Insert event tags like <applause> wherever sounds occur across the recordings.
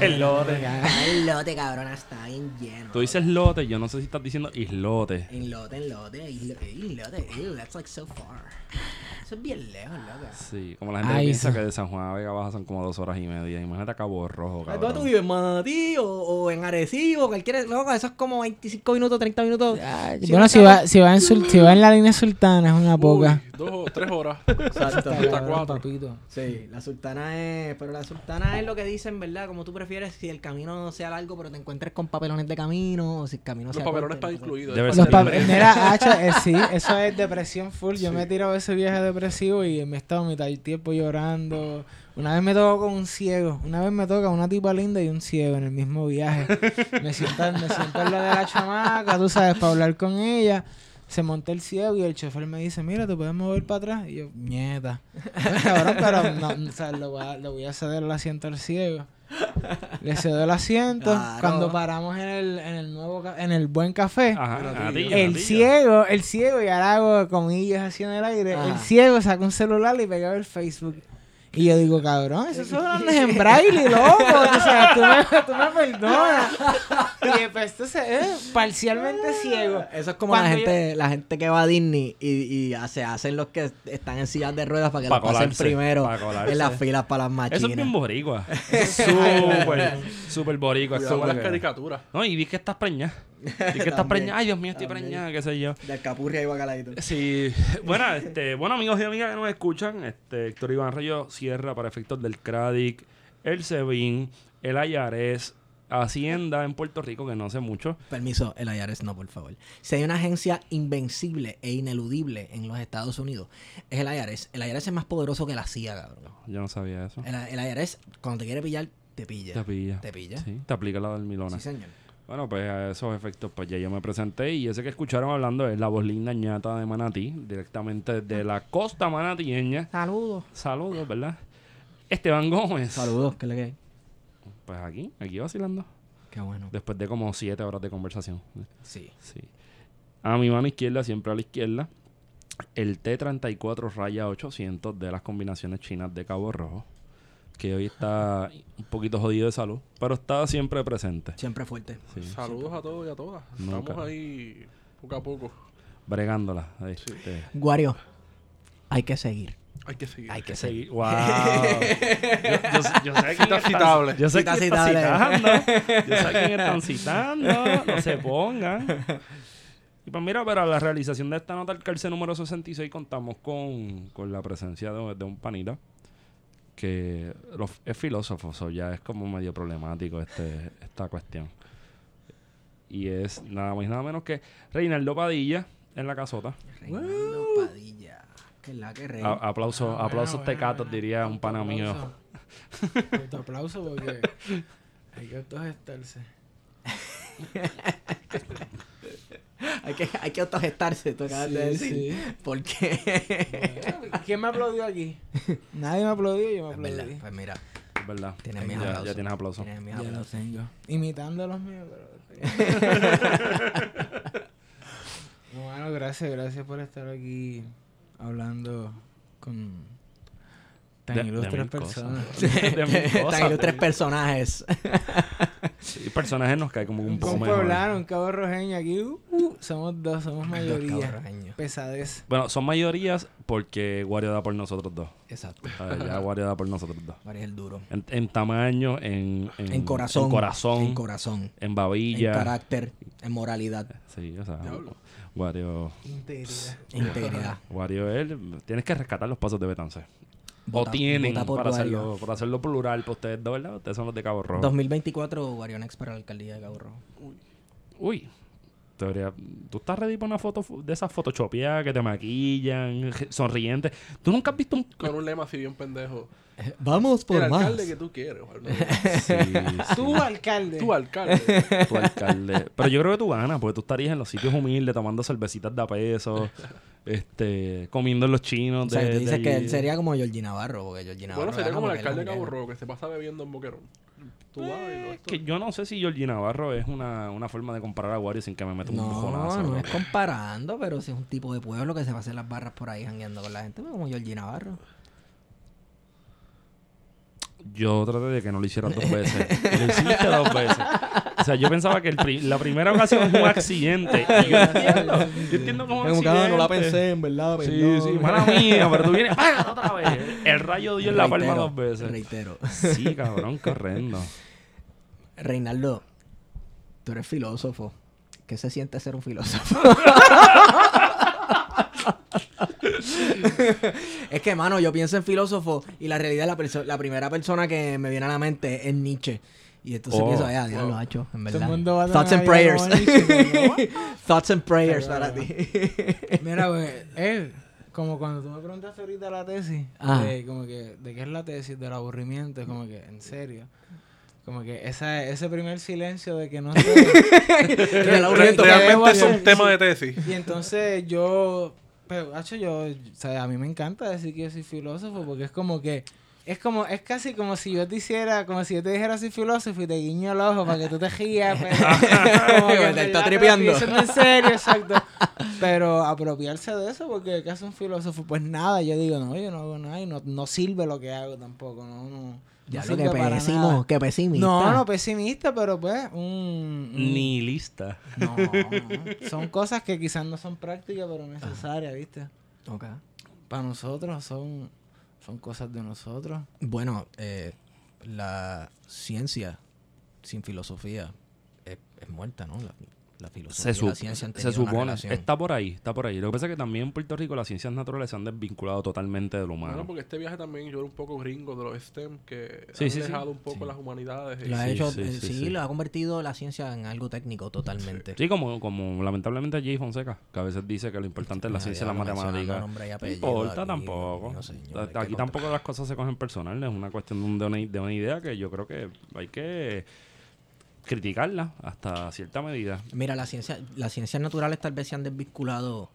el lote. El lote, cabrón, está bien lleno. Tú dices lote, yo no sé si estás diciendo islote. En lote, en lote, islote, islote. Ew, that's like so far. Eso es bien lejos, loco. Sí, como la gente Ay, piensa sí. que de San Juan a Vega Baja son como dos horas y media. Imagínate a Cabo Rojo, ¿Dónde cabrón. tú vives? ¿En Manatí o, o en Arecibo? Cualquier, loco, eso es como 25 minutos, 30 minutos. Bueno, si va, si, va en si va en la línea sultana es una poca. Dos o tres horas. <laughs> Exacto. Hasta cuatro. papito. Sí, la sultana es. Pero la sultana es lo que dicen, ¿verdad? Como tú prefieres, si el camino sea largo, pero te encuentres con papelones de camino, o si el camino Los sea papelones corto, están incluidos. Debe Los parte pa- del- mira, hacha, eh, sí, <laughs> eso es depresión full. Yo me he tirado ese viaje depresivo y me he estado mitad del tiempo llorando. Una vez me tocó con un ciego. Una vez me toca una tipa linda y un ciego en el mismo viaje. Me siento, me siento en lo de la chamaca, tú sabes, para hablar con ella. Se monta el ciego y el chofer me dice, mira, ¿te puedes mover para atrás? Y yo, nieta. Pues, cabrón, pero no, o sea, le, voy a, le voy a ceder el asiento al ciego. Le cedo el asiento. Claro. Cuando paramos en el, en el nuevo en el buen café, Ajá, el ciego, el ciego, y ahora hago comillas así en el aire. Ajá. El ciego saca un celular y pega el Facebook. Y yo digo, cabrón, esos son los en braille, loco. O sea, tú me, tú me perdonas. Y pues entonces es parcialmente ciego. Eso es como la gente, la gente que va a Disney y, y hace, hacen los que están en sillas de ruedas para que Pa' lo pasen primero en las filas para las machinas. Eso es bien boricua. <laughs> Súper, súper boricua. Cuidado Eso con las caricaturas. No, y di que estás preñada. <laughs> Di que estás preñada. Ay, Dios mío, estoy también. preñada, qué sé yo. Del capurri ahí bacaladito. Sí, <laughs> bueno, este, bueno amigos y amigas que nos escuchan, este, Héctor Iván Rayo cierra para efectos del CRADIC, el SEBIN, el IARES, Hacienda en Puerto Rico, que no sé mucho. Permiso, el IRS no, por favor. Si hay una agencia invencible e ineludible en los Estados Unidos, es el IRS. El IRS es más poderoso que la CIA, cabrón. Yo no sabía eso. El, el IRS, cuando te quiere pillar, te pilla. Te pilla. Te pilla. Sí, te aplica la del Milona. Sí, señor. Bueno, pues a esos efectos, pues ya yo me presenté y ese que escucharon hablando es la voz linda ñata de Manatí, directamente de la costa manatieña. Saludos. Saludos, ¿verdad? Esteban Gómez. Saludos, ¿qué le que hay? Pues aquí, aquí vacilando. Qué bueno. Después de como siete horas de conversación. Sí. Sí. A mi mano izquierda, siempre a la izquierda, el T34 raya 800 de las combinaciones chinas de Cabo Rojo, que hoy está un poquito jodido de salud, pero está siempre presente. Siempre fuerte. Sí, Saludos a todos y a todas. Nunca. Estamos ahí poco a poco. bregándola. Este, Guario, hay que seguir. Hay que seguir. Hay que seguir. <laughs> wow. yo, yo- yo sé quién Cita está- citable. Yo sé Cita quién está citable. citando. Yo sé quién <laughs> están citando. No se pongan. Y pues mira, para la realización de esta nota al calce número 66 contamos con, con la presencia de, de un panita que lo- es filósofo, so ya es como medio problemático este, esta cuestión. Y es nada más y nada menos que Reinaldo Padilla en la casota. Reinaldo Padilla. Que la que rey. A- aplausos, Ah, aplausos bueno, tecatos, bueno, diría un pana mío. Autoaplauso porque hay que autogestarse. <laughs> <laughs> hay, que, hay que autogestarse, tú acabas de Sí, decir. sí. Porque. <laughs> ¿Quién me aplaudió aquí? Nadie me aplaudió, yo me Es verdad, aplaudí. Pues mira, Es verdad. tienes mis ya, aplausos. ya tienes aplausos. Tienes mis Ya aplausos. tengo. Imitando a los míos, pero... <laughs> bueno, gracias, gracias por estar aquí hablando con tan De- ilustres personas. <laughs> De cosas. Tan ilustres personajes. Sí, personajes nos cae como un poco un mejor. poblano, un cabo rojeño aquí. uh, uh, somos dos, somos mayoría. Pesadez. Bueno, son mayorías porque Wario da por nosotros dos. Exacto. ¿sabes? Ya Wario da por nosotros dos. María el duro. En, en tamaño, en, en, En corazón. en corazón, En corazón. en En babilla. carácter. En moralidad. sí, o sea, Diablo. Wario, Integridad. Integridad. Wario, él, tienes que rescatar los pasos de Betance. Vota- o tienen vota por para Wario. hacerlo, para hacerlo plural para ustedes dos, ¿verdad? Ustedes son los de Cabo Rojo. 2024 Warionex para la alcaldía de Cabo Rojo. Uy. Teoría, ¿tú estás ready para una foto de esas photoshopeadas que te maquillan, sonrientes? ¿Tú nunca has visto un... Con un lema así bien pendejo. Vamos por el más. alcalde que tú quieres. Sí, <laughs> sí. Tú, alcalde. tu alcalde. tu alcalde. Pero yo creo que tú ganas, porque tú estarías en los sitios humildes tomando cervecitas de a peso, este, comiendo en los chinos. O sea, de- tú dices de que él sería como Georgie Navarro, porque Georgie Navarro. bueno, sería como el alcalde de Cabo. Rojo que se pasa bebiendo en Boquerón. Tú vas y lo Es que yo no sé si Georgie Navarro es una, una forma de comparar a Wario sin que me meta un No, bujonazo. no ¿no? es comparando, pero si es un tipo de pueblo que se va a hacer las barras por ahí jangueando con la gente, pues, como Georgie Navarro. Yo traté de que no lo hicieras dos veces. Lo hiciste dos veces. O sea, yo pensaba que el pri- la primera ocasión fue un accidente. Y yo entiendo. Yo entiendo como un Como que, ah, no la pensé, en verdad. Sí, perdón. sí, mala mía, pero tú vienes, ¡págate otra vez! El rayo dio en la palma dos veces. Reitero. Sí, cabrón, corriendo. Reinaldo, tú eres filósofo. ¿Qué se siente ser un filósofo? <laughs> es que, mano, yo pienso en filósofo y la realidad, la, perso- la primera persona que me viene a la mente es Nietzsche. Y entonces Oh, pienso, ah, Dios wow. lo ha hecho, en Todo verdad. el mundo va a <laughs> Thoughts and prayers. Thoughts and prayers para ti. <laughs> Mira, pues, eh, como cuando tú me preguntaste ahorita la tesis, de, como que, ¿de qué es la tesis? Del aburrimiento, es como que, en serio. Como que esa, ese primer silencio de que no <laughs> sé. Realmente es hacer- un tema de tesis. Y entonces yo, pero, hacho, yo, o sea, a mí me encanta decir que yo soy filósofo porque es como que, es como, es casi como si yo te hiciera, como si yo te dijera soy filósofo y te guiño el ojo para que tú te rías. pero- <laughs> como que <laughs> Te en está tripeando. en serio, exacto. Pero apropiarse de eso porque ¿qué hace un filósofo? Pues nada, yo digo, no, yo no hago nada y no, no sirve lo que hago tampoco, no, no. Ya no lo que pésimo, que pesimista. No, no pesimista, pero pues un... un- Ni lista. no, no. Son cosas que quizás no son prácticas, pero necesarias, ¿viste? Ok. Para nosotros son, son cosas de nosotros. Bueno, eh, la ciencia sin filosofía es, es muerta, ¿no? La, la filosofía Se, la ciencia se supone. Está por ahí, está por ahí. Lo que pasa es que también en Puerto Rico las ciencias naturales se han desvinculado totalmente de lo humano. Bueno, porque este viaje también yo era un poco gringo de los STEM que Sí, han sí, sí. dejado un poco Sí. las humanidades. Lo ha Sí, hecho, sí, eh, sí, sí, sí. lo ha convertido la ciencia en algo técnico totalmente. Sí, como, como lamentablemente Jay Fonseca, que a veces dice que lo importante es la ciencia y la matemática. No importa aquí, tampoco. Señor, Aquí contra- tampoco las cosas se cogen personal, es una cuestión de una, de una idea que yo creo que hay que criticarla hasta cierta medida. Mira, la ciencia, las ciencias naturales tal vez se han desvinculado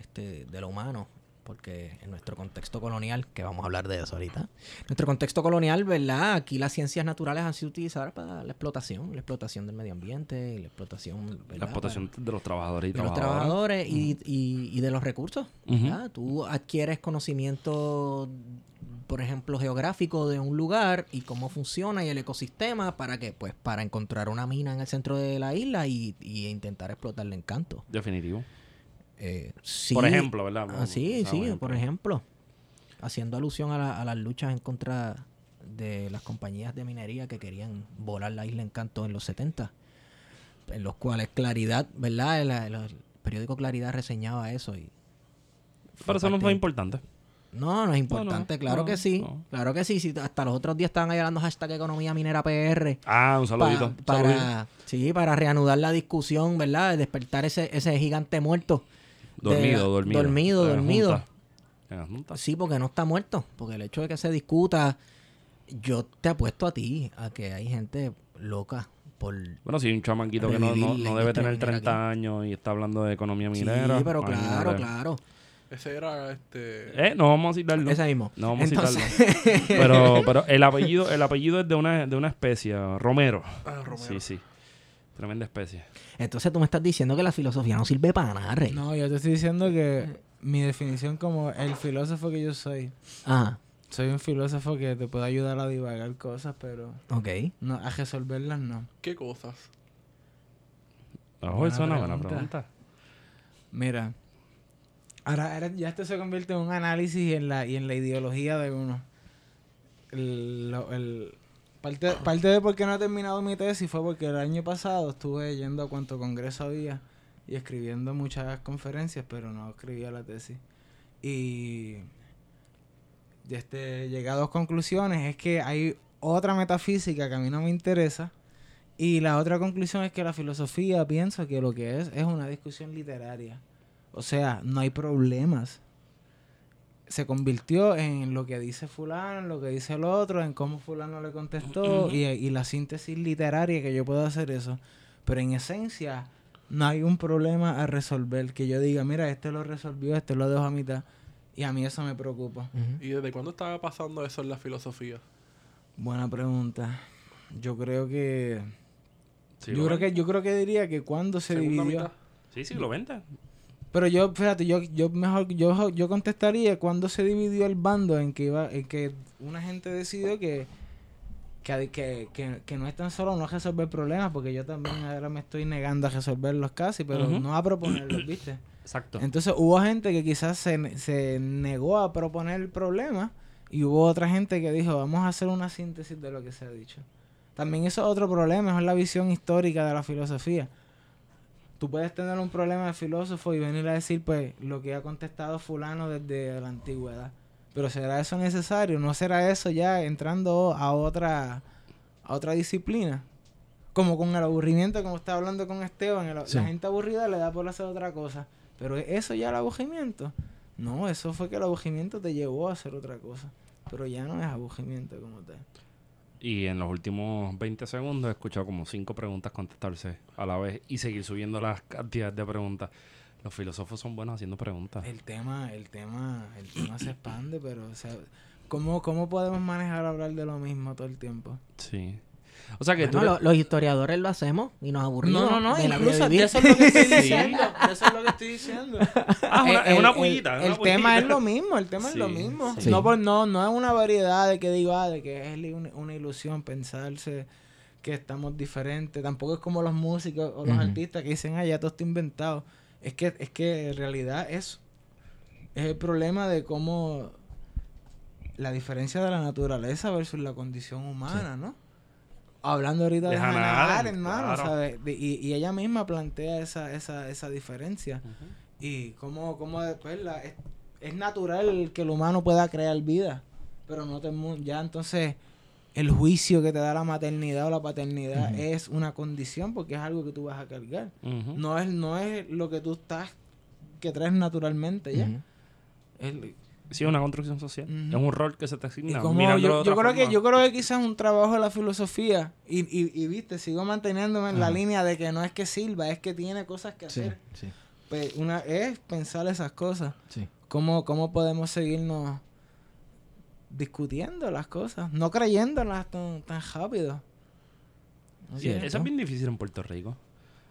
este, de lo humano, porque en nuestro contexto colonial, que vamos a hablar de eso ahorita, nuestro contexto colonial, ¿verdad? Aquí las ciencias naturales han sido utilizadas para la explotación, la explotación del medio ambiente, y la explotación, ¿verdad? La explotación de los trabajadores y de los trabajadores y, y- y de los recursos. Tú adquieres conocimiento, por ejemplo, geográfico de un lugar y cómo funciona y el ecosistema para que, pues, para encontrar una mina en el centro de la isla y, y intentar explotarle encanto. Definitivo. Eh, sí, Por ejemplo, ¿verdad? Ah, sí, sí, por ejemplo. Haciendo alusión a, la- a las luchas en contra de las compañías de minería que querían volar la isla Encanto en los 70. En los cuales Claridad, ¿verdad? El, el- el periódico Claridad reseñaba eso. Y Pero eso no fue importante. No, no es importante, no, claro no, que sí. Claro que sí. sí. Hasta los otros días estaban ahí hablando hashtag economía minera PR. Ah, un pa- saludito. saludito. para, sí, para reanudar la discusión, ¿verdad? De despertar ese, ese gigante muerto. de Dormido, la- dormido. dormido, la dormido. junta. En la junta. Sí, porque no está muerto. Porque el hecho de que se discuta, yo te apuesto a ti a que hay gente loca por... Bueno, si hay un chamaquito que no, no, no debe tener minera 30 años y está hablando de economía minera. sí, pero claro, claro. Ese era este. Eh, no vamos a citarlo. Ese mismo. No vamos a citarlo. <laughs> Pero, pero el apellido, el apellido es de una, de una especie, Romero. Ah, Romero. Sí, sí. Tremenda especie. Entonces tú me estás diciendo que la filosofía no sirve para nada, Rey. No, yo te estoy diciendo que mi definición como el filósofo que yo soy, Ajá, soy un filósofo que te puede ayudar a divagar cosas, pero ok. no a resolverlas no. ¿Qué cosas? Oh, eso es una buena pregunta. Mira, ahora, ya esto se convierte en un análisis y en la, y en la ideología de uno. El- parte, parte de por qué no he terminado mi tesis fue porque el año pasado estuve yendo a cuanto congreso había y escribiendo muchas conferencias, pero no escribía la tesis. Y este, llegué a dos conclusiones. Es que hay otra metafísica que a mí no me interesa. Y la otra conclusión es que la filosofía pienso que lo que es es una discusión literaria. O sea, no hay problemas. Se convirtió en lo que dice fulano, en lo que dice el otro, en cómo fulano le contestó y, y la síntesis literaria que yo puedo hacer eso. Pero en esencia no hay un problema a resolver que yo diga, mira, este lo resolvió, este lo dejó a mitad. Y a mí eso me preocupa. ¿Y desde cuándo estaba pasando eso en la filosofía? Buena pregunta. Yo creo que Sí, yo creo que yo creo que diría que cuando se dividió mitad. Sí, siglo XX. Pero yo, fíjate, yo, yo mejor, yo, yo contestaría cuando se dividió el bando en que iba, en que una gente decidió que que, que, que, que no es tan solo no resolver problemas, porque yo también ahora me estoy negando a resolverlos casi, pero no a proponerlos, ¿viste? <clears throat> Exacto. Entonces hubo gente que quizás se, se negó a proponer el problema y hubo otra gente que dijo, vamos a hacer una síntesis de lo que se ha dicho. También eso es otro problema, es la visión histórica de la filosofía. Tú puedes tener un problema de filósofo y venir a decir, pues, lo que ha contestado fulano desde la antigüedad. Pero ¿será eso necesario? ¿No será eso ya entrando a otra, a otra disciplina? Como con el aburrimiento, como estaba hablando con Esteban, el- Sí. la gente aburrida le da por hacer otra cosa. Pero ¿es eso ya el aburrimiento? No, eso fue que el aburrimiento te llevó a hacer otra cosa. Pero ya no es aburrimiento como tal. Y en los últimos 20 segundos he escuchado como cinco preguntas contestarse a la vez y seguir subiendo las cantidades de preguntas. Los filósofos son buenos haciendo preguntas. El tema, el tema, el tema se expande, pero o sea, ¿cómo, ¿cómo podemos manejar hablar de lo mismo todo el tiempo? Sí. O sea que Bueno, tú... lo- los historiadores lo hacemos y nos aburrimos. No, no, no, de incluso de eso es lo que estoy <laughs> diciendo. Eso es lo que estoy diciendo. <laughs> Ah, una- es una el- pullita. El, es una el tema es lo mismo, el tema es lo mismo. sí. No, por, no, no es una variedad de que digo, ah, de que es una, una ilusión pensarse que estamos diferentes. Tampoco es como los músicos o los artistas que dicen, ah, ya todo está inventado. Es que, es que en realidad es, es el problema de cómo la diferencia de la naturaleza versus la condición humana, ¿no? Hablando ahorita de, De Hannah Hannah Arendt, Arendt, hermano, claro. ¿sabes? De- y, y ella misma plantea esa, esa, esa diferencia. Y cómo, cómo después la, es, es natural que el humano pueda crear vida, pero no te ya entonces el juicio que te da la maternidad o la paternidad es una condición porque es algo que tú vas a cargar. No es, no es lo que tú estás, que traes naturalmente ya. Ujú. Es- Sí, es una construcción social. Es un rol que se te asigna. como yo, yo creo que yo creo que quizás un trabajo de la filosofía y, y, y viste sigo manteniéndome en la línea de que no es que sirva es que tiene cosas que Sí, hacer sí, Pues, una es pensar esas cosas sí. cómo, cómo podemos seguirnos discutiendo las cosas, no creyéndolas tan, tan rápido. ¿No Sí, entiendes? eso es bien difícil en Puerto Rico.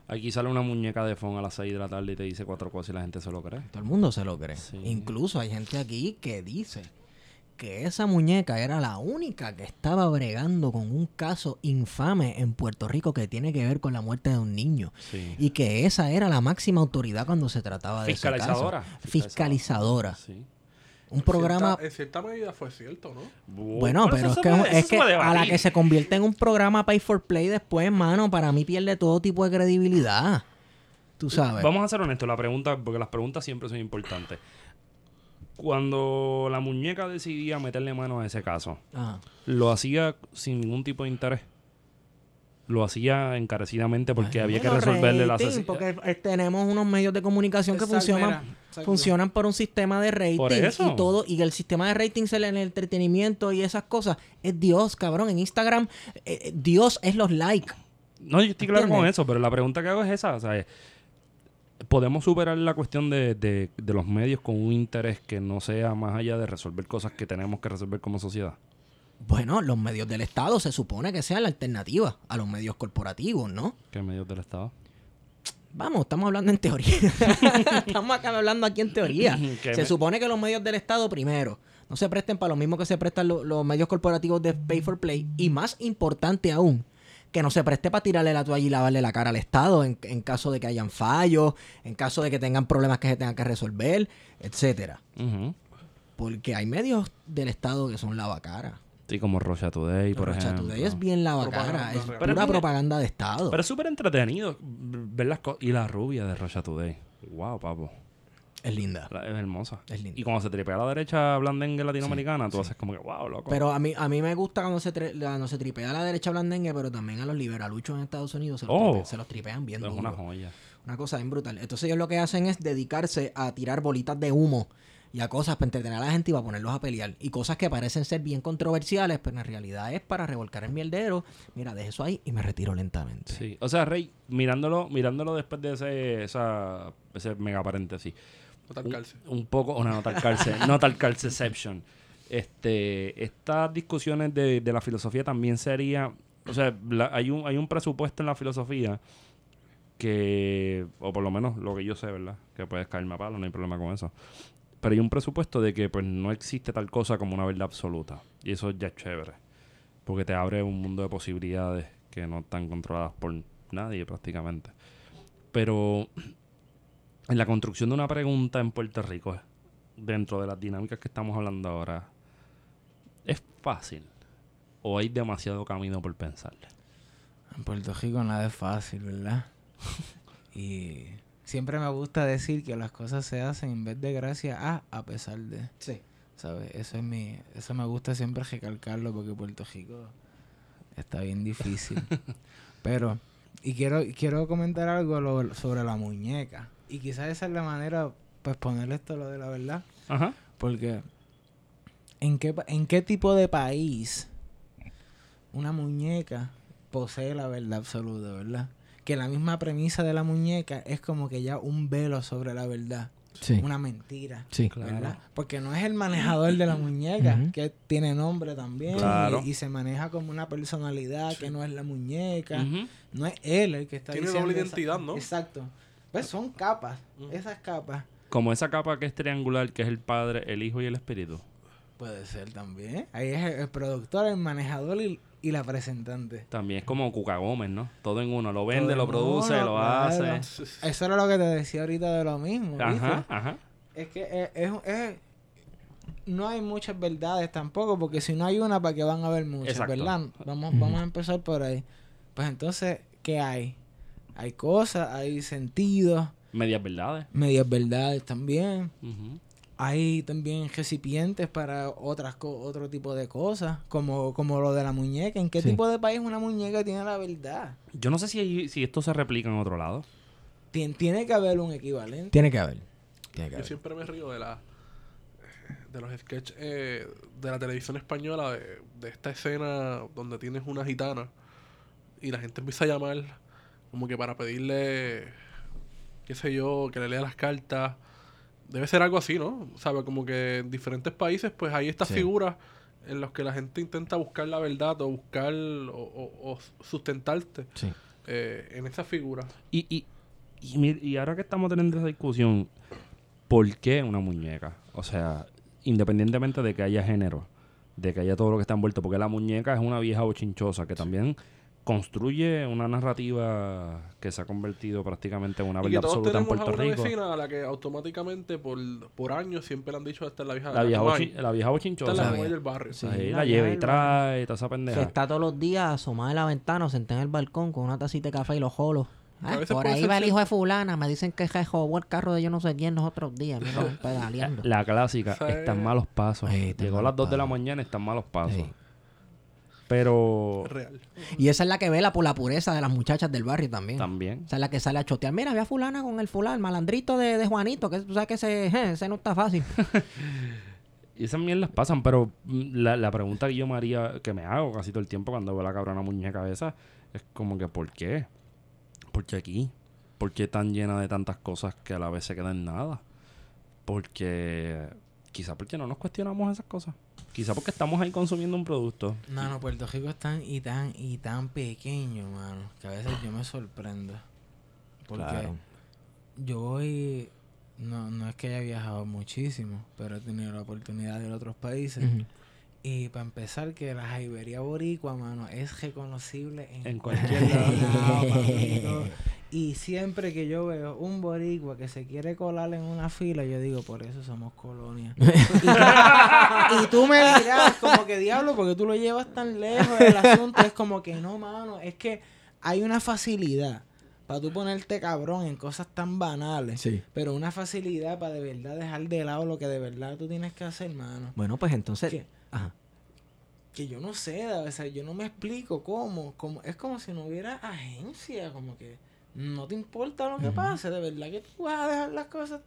Aquí sale una muñeca de phone a las 6 de la tarde y te dice cuatro cosas y la gente se lo cree. Todo el mundo se lo cree. Sí. Incluso hay gente aquí que dice que esa muñeca era la única que estaba bregando con un caso infame en Puerto Rico que tiene que ver con la muerte de un niño. Sí. Y que esa era la máxima autoridad cuando se trataba de ese caso. Fiscalizadora. Fiscalizadora. Sí. Un programa... Cierta- en cierta medida fue cierto, ¿no? Bueno, pero es que, es que a la que se convierte en un programa Pay for Play después, mano, para mí pierde todo tipo de credibilidad. Tú sabes. Vamos a ser honestos, la pregunta, porque las preguntas siempre son importantes. Cuando la muñeca decidía meterle mano a ese caso, Ajá. ¿lo hacía sin ningún tipo de interés? ¿Lo hacía encarecidamente porque había que resolverle la rating, asesi- Porque eh, tenemos unos medios de comunicación que funcionan, funcionan por un sistema de rating Por eso. y todo y el sistema de ratings en el entretenimiento y esas cosas es Dios, cabrón. En Instagram eh, eh, Dios es los likes. No, yo estoy claro con eso, pero la pregunta que hago es esa. O sea, ¿Podemos superar la cuestión de, de- de los medios con un interés que no sea más allá de resolver cosas que tenemos que resolver como sociedad? Bueno, los medios del Estado se supone que sean la alternativa a los medios corporativos, ¿no? ¿Qué medios del Estado? Vamos, estamos hablando en teoría. <laughs> estamos acá hablando aquí en teoría. <laughs> Se me- supone que los medios del Estado, primero, no se presten para lo mismo que se prestan lo- los medios corporativos de Pay for Play. Y más importante aún, que no se preste para tirarle la toalla y lavarle la cara al Estado en, en caso de que hayan fallos, en caso de que tengan problemas que se tengan que resolver, etcétera. Porque hay medios del Estado que son lavacara. Sí, como Rocha Today, por Rocha ejemplo. Today es bien lavacara, Propaganda es. Pero pura propaganda de Estado. Pero es súper entretenido ver las cosas. Y la rubia de Rocha Today. Wow, papo. es linda. La- Es hermosa. Es linda. Y cuando se tripea a la derecha blandengue latinoamericana, tú haces como que, wow, loco. Pero a mí, a mí me gusta cuando se, cuando se tripea a la derecha blandengue, pero también a los liberaluchos en Estados Unidos se los, Oh. tripe- se los tripean bien es duro. una joya. Una cosa bien brutal. Entonces ellos lo que hacen es dedicarse a tirar bolitas de humo y a cosas para entretener a la gente y para ponerlos a pelear. Y cosas que parecen ser bien controversiales, pero en realidad es para revolcar el mierdero. Mira, deje eso ahí y me retiro lentamente. Sí. O sea, Rey, mirándolo, mirándolo después de ese, esa, ese mega paréntesis. No tal un, calce. un poco, o no, no tal calce, <laughs> no tal calceception. Este, estas discusiones de, de la filosofía también sería, o sea, la- hay un hay un presupuesto en la filosofía que, o por lo menos lo que yo sé, ¿verdad? Que puedes caerme a palo, no hay problema con eso. Pero hay un presupuesto de que pues no existe tal cosa como una verdad absoluta. Y eso ya es chévere. Porque te abre un mundo de posibilidades que no están controladas por nadie prácticamente. Pero en <clears throat> la construcción de una pregunta en Puerto Rico, dentro de las dinámicas que estamos hablando ahora, ¿es fácil? ¿O hay demasiado camino por pensarle? En Puerto Rico nada es fácil, ¿verdad? <laughs> y siempre me gusta decir que las cosas se hacen en vez de gracias a, a pesar de. Sí. ¿Sabes? Eso es mi, eso me gusta siempre recalcarlo porque Puerto Rico está bien difícil. <laughs> Pero, y quiero, quiero comentar algo lo- sobre la muñeca. Y quizás esa es la manera, pues ponerle esto lo de la verdad. Ajá. Porque, ¿en qué, ¿en qué tipo de país una muñeca posee la verdad absoluta, verdad? Que la misma premisa de la muñeca es como que ya un velo sobre la verdad. Sí. Una mentira. Sí. ¿verdad? Porque no es el manejador de la muñeca, que tiene nombre también, Claro. y, y se maneja como una personalidad que no es la muñeca, no es él el que está Tiene diciendo doble esa- identidad, ¿no? Exacto. Pues son capas, esas capas. Como esa capa que es triangular, que es el Padre, el Hijo y el Espíritu. Puede ser también. Ahí es el, el productor, el manejador y, y la presentante. También es como Cuca Gómez, ¿no? Todo en uno. Lo vende, lo produce, uno, lo claro. hace. <laughs> Eso era lo que te decía ahorita de lo mismo. ¿viste? Ajá, ajá. Es que es, es- es- no hay muchas verdades tampoco, porque si no hay una, ¿para qué van a haber muchas? Exacto. ¿Verdad? Vamos, vamos a empezar por ahí. Pues entonces, ¿qué hay? Hay cosas, hay sentidos, Medias verdades. medias verdades también. Ujú. Hay también recipientes para otras co- otro tipo de cosas, como, como lo de la muñeca. ¿En qué Sí. tipo de país una muñeca tiene la verdad? Yo no sé si, si esto se replica en otro lado. Tien- tiene que haber un equivalente. Tiene que haber. Tiene que Yo haber. siempre me río de la de los sketches eh, de la televisión española de, de esta escena donde tienes una gitana y la gente empieza a llamar como que para pedirle qué sé yo, que le lea las cartas. Debe ser algo así, ¿no? ¿Sabe? Como que en diferentes países pues hay estas Sí. figuras en las que la gente intenta buscar la verdad o buscar o, o- o sustentarte Sí. eh, en esa figura. Y, y, y, y ahora que estamos teniendo esa discusión, ¿por qué una muñeca? O sea, independientemente de que haya género, de que haya todo lo que está envuelto, porque la muñeca es una vieja bochinchosa que también construye una narrativa que se ha convertido prácticamente en una verdad absoluta en tenemos a Puerto una Rico. vecina a la que automáticamente por, por años siempre le han dicho esta es la vieja La vieja, bochi- la vieja Esta bochinchosa. es la vieja. del barrio. Sí. Ahí la lleva y trae, toda esa Que pendeja. está todos los días asomada en la ventana o sentada en el balcón con una tacita de café y los jolos. Ah, por ahí va el hijo de fulana. Me dicen que robó el carro de yo no sé quién los otros días. Mira, pedaleando. La clásica, <laughs> Sí. están malos pasos. Están Llegó a las 2 de la mañana, están malos pasos. Pero Real. Y esa es la que vela por la pureza de las muchachas del barrio también. también. Esa es la que sale a chotear. Mira, ve a fulana con el fulano, el malandrito de, de Juanito, que tú sabes que ese, ese no está fácil. <laughs> Y esas mierdas pasan, pero mm, la, la pregunta que yo me haría, que me hago casi todo el tiempo cuando veo la cabrona muñeca esa, es como que ¿por qué? ¿Por qué aquí? ¿Por qué tan llena de tantas cosas que a la vez se queda en nada? Porque quizá porque no nos cuestionamos esas cosas. Quizá porque estamos ahí consumiendo un producto. No, no, Puerto Rico es tan y tan y tan pequeño, mano, que a veces yo me sorprendo. Porque Claro. yo voy, no, no es que haya viajado muchísimo, pero he tenido la oportunidad de ir a otros países. Y para empezar, que la jaibería boricua, mano, es reconocible en, En cualquier lado. <laughs> y siempre que yo veo un boricua que se quiere colar en una fila, yo digo, por eso somos colonia. <laughs> y, tú, y tú me dirás, como que diablo, porque tú lo llevas tan lejos del asunto. Es como que no, mano, es que hay una facilidad para tú ponerte cabrón en cosas tan banales. Sí. Pero una facilidad para de verdad dejar de lado lo que de verdad tú tienes que hacer, mano. Bueno, pues entonces. ¿Qué? Ajá. que yo no sé, o sea, yo no me explico cómo, cómo es como si no hubiera agencia, como que no te importa lo que pase, de verdad que tú vas a dejar las cosas,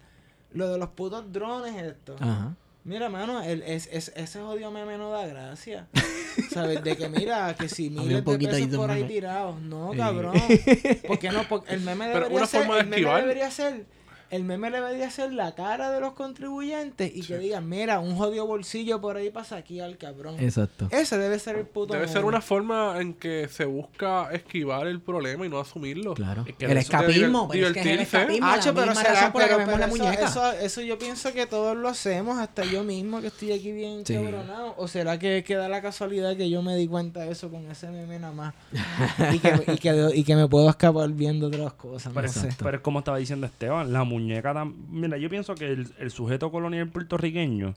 lo de los putos drones esto. Ajá. Mira, mano, el, es, es- ese jodido meme no da gracia. <laughs> ¿Sabes? De que mira, que si miles de ahí pesos de por ahí tirados. No, cabrón. <laughs> ¿Por qué no? Porque el meme Pero debería una ser, forma de el meme esquivar. debería ser el meme debería ser la cara de los contribuyentes y que digan, mira, un jodido bolsillo por ahí pasa aquí al cabrón. Exacto. Ese debe ser el puto Debe ser una forma en que se busca esquivar el problema y no asumirlo. Claro. Es que el escapismo. pero es que es el divertirse. escapismo. Ah, la pero será, razón por la que pero- la eso, muñeca. eso, eso yo pienso que todos lo hacemos, hasta yo mismo que estoy aquí bien Sí. cabronado. ¿O será que, que da la casualidad que yo me di cuenta de eso con ese meme nada más? <laughs> y, que, y, que, y que me puedo escapar viendo otras cosas, Pero, no sé. pero es como estaba diciendo Esteban, la muñeca tam- Mira, yo pienso que el, el sujeto colonial puertorriqueño,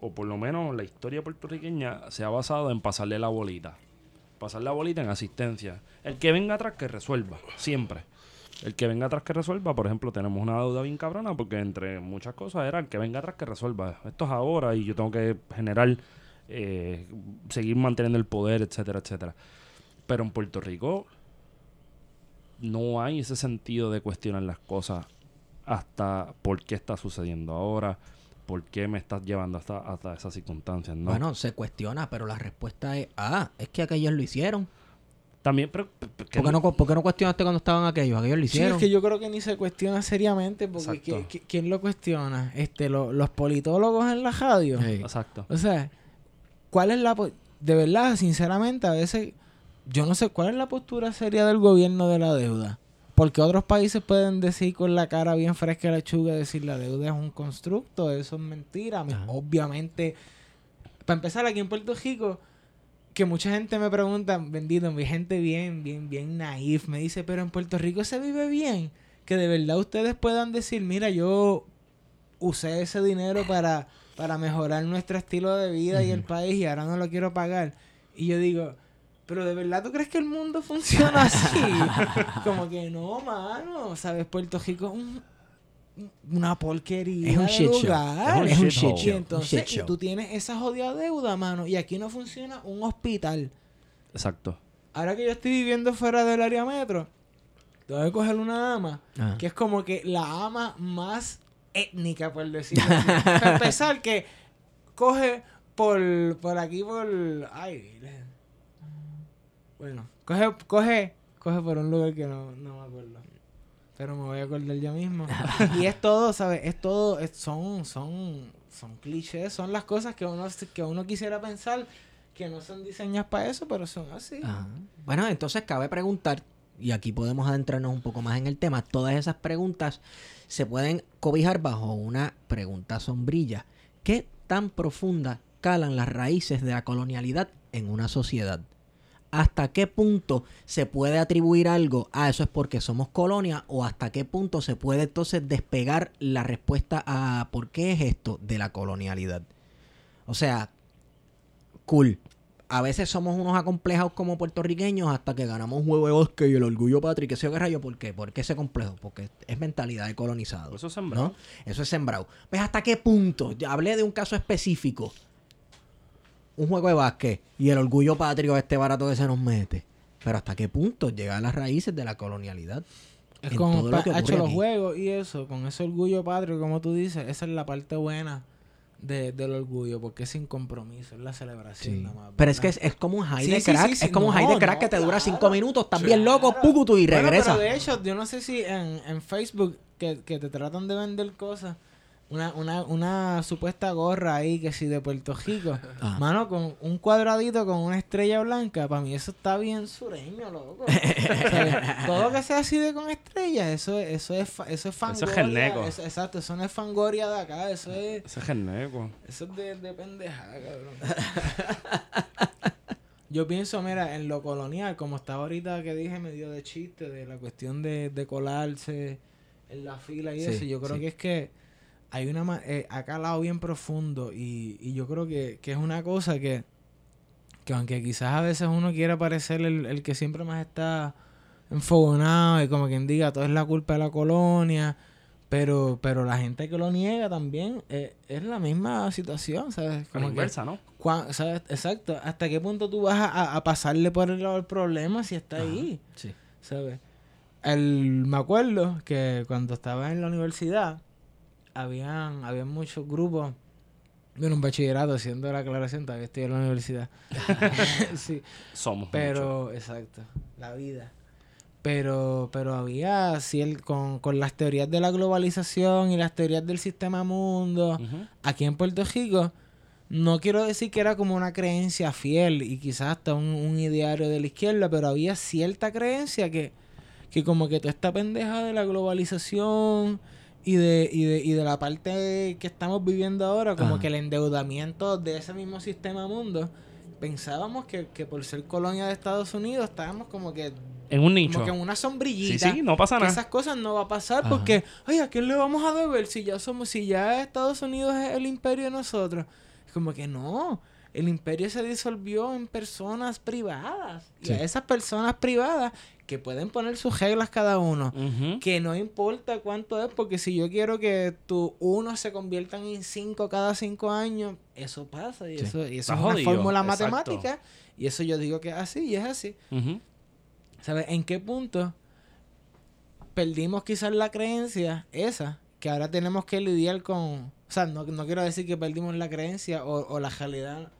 o por lo menos la historia puertorriqueña, se ha basado en pasarle la bolita. Pasar la bolita en asistencia. El que venga atrás que resuelva, siempre. El que venga atrás que resuelva, por ejemplo, tenemos una deuda bien cabrona porque entre muchas cosas era el que venga atrás que resuelva. Esto es ahora y yo tengo que generar, eh, seguir manteniendo el poder, etcétera, etcétera. Pero en Puerto Rico no hay ese sentido de cuestionar las cosas hasta por qué está sucediendo ahora, por qué me estás llevando hasta, hasta esas circunstancias, ¿no? Bueno, se cuestiona, pero la respuesta es, ah, es que aquellos lo hicieron. También, pero... ¿Por qué no, por qué no cuestionaste cuando estaban aquellos? Aquellos lo Sí, hicieron. es que yo creo que ni se cuestiona seriamente porque Exacto. ¿qui- qui- ¿quién lo cuestiona? Este, lo- los politólogos en la radio. Sí. Exacto. O sea, ¿cuál es la... De verdad, sinceramente, a veces yo no sé cuál es la postura seria del gobierno de la deuda. Porque otros países pueden decir con la cara bien fresca de lechuga, decir la deuda es un constructo, eso es mentira. Ajá. Obviamente, para empezar aquí en Puerto Rico, que mucha gente me pregunta, bendito, mi gente bien, bien, bien naif, me dice, pero en Puerto Rico se vive bien. Que de verdad ustedes puedan decir, mira, yo usé ese dinero para, para mejorar nuestro estilo de vida y el país y ahora no lo quiero pagar. Y yo digo, pero de verdad tú crees que el mundo <laughs> funciona así? Como que no, mano, ¿sabes? Puerto Rico es un- una porquería Es un de shit show. Es un shit shit show. show. Y entonces shit y tú tienes esa jodida deuda, mano, y aquí no funciona un hospital. Exacto. Ahora que yo estoy viviendo fuera del área metro, tengo que coger una ama, Ajá. que es como que la ama más étnica, por decirlo así. Para <laughs> empezar, que coge por, por aquí, por... Ay. Bueno, coge, coge, coge por un lugar que no, no me acuerdo. Pero me voy a acordar ya mismo. <laughs> y es todo, ¿sabes? Es todo, es- son, son, son clichés, son las cosas que uno, que uno quisiera pensar que no son diseñadas para eso, pero son así. Ajá. Bueno, entonces cabe preguntar, y aquí podemos adentrarnos un poco más en el tema, todas esas preguntas se pueden cobijar bajo una pregunta sombrilla. ¿Qué tan profunda calan las raíces de la colonialidad en una sociedad? ¿Hasta qué punto se puede atribuir algo a eso es porque somos colonia? ¿O hasta qué punto se puede entonces despegar la respuesta a por qué es esto de la colonialidad? O sea, cool. A veces somos unos acomplejados como puertorriqueños hasta que ganamos un juego de bosque y el orgullo patrio que sé qué rayo. ¿Por qué? ¿Por qué ese complejo? Porque es mentalidad de colonizado. Eso es sembrado. ¿no? Eso es sembrado. Pues hasta qué punto, ya hablé de un caso específico, un juego de básquet y el orgullo patrio este barato que se nos mete. Pero hasta qué punto llega a las raíces de la colonialidad. Es como todo lo pa- que ha hecho ocurre los juegos y eso, con ese orgullo patrio, como tú dices, esa es la parte buena de, del orgullo, porque es sin compromiso, es la celebración nada más. Pero es que es, es como un high Sí, de sí, crack. sí, sí, es como un no, high de crack no, que te dura cinco minutos. Estás Sí. bien loco, pucutu y Bueno, regresa. pero de hecho, yo no sé si en, en Facebook que, que te tratan de vender cosas, una, una, una supuesta gorra ahí que si de Puerto Rico, <laughs> Ah. mano, con un cuadradito con una estrella blanca, para mí eso está bien sureño, loco. <laughs> O sea, todo lo que sea así de con estrellas, eso, es- eso es fa- eso es fangoria. geneco. eso- exacto, eso no es fangoria de acá, eso es, Ese es geneco. eso es de, de pendejada, cabrón. <laughs> Yo pienso, mira, en lo colonial, como estaba ahorita que dije medio de chiste, de la cuestión de, de colarse en la fila y Sí, eso, yo creo sí. que es que hay una eh, ha calado bien profundo y, y yo creo que, que es una cosa que, que aunque quizás a veces uno quiera parecer el, el que siempre más está enfogonado y como quien diga todo es la culpa de la colonia, pero pero la gente que lo niega también eh, es la misma situación, ¿sabes? Como inversa, ¿no? Exacto. ¿Hasta qué punto tú vas a, a pasarle por el lado del problema si está ahí? Sí. ¿Sabes? El, me acuerdo que cuando estaba en la universidad, habían, habían muchos grupos. Bueno, un bachillerato, haciendo la aclaración, todavía estoy en la universidad. <laughs> sí. Somos. Pero, exacto, la vida. Pero, pero había, cier- con, con las teorías de la globalización y las teorías del sistema mundo, aquí en Puerto Rico, no quiero decir que era como una creencia fiel y quizás hasta un, un ideario de la izquierda, pero había cierta creencia que, que como que toda esta pendeja de la globalización y de, y de, y de la parte que estamos viviendo ahora, como Ajá. que el endeudamiento de ese mismo sistema mundo, pensábamos que, que por ser colonia de Estados Unidos estábamos como que, En un nicho. como que en una Sí, sombrillita. sí, no pasa nada. esas cosas no va a pasar Ajá. porque, ay, ¿a quién le vamos a deber si ya somos, si ya Estados Unidos es el imperio de nosotros? Es como que no, el imperio se disolvió en personas privadas. Y Sí. a esas personas privadas que pueden poner sus reglas cada uno. Que no importa cuánto es, porque si yo quiero que tu uno se conviertan en cinco cada cinco años, eso pasa. Y Sí. eso, y eso Está es una jodido, fórmula exacto. matemática. Y eso yo digo que es así y es así. ¿Sabes? ¿En qué punto perdimos quizás la creencia esa que ahora tenemos que lidiar con... O sea, no, no quiero decir que perdimos la creencia o, o la realidad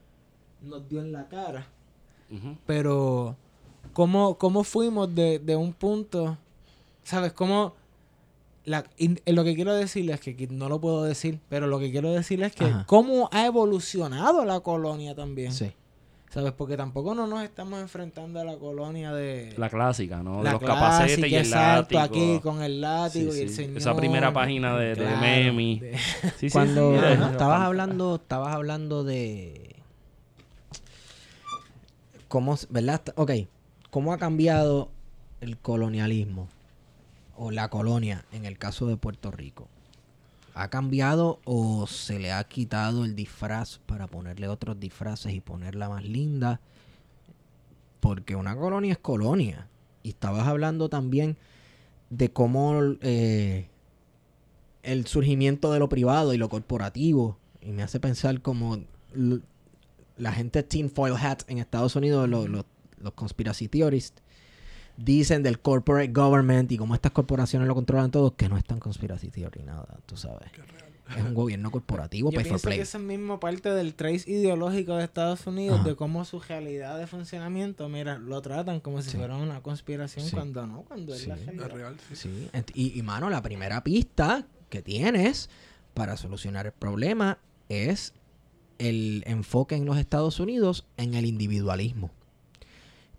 nos dio en la cara, pero ¿cómo, cómo fuimos de, de un punto? ¿Sabes? ¿Cómo... La, y- eh, lo que quiero decirles es que, que no lo puedo decir, pero lo que quiero decirles es que Ajá. cómo ha evolucionado la colonia también. Sí. ¿Sabes? Porque tampoco no nos estamos enfrentando a la colonia de... La clásica, ¿no? De los clásica, capacetes y el látigo. aquí con el látigo Sí, y el sí. señor. Esa primera página de, de Claro, Memi. de- Sí, sí, <laughs> Cuando estabas hablando, estabas hablando de cómo, ¿verdad? Ok, cómo ha cambiado el colonialismo o la colonia en el caso de Puerto Rico. ¿Ha cambiado o se le ha quitado el disfraz para ponerle otros disfraces y ponerla más linda? Porque una colonia es colonia. Y estabas hablando también de cómo eh, el surgimiento de lo privado y lo corporativo. Y me hace pensar como la gente tinfoil hat en Estados Unidos, lo- lo- los conspiracy theorists, dicen del corporate government y cómo estas corporaciones lo controlan todo, que no es tan conspiracy theory nada, tú sabes. Es un gobierno corporativo, Yo pay for pienso play. que eso es mismo parte del trace ideológico de Estados Unidos, Ajá. de cómo su realidad de funcionamiento, mira, lo tratan como si Sí. fuera una conspiración Sí. cuando no, cuando es la Sí. Es realidad. real, sí. Y, y mano, la primera pista que tienes para solucionar el problema es el enfoque en los Estados Unidos en el individualismo.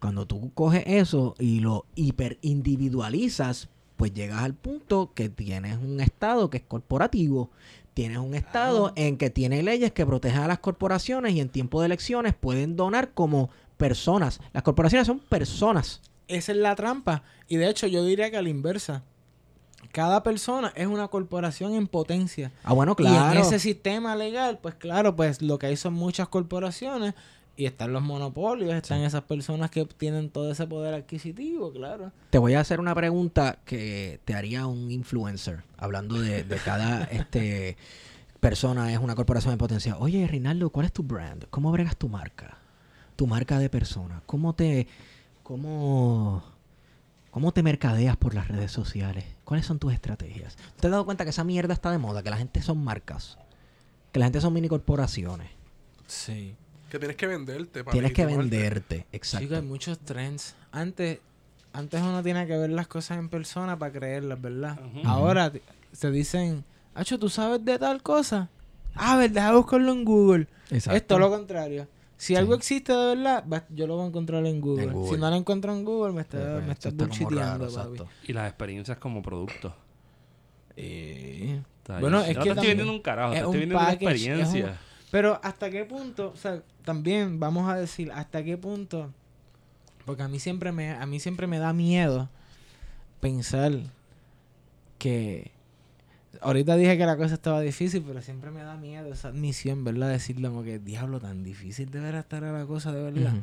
Cuando tú coges eso y lo hiperindividualizas, pues llegas al punto que tienes un Estado que es corporativo, tienes un Estado en que tiene leyes que protegen a las corporaciones y en tiempo de elecciones pueden donar como personas. Las corporaciones son personas. Esa es la trampa. Y de hecho, yo diría que a la inversa. Cada persona es una corporación en potencia. Ah, bueno, Y en claro. ese sistema legal, pues claro, pues lo que hay son muchas corporaciones y están los monopolios, están esas personas que tienen todo ese poder adquisitivo, claro. Te voy a hacer una pregunta que te haría un influencer, hablando de, de cada <laughs> este persona es una corporación de potencia. Oye, Rinaldo, ¿cuál es tu brand? ¿Cómo bregas tu marca? Tu marca de persona. ¿Cómo te cómo cómo te mercadeas por las redes sociales? ¿Cuáles son tus estrategias? ¿Te has dado cuenta que esa mierda está de moda? Que la gente son marcas. Que la gente son mini corporaciones. Sí. Que tienes que venderte. para Tienes que venderte. Chicos, hay Exacto. muchos trends. Antes, antes uno tiene que ver las cosas en persona para creerlas, ¿verdad? Ahora te- se dicen, Hacho, ¿tú sabes de tal cosa? Ah, verdad, buscarlo en Google. Exacto. Es todo lo contrario. Si Sí. algo existe de verdad, va- yo lo voy a encontrar en Google. En Google. Si no lo encuentro en Google, me está, Pues, me eso está está como bullshiteando, raro, papi. exacto. Y las experiencias como producto. Eh, Bueno, es no que te estoy vendiendo un carajo, te es estoy un vendiendo una package, es un- experiencia. Pero hasta qué punto, o sea, también vamos a decir hasta qué punto, porque a mí siempre me, a mí siempre me da miedo pensar que ahorita dije que la cosa estaba difícil, pero siempre me da miedo esa admisión, ¿verdad? Decirle como que diablo tan difícil deberá estar la cosa de verdad.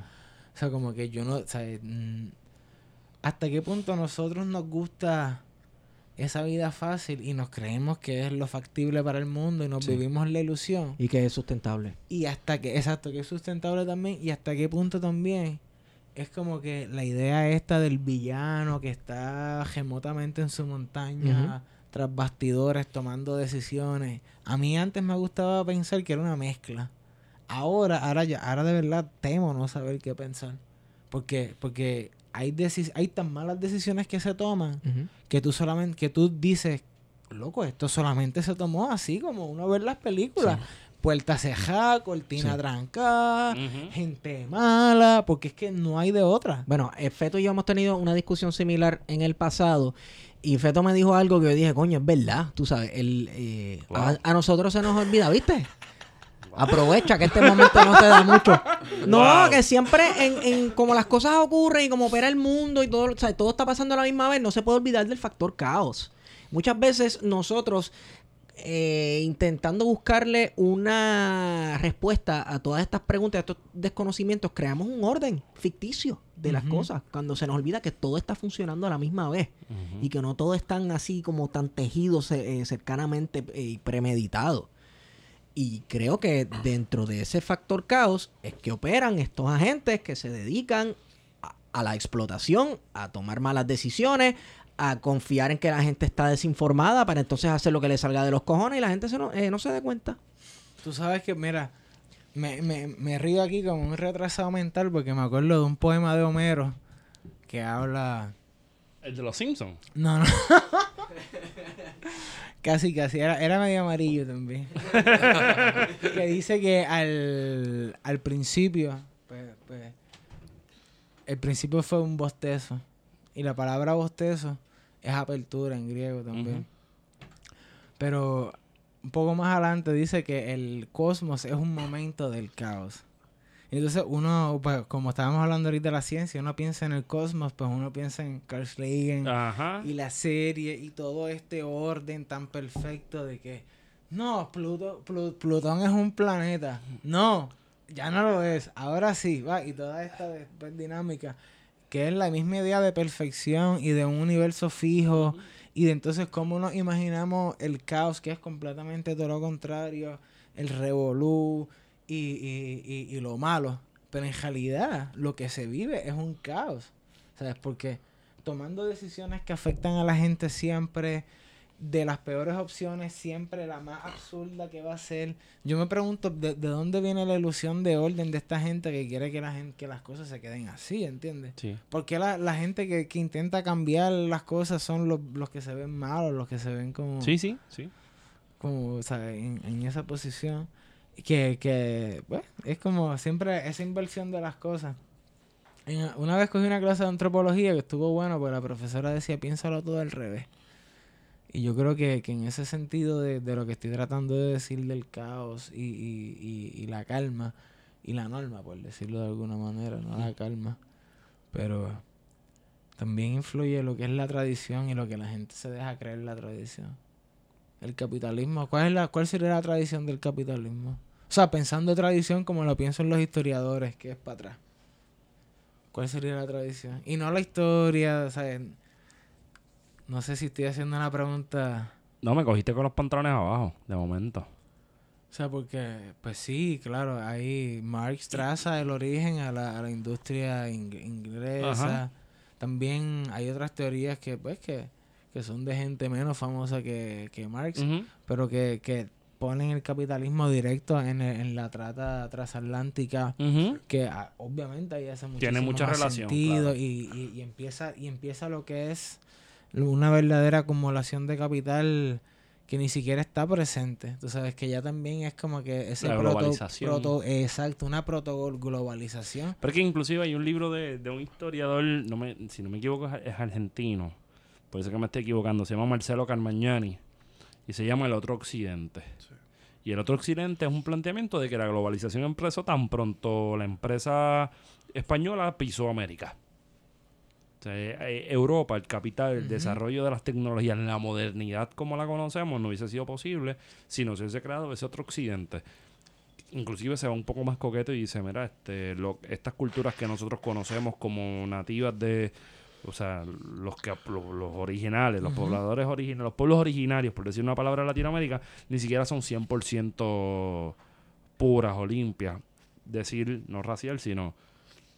O sea, como que yo no, o sea, mm, hasta qué punto a nosotros nos gusta esa vida fácil y nos creemos que es lo factible para el mundo y nos Sí. vivimos la ilusión. Y que es sustentable. Y hasta que, exacto, que es sustentable también. Y hasta qué punto también es como que la idea esta del villano que está remotamente en su montaña, tras bastidores, tomando decisiones. A mí antes me gustaba pensar que era una mezcla. Ahora, ahora ya, ahora de verdad temo no saber qué pensar. Porque, porque hay, deci- hay tan malas decisiones que se toman que tú solamente, que tú dices, loco, esto solamente se tomó así como uno ve las películas. Puerta cejada, cortina Sí. trancada, gente mala, porque es que no hay de otra. Bueno, eh, Feto y yo hemos tenido una discusión similar en el pasado. Y Feto me dijo algo que yo dije, coño, es verdad. Tú sabes, el, eh, Wow. a, a nosotros se nos olvida, ¿viste? Aprovecha que este momento no te da mucho. <laughs> No, Wow. que siempre en, en como las cosas ocurren y como opera el mundo y todo, o sea, todo está pasando a la misma vez, no se puede olvidar del factor caos. Muchas veces nosotros eh, intentando buscarle una respuesta a todas estas preguntas, a estos desconocimientos, creamos un orden ficticio de las cosas, cuando se nos olvida que todo está funcionando a la misma vez y que no todo es tan así como tan tejido eh, cercanamente eh, y premeditado. Y creo que dentro de ese factor caos es que operan estos agentes que se dedican a, a la explotación, a tomar malas decisiones, a confiar en que la gente está desinformada para entonces hacer lo que le salga de los cojones y la gente se no, eh, no se dé cuenta. Tú sabes que, mira, me, me, me río aquí como un retrasado mental porque me acuerdo de un poema de Homero que habla... El de los Simpsons. No, no. <laughs> casi, casi. Era, era medio amarillo también. <laughs> que dice que al, al principio, pues, pues, el principio fue un bostezo. Y la palabra bostezo es apertura en griego también. Pero un poco más adelante dice que el cosmos es un momento del caos. Entonces uno, pues, como estábamos hablando ahorita de la ciencia, uno piensa en el cosmos, pues uno piensa en Carl Sagan Ajá. y la serie y todo este orden tan perfecto de que no, Pluto, Plu- Plutón es un planeta. No, ya no lo es. Ahora sí, va. Y toda esta después dinámica, que es la misma idea de perfección y de un universo fijo. Y de entonces cómo nos imaginamos el caos, que es completamente todo lo contrario, el revolú y, y, y, y lo malo. Pero en realidad lo que se vive es un caos. ¿Sabes? Porque tomando decisiones que afectan a la gente siempre, de las peores opciones, siempre la más absurda que va a ser. Yo me pregunto de, de dónde viene la ilusión de orden de esta gente que quiere que, la gente, que las cosas se queden así, ¿entiendes? Sí. ¿Por qué la, la gente que, que intenta cambiar las cosas son los, los que se ven malos, los que se ven como, Sí, sí, sí. como o sea, en, en esa posición? Que, que bueno, es como siempre esa inversión de las cosas. Una vez cogí una clase de antropología que estuvo bueno, porque la profesora decía, piénsalo todo al revés. Y yo creo que, que en ese sentido de, de lo que estoy tratando de decir del caos y, y, y, y la calma y la norma, por decirlo de alguna manera, no la calma, pero también influye lo que es la tradición y lo que la gente se deja creer en la tradición. El capitalismo, ¿cuál, es la, ¿cuál sería la tradición del capitalismo? O sea, pensando tradición como lo piensan los historiadores, que es para atrás. ¿Cuál sería la tradición? Y no la historia, o sea, no sé si estoy haciendo una pregunta... No, me cogiste con los pantalones abajo, de momento. O sea, porque, pues sí, claro, ahí Marx traza el origen a la, a la industria ing- inglesa. Ajá. También hay otras teorías que, pues, que, que son de gente menos famosa que, que Marx, pero que, que ponen el capitalismo directo en, el- en la trata transatlántica, que ah, obviamente ahí hace muchísimo Tiene mucha más relación, sentido claro. y, y- y empieza y empieza lo que es una verdadera acumulación de capital que ni siquiera está presente. Tú sabes que ya también es como que ese La proto- exacto, una proto globalización. Pero que inclusive hay un libro de, de un historiador, no me, si no me equivoco es, argentino, puede ser que me esté equivocando, se llama Marcelo Carmagnani y se llama El Otro Occidente. Y el Otro Occidente es un planteamiento de que la globalización empezó tan pronto la empresa española pisó América. O sea, eh, Europa, el capital, el desarrollo de las tecnologías, la modernidad como la conocemos no hubiese sido posible si no se hubiese creado ese otro occidente inclusive se va un poco más coqueto y dice, mira, este, lo- estas culturas que nosotros conocemos como nativas de, o sea, los que los, los originales, los pobladores originales, los pueblos originarios, por decir una palabra en Latinoamérica, ni siquiera son 100% puras o limpias. Decir, no racial, sino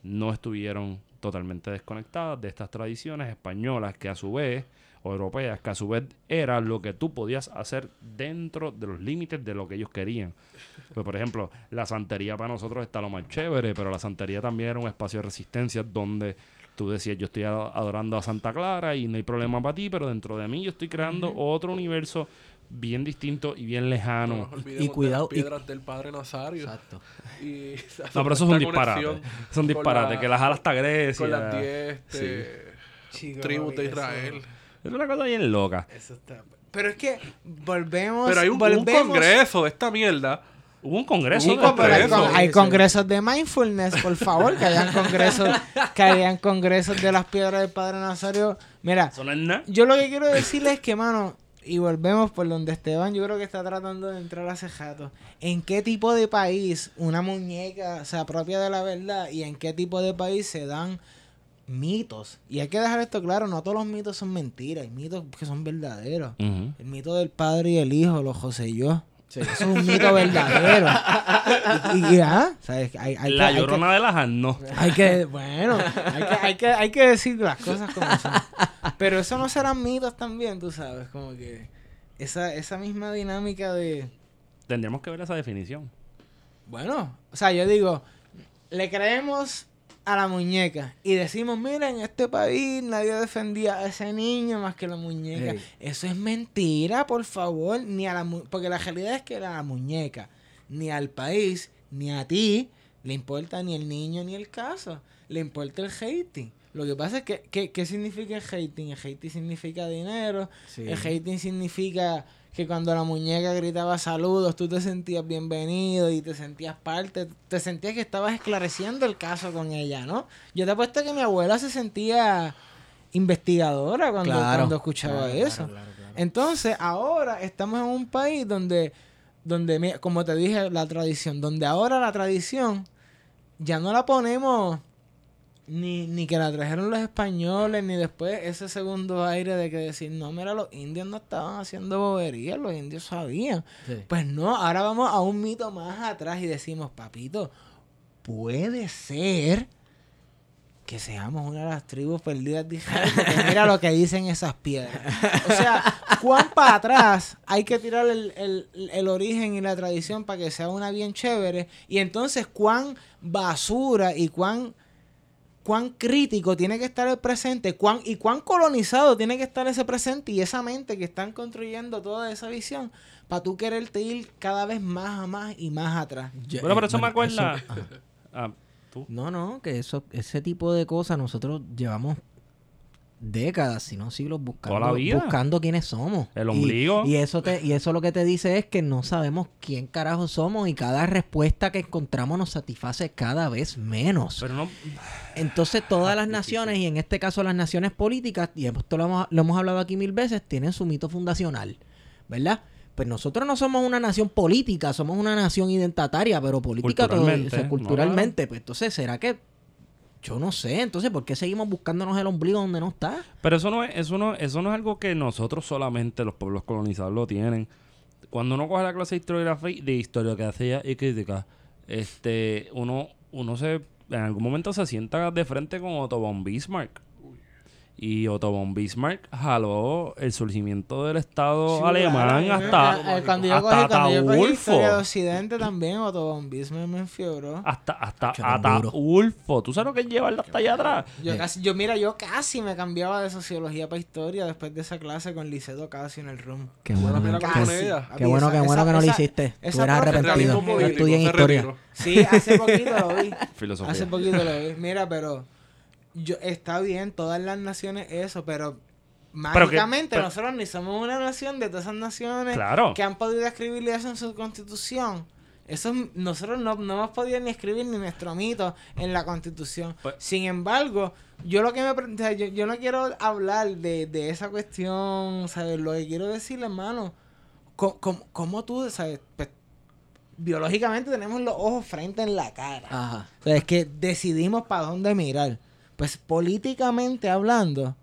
no estuvieron totalmente desconectadas de estas tradiciones españolas que a su vez o europeas, que a su vez era lo que tú podías hacer dentro de los límites de lo que ellos querían. Pues, por ejemplo, la santería para nosotros está lo más chévere, pero la santería también era un espacio de resistencia donde tú decías, yo estoy ado- adorando a Santa Clara y no hay problema para ti, pero dentro de mí yo estoy creando otro universo bien distinto y bien No lejano. Y cuidado, de las piedras del Padre Nazario. Exacto. <laughs> Y No, pero eso es un disparate. Es un disparate, la- que las alas hasta Grecia. Con las 10 este, Chico, tribus de Israel. eso- Es una cosa bien loca. Eso está. Pero es que volvemos. Pero hay un, un congreso de esta mierda. Hubo un congreso Hubo un hay, congresos de mindfulness, por favor, que hayan <laughs> congresos, que hayan congresos de las piedras del Padre Nazario. Mira, yo lo que quiero decirles es que, mano, y volvemos por donde Esteban, yo creo que está tratando de entrar hace rato. ¿En qué tipo de país una muñeca se apropia de la verdad y en qué tipo de país se dan mitos? Y hay que dejar esto claro, no todos los mitos son mentiras, hay mitos que son verdaderos. El mito del padre y el hijo, lo José yo. Eso es un mito verdadero. y, y, ah, ¿sabes? Hay, hay que- La que- llorona de las no. hay que, bueno, hay que, hay que, hay que decir las cosas como son. Pero eso no serán mitos también, tú sabes, como que esa, esa misma dinámica de, Tendríamos que ver esa definición. bueno, o sea, yo digo, le creemos a la muñeca y decimos, mira, en este país nadie defendía a ese niño más que la muñeca. Eso es mentira, por favor, ni a la mu- porque la realidad es que a la muñeca, ni al país, ni a ti le importa ni el niño ni el caso, le importa el hating. Lo que pasa es que, que- ¿qué significa el hating? El hating significa dinero, Sí. el hating significa que cuando la muñeca gritaba saludos, tú te sentías bienvenido y te sentías parte, te sentías que estabas esclareciendo el caso con ella, ¿no? Yo te apuesto que mi abuela se sentía investigadora cuando, Claro. cuando escuchaba Claro, eso. claro, claro, claro. Entonces, ahora estamos en un país donde, donde, como te dije, la tradición, donde ahora la tradición ya no la ponemos ni, ni que la trajeron los españoles, ni después ese segundo aire de que decir, no, mira, los indios no estaban haciendo boberías, los indios sabían. Sí. Pues no, ahora vamos a un mito más atrás y decimos, papito, puede ser que seamos una de las tribus perdidas de Israel, porque mira lo que dicen esas piedras. O sea, cuán para atrás hay que tirar el, el- el origen y la tradición para que sea una bien chévere, y entonces cuán basura y cuán cuán crítico tiene que estar el presente, cuán y cuán colonizado tiene que estar ese presente y esa mente que están construyendo toda esa visión para tú quererte ir cada vez más a más y más atrás. Yo- Bueno, pero eso me acuerda. eso-. Ah, tú. No, no, que eso, ese tipo de cosas nosotros llevamos décadas, si no siglos, buscando, buscando quiénes somos. El ombligo. Y, eso te, y eso lo que te dice es que no sabemos quién carajo somos y cada respuesta que encontramos nos satisface cada vez menos. Pero no. Entonces todas las naciones, y en este caso las naciones políticas, y esto lo hemos, lo hemos hablado aquí mil veces, tienen su mito fundacional, ¿verdad? Pues nosotros no somos una nación política, somos una nación identitaria, pero política todo- Culturalmente, o sea, ¿no? culturalmente. Pues entonces, ¿será que yo no sé? Entonces, ¿por qué seguimos buscándonos el ombligo donde no está? Pero eso no es, eso no, eso no es algo que nosotros solamente, los pueblos colonizados, lo tienen. Cuando uno coge la clase de historiografía, de historiografía y crítica, este, uno, uno se, en algún momento se sienta de frente con Otto von Bismarck. Y Otto von Bismarck jaló el surgimiento del Estado alemán Claro, hasta, cuando yo hasta cogí, cuando yo cogí Ataulfo. de Occidente también, Otto von Bismarck me enfiebró. Hasta, hasta. Ataulfo. ¿Tú sabes lo que es llevarlo hasta allá atrás? Yo Eh. casi, yo mira, yo casi me cambiaba de sociología para historia después de esa clase con Licedo Casio en el room. Qué bueno, que- con Casi. ella. qué bueno, qué Esa- bueno que no lo esa- hiciste. Tú esa eras arrepentido. Yo Estudié en se historia. Sí, hace poquito lo vi. <laughs> Filosofía. Hace poquito lo vi. Mira, pero yo está bien todas las naciones eso, pero Pero que- mágicamente pero- nosotros ni somos una nación de todas esas naciones Claro. que han podido escribir eso en su constitución. Eso es- nosotros no, no hemos podido ni escribir ni nuestro mito en la constitución. Pues- Sin embargo, yo lo que me o sea, yo, yo no quiero hablar de, de esa cuestión, ¿sabes? Lo que quiero decirle, hermano, co- com- cómo tú, ¿sabes? Pues, biológicamente tenemos los ojos frente en la cara. Ajá. O sea, es que decidimos para dónde mirar. Pues políticamente hablando,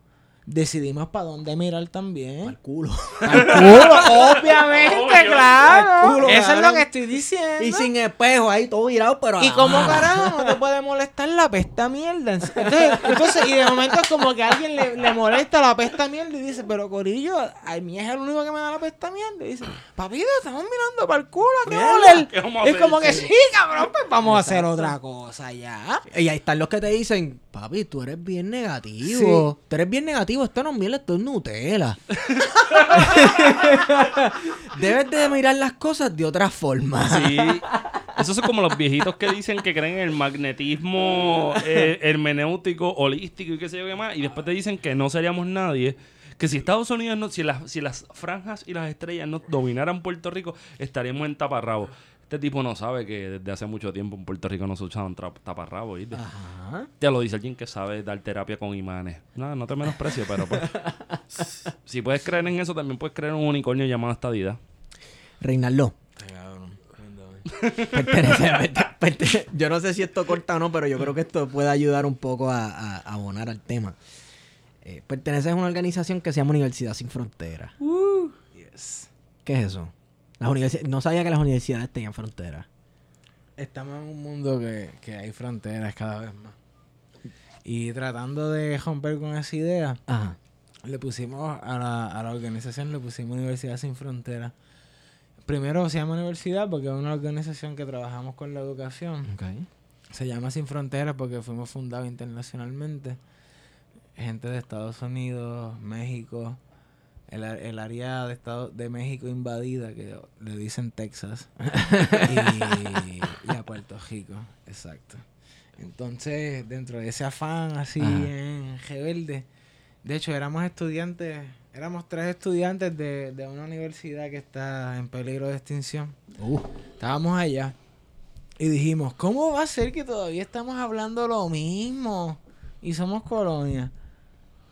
decidimos para dónde mirar también. Al culo. Al culo, <laughs> obviamente, Obvio. claro. Al culo, Eso es lo que estoy diciendo. Y sin espejo ahí todo virado, pero. Y como carajo no te puede molestar la pesta mierda. Entonces, entonces, y de momento es como que a alguien le, le molesta la pesta mierda y dice, pero Corillo, a mí es el único que me da la pesta mierda. Y dice, papito, estamos mirando para el culo, ¿a qué Mierda, oler?". ¿qué vamos a Es hacer? como que Sí. sí, cabrón, pues vamos a hacer otra cosa ya. Y ahí están los que te dicen, papi, tú eres bien negativo. Tú eres bien negativo, esto no es miel, esto es Nutella. <laughs> Debes de mirar las cosas de otra forma. Sí. Esos son como los viejitos que dicen que creen en el magnetismo eh, hermenéutico, holístico y qué sé yo qué más. Y después te dicen que no seríamos nadie. Que si Estados Unidos no, si las, si las franjas y las estrellas no dominaran Puerto Rico, estaríamos en taparrabo. Este tipo no sabe que desde hace mucho tiempo en Puerto Rico no se usaban taparrabos, ¿viste? Ajá. Ya lo dice alguien que sabe dar terapia con imanes. No, no te menosprecio, pero pues. <laughs> si puedes creer en eso, también puedes creer en un unicornio llamado estadidad. Reinaldo. Pertenece- yo no sé si esto corta o no, pero yo creo que esto puede ayudar un poco a, a- a abonar al tema. Eh, perteneces a una organización que se llama Universidad Sin Fronteras. ¿Qué es eso? Las universi- no sabía que las universidades tenían fronteras. Estamos en un mundo que, que hay fronteras cada vez más. Y tratando de romper con esa idea, Ajá. le pusimos a la, a la organización, le pusimos Universidad Sin Fronteras. Primero se llama universidad porque es una organización que trabajamos con la educación. Se llama Sin Fronteras porque fuimos fundados internacionalmente. Gente de Estados Unidos, México, el, el área de, Estado, de México invadida, que le dicen Texas, y, y a Puerto Rico, exacto. Entonces, dentro de ese afán así Ajá. en rebelde, de hecho éramos estudiantes, éramos tres estudiantes de, de una universidad que está en peligro de extinción. Uh, Estábamos allá y dijimos, ¿cómo va a ser que todavía estamos hablando lo mismo y somos colonia?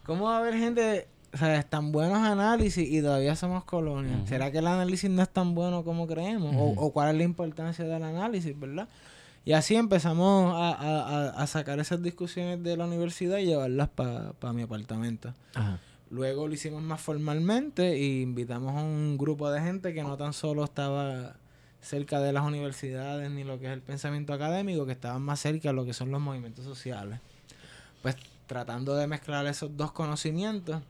¿Cómo va a haber gente, o sea, tan buenos análisis y todavía somos colonia? Ujú. ¿Será que el análisis no es tan bueno como creemos? O- o, cuál es la importancia del análisis, verdad? Y así empezamos a, a- a- sacar esas discusiones de la universidad y llevarlas para mi apartamento. ajá. Luego lo hicimos más formalmente e invitamos a un grupo de gente que no tan solo estaba cerca de las universidades ni lo que es el pensamiento académico, que estaban más cerca de lo que son los movimientos sociales. Pues tratando de mezclar esos dos conocimientos,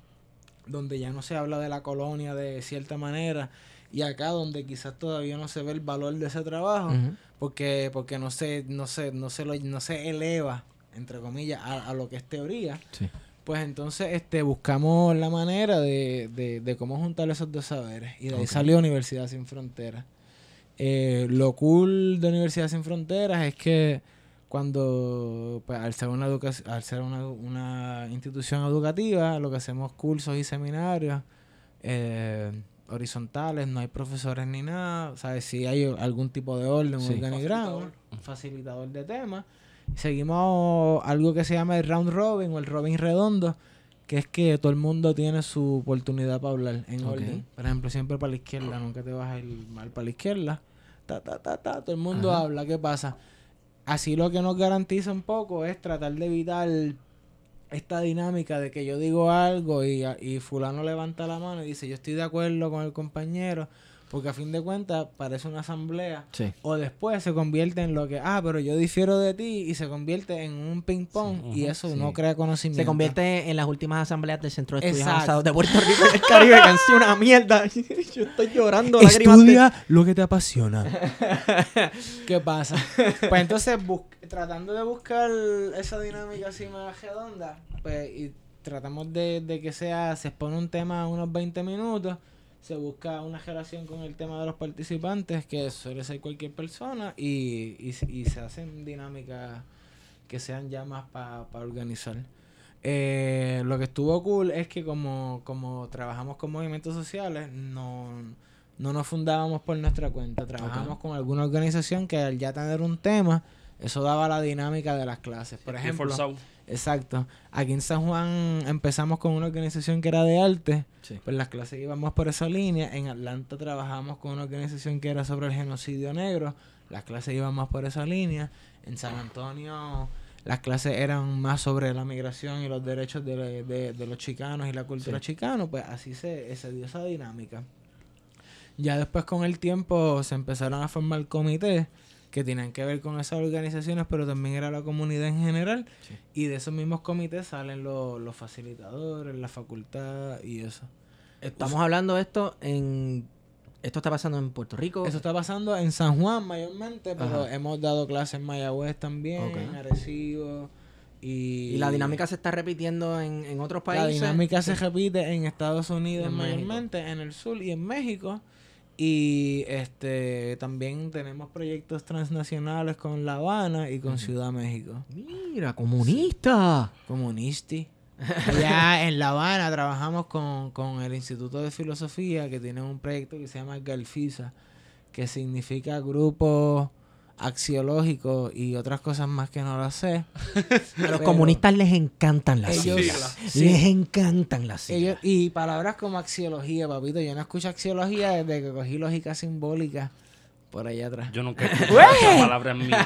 donde ya no se habla de la colonia de cierta manera, y acá donde quizás todavía no se ve el valor de ese trabajo, porque, porque no se, no se, no se lo, no se eleva, entre comillas, a, a lo que es teoría. Sí. Pues entonces este buscamos la manera de, de, de cómo juntar esos dos saberes. Y de ahí salió Universidad Sin Fronteras. Eh, lo cool de Universidad Sin Fronteras es que cuando, pues, al ser una, al ser una, una institución educativa, lo que hacemos cursos y seminarios eh, horizontales, no hay profesores ni nada, ¿sabes? Si hay algún tipo de orden, un Sí. organigrama, un facilitador de temas. Seguimos algo que se llama el round robin o el robin redondo, que es que todo el mundo tiene su oportunidad para hablar en orden. Por ejemplo, siempre para la izquierda, nunca te vas a ir mal para la izquierda. Ta, ta, ta, ta, todo el mundo Ajá. habla, ¿qué pasa? Así lo que nos garantiza un poco es tratar de evitar esta dinámica de que yo digo algo y, y fulano levanta la mano y dice yo estoy de acuerdo con el compañero, porque a fin de cuentas parece una asamblea Sí. o después se convierte en lo que, ah, pero yo difiero de ti y se convierte en un ping pong Sí, y eso sí. no crea conocimiento. Se convierte en las últimas asambleas del Centro de Estudios. Avanzados de Puerto Rico y del Caribe, que han sido una mierda. <laughs> Yo estoy llorando. lágrimas de- Estudia lo que te apasiona. <laughs> ¿Qué pasa? Pues entonces, bus- tratando de buscar esa dinámica así más redonda, pues, y tratamos de, de que sea, se expone un tema a unos 20 minutos, se busca una relación con el tema de los participantes, que suele ser cualquier persona, y, y, se- y se hacen dinámicas que sean ya más para organizar. Eh, lo que estuvo cool es que como, como trabajamos con movimientos sociales, no, no nos fundábamos por nuestra cuenta. Trabajamos con alguna organización que al ya tener un tema, eso daba la dinámica de las clases. Por ejemplo. Exacto. Aquí en San Juan empezamos con una organización que era de arte. Sí. Pues las clases íbamos por esa línea. En Atlanta trabajamos con una organización que era sobre el genocidio negro. Las clases iban más por esa línea. En San Antonio las clases eran más sobre la migración y los derechos de, de- de los chicanos y la cultura chicana, pues así se, se dio esa dinámica. Ya después con el tiempo se empezaron a formar comités que tenían que ver con esas organizaciones, pero también era la comunidad en general. Y de esos mismos comités salen los, los facilitadores, la facultad y eso. Estamos hablando de esto en... Esto está pasando en Puerto Rico. Eso está pasando en San Juan mayormente, pero Ajá. hemos dado clases en Mayagüez también, en Arecibo. Y, Y la dinámica se está repitiendo en, en otros La países. dinámica se repite en Estados Unidos En México. mayormente, en el sur y en México. Y este también tenemos proyectos transnacionales con La Habana y con Ciudad México. Mira, comunista. Comunisti. Allá en La Habana trabajamos con, con el Instituto de Filosofía que tiene un proyecto que se llama Galfisa, que significa grupo axiológico y otras cosas más que no lo sé. <laughs> A los comunistas les encantan las ellos- siglas. sí. Les encantan las siglas. Ellos, y palabras como axiología, papito. Yo no escucho axiología desde que cogí lógica simbólica por allá atrás. Yo nunca he <laughs> escuchado esa palabra en mi <laughs> vida.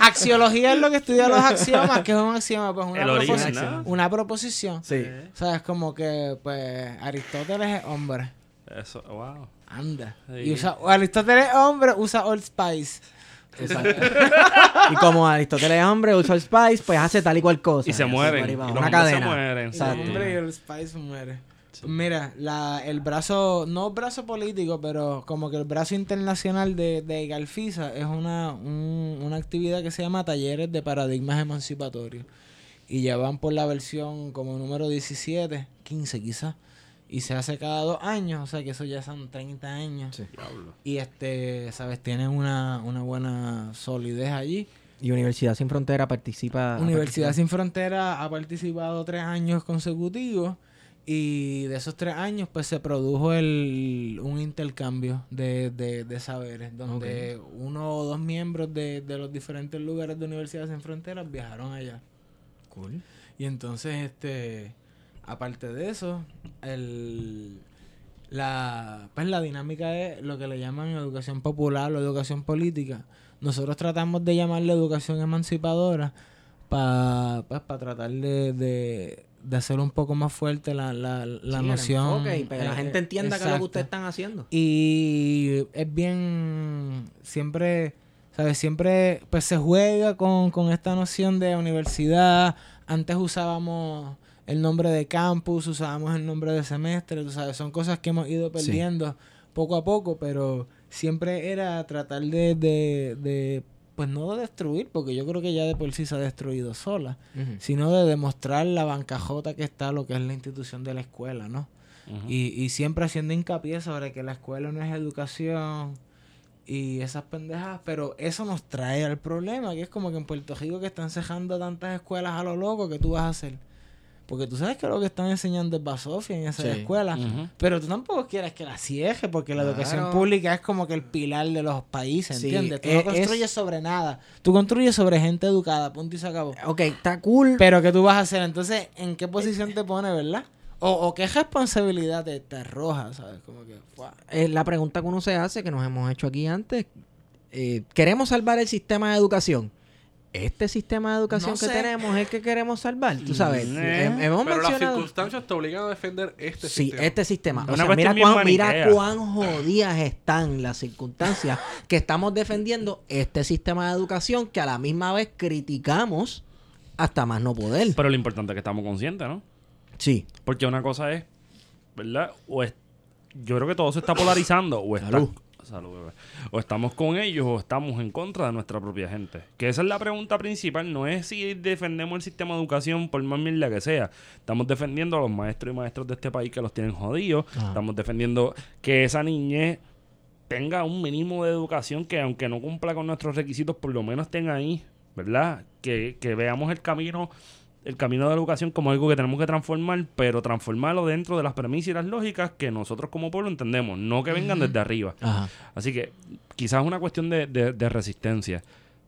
Axiología es lo que estudia los axiomas, que es un axioma, pues una, proposición- una proposición. Sí. O sea, es como que, pues, Aristóteles es hombre. Eso, wow. Anda. Sí. Y usa, Aristóteles es hombre, usa Old Spice. <laughs> y como Aristóteles es hombre, usa el Spice, pues hace tal y cual cosa. Y se mueren. Y Una se cadena. El Exacto. hombre y Old Spice muere. Mira, la, el brazo, no brazo político, pero como que el brazo internacional de, de Galfisa es una, un- una actividad que se llama Talleres de Paradigmas Emancipatorios. Y ya van por la versión como número 17, 15 quizás. Y se hace cada dos años, o sea que eso ya son 30 años. Sí. Y este, ¿sabes? Tienen una, una buena solidez allí. Y Universidad Sin Frontera participa. Universidad Sin Frontera ha participado tres años consecutivos y de esos tres años pues se produjo el, un intercambio de, de, de saberes donde uno o dos miembros de, de los diferentes lugares de Universidad Sin Fronteras viajaron allá. Cool. Y entonces, este, aparte de eso, el, la, pues la dinámica es lo que le llaman educación popular o educación política. Nosotros tratamos de llamarle educación emancipadora para pues, pa tratar de, de, de hacer un poco más fuerte la, la, la Sí, noción. y para que la eh, gente entienda que es lo que ustedes están haciendo. Y es bien, siempre, ¿sabes? Siempre pues se juega con, con esta noción de universidad. Antes usábamos el nombre de campus, usábamos el nombre de semestre, tú sabes, son cosas que hemos ido Sí. perdiendo poco a poco, pero siempre era tratar de, de, de, pues no de destruir, porque yo creo que ya de por sí se ha destruido sola, sino de demostrar la bancajota que está lo que es la institución de la escuela, ¿no? Y, y siempre haciendo hincapié sobre que la escuela no es educación y esas pendejas, pero eso nos trae al problema, que es como que en Puerto Rico que están cejando tantas escuelas a lo loco, que tú vas a hacer? Porque tú sabes que lo que están enseñando es basofia en esa Sí. escuela, pero tú tampoco quieres que la cieje, porque la educación pública es como que el pilar de los países, Sí, ¿entiendes? Tú es- no construyes es- sobre nada, tú construyes sobre gente educada, punto y se acabó. Ok, está cool. Pero ¿qué tú vas a hacer? Entonces, ¿en qué posición te pone, verdad? O, o qué responsabilidad te, te arroja, ¿sabes? Como que, ¡fua! Eh, la pregunta que uno se hace, que nos hemos hecho aquí antes, eh, ¿queremos salvar el sistema de educación? Este sistema de educación No que sé. tenemos es el que queremos salvar, tú sabes. Eh, Hem- hemos Pero las mencionado... circunstancias te obligan a defender este Sí, sistema. este sistema. O sea, mira, cuán jodidas están las circunstancias que estamos defendiendo este sistema de educación que a la misma vez criticamos hasta más no poder. Pero lo importante es que estamos conscientes, ¿no? Sí. Porque una cosa es, ¿verdad? O es, yo creo que todo se está polarizando. O, está- Salud. Salud, bebé. o estamos con ellos o estamos en contra de nuestra propia gente. Que esa es la pregunta principal. No es si defendemos el sistema de educación por más mierda que sea. Estamos defendiendo a los maestros y maestros de este país que los tienen jodidos. Ajá. Estamos defendiendo que esa niñez tenga un mínimo de educación que aunque no cumpla con nuestros requisitos, por lo menos tenga ahí, ¿verdad? Que, que veamos el camino el camino de la educación como algo que tenemos que transformar, pero transformarlo dentro de las premisas y las lógicas que nosotros como pueblo entendemos, no que vengan desde arriba. Ajá. Así que quizás es una cuestión de, de- de resistencia,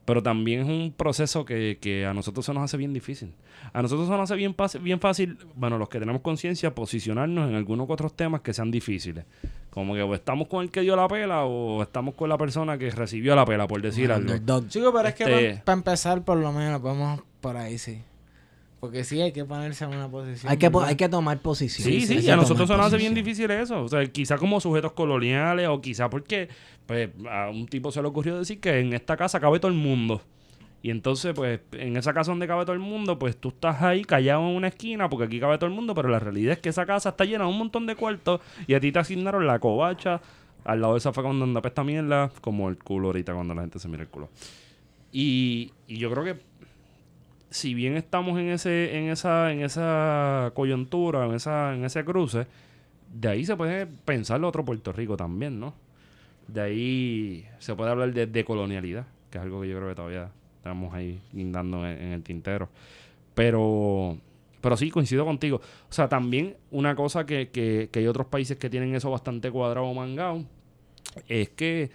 pero también es un proceso que, que a nosotros se nos hace bien difícil. A nosotros se nos hace bien, bien fácil, bueno, los que tenemos conciencia, posicionarnos en algunos que otros temas que sean difíciles. Como que o estamos con el que dio la pela o estamos con la persona que recibió la pela, por decir algo. Chico, pero es que Este- para empezar, por lo menos, vamos por ahí, sí. Porque sí hay que ponerse en una posición. Hay que, hay que tomar posición. Sí, sí, que a nosotros se nos hace bien difícil eso. O sea, quizá como sujetos coloniales o quizá porque pues, a un tipo se le ocurrió decir que en esta casa cabe todo el mundo. Y entonces, pues, en esa casa donde cabe todo el mundo, pues tú estás ahí callado en una esquina porque aquí cabe todo el mundo, pero la realidad es que esa casa está llena de un montón de cuartos y a ti te asignaron la covacha al lado de esa fue donde apesta mierda, como el culo ahorita cuando la gente se mira el culo. Y, y yo creo que si bien estamos en ese en esa en esa coyuntura, en esa en ese cruce, de ahí se puede pensar lo otro Puerto Rico también, ¿no? De ahí se puede hablar de, de colonialidad, que es algo que yo creo que todavía estamos ahí guindando en, el tintero. Pero pero sí, coincido contigo. O sea, también una cosa que, que, que hay otros países que tienen eso bastante cuadrado o mangado, es que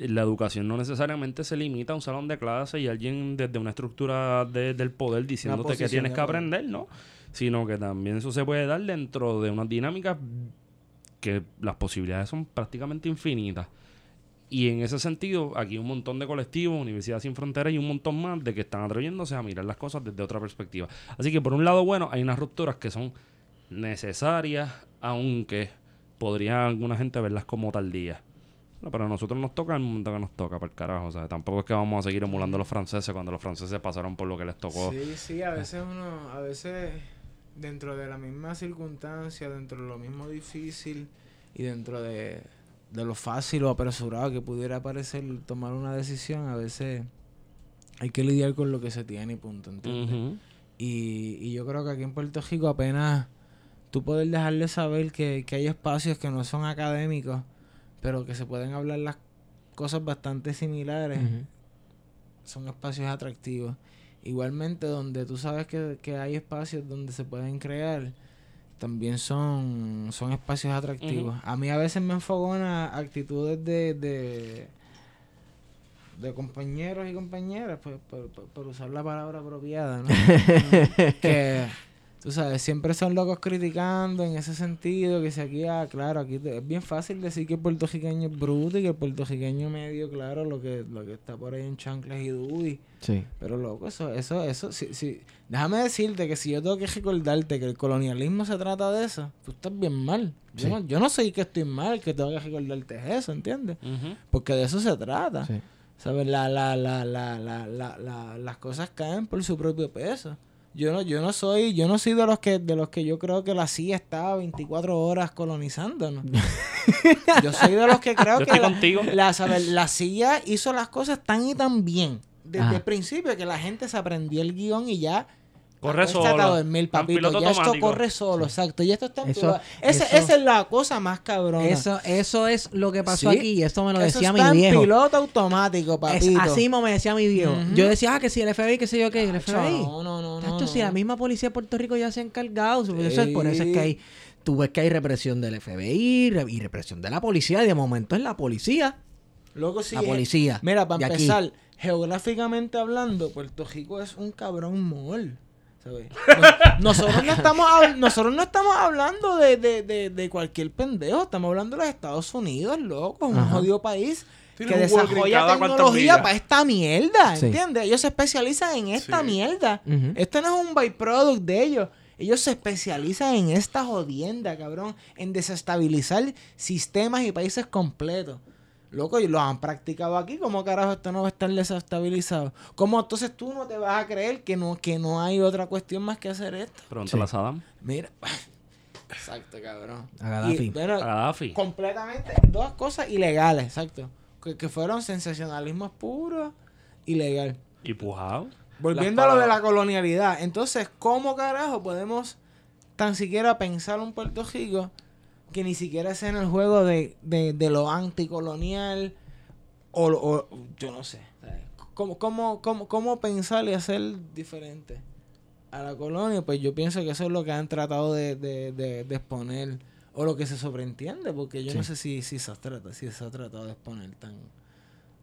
la educación no necesariamente se limita a un salón de clase y alguien desde una estructura de- del poder diciéndote que tienes que aprender, ¿no? Sino que también eso se puede dar dentro de unas dinámicas que las posibilidades son prácticamente infinitas. Y en ese sentido, aquí un montón de colectivos, Universidad Sin Fronteras y un montón más de que están atreviéndose a mirar las cosas desde otra perspectiva. Así que por un lado, bueno, hay unas rupturas que son necesarias, aunque podría alguna gente verlas como tardías. No, pero a nosotros nos toca el momento que nos toca, para el carajo. O sea, tampoco es que vamos a seguir emulando a los franceses cuando los franceses pasaron por lo que les tocó. Sí, sí, a veces uno, a veces dentro de la misma circunstancia, dentro de lo mismo difícil y dentro de, de lo fácil o apresurado que pudiera parecer tomar una decisión, a veces hay que lidiar con lo que se tiene y punto, ¿entiendes? Y, y yo creo que aquí en Puerto Rico apenas tú poder dejarle saber que, que hay espacios que no son académicos, pero que se pueden hablar las cosas bastante similares son espacios atractivos. Igualmente, donde tú sabes que, que hay espacios donde se pueden crear, también son, son espacios atractivos. A mí a veces me enfogona actitudes de, de, de compañeros y compañeras, pues, por, por- por usar la palabra apropiada, ¿no? <laughs> que, tú sabes, siempre son locos criticando en ese sentido, que si aquí, ah, claro, aquí te- es bien fácil decir que el puertorriqueño es bruto y que el puertorriqueño medio, claro, lo que, lo que está por ahí en chanclas y duty. Sí. Pero loco, eso, eso, eso, sí, sí. Déjame decirte que si yo tengo que recordarte que el colonialismo se trata de eso, tú estás bien mal. Yo, Sí. no, yo no sé que estoy mal, que tengo que recordarte es eso, ¿entiendes? Porque de eso se trata. Sí. ¿Sabes? La, la, la, la, la, la, la- las cosas caen por su propio peso. Yo no, yo no soy, yo no soy de los que, de los que yo creo que la CIA estaba 24 horas colonizándonos. <laughs> yo soy de los que creo Yo que la, la, la CIA hizo las cosas tan y tan bien desde Ajá. el principio que la gente se aprendió el guion y ya Corre solo. Está en papito. piloto Ya esto corre solo, exacto. Y esto está en Eso- piloto- Ese- eso- Esa es la cosa más cabrona. Eso, eso es lo que pasó Sí. aquí y esto me lo Eso decía mi está en viejo. piloto automático, Es- papito. así mismo me decía mi viejo. Yo decía, ah, que si el FBI, que sé yo qué, el FBI. No, no, no, no. Tacho, si no. la misma policía de Puerto Rico ya se ha encargado. Por eso, es- por eso es que hay, tú ves que hay represión del FBI y represión de la policía. Y de momento es la policía. Loco, sí, la eh, policía. Mira, para aquí. empezar, geográficamente hablando, Puerto Rico es un cabrón mol. ¿Sabes? No- nosotros, no estamos hab- nosotros no estamos hablando de, de, de, de cualquier pendejo, estamos hablando de los Estados Unidos, loco, un Ajá. jodido país Tiene que desarrolla tecnología para esta mierda, Sí. ¿entiendes? Ellos se especializan en esta Sí. mierda. Esto no es un byproduct de ellos. Ellos se especializan en esta jodienda, cabrón. En desestabilizar sistemas y países completos. Loco, y lo han practicado aquí. ¿Cómo carajo esto no va a estar desestabilizado? ¿Cómo entonces tú no te vas a creer que no, que no hay otra cuestión más que hacer esto? Pregúntale a Saddam. Mira. <laughs> Exacto, cabrón. A Gaddafi. Y, bueno, A Gaddafi. completamente dos cosas ilegales, exacto. Que, que fueron sensacionalismos puros, ilegal. Y pujado. Volviendo a lo de la colonialidad. Entonces, ¿cómo carajo podemos tan siquiera pensar un Puerto Rico que ni siquiera sea en el juego de, de, de lo anticolonial o, lo- o- yo no sé. ¿Cómo, cómo, cómo, ¿Cómo pensar y hacer diferente a la colonia? Pues yo pienso que eso es lo que han tratado de, de, de, de exponer o lo que se sobreentiende, porque yo no sé si, si, se ha tratado, si se ha tratado de exponer tan,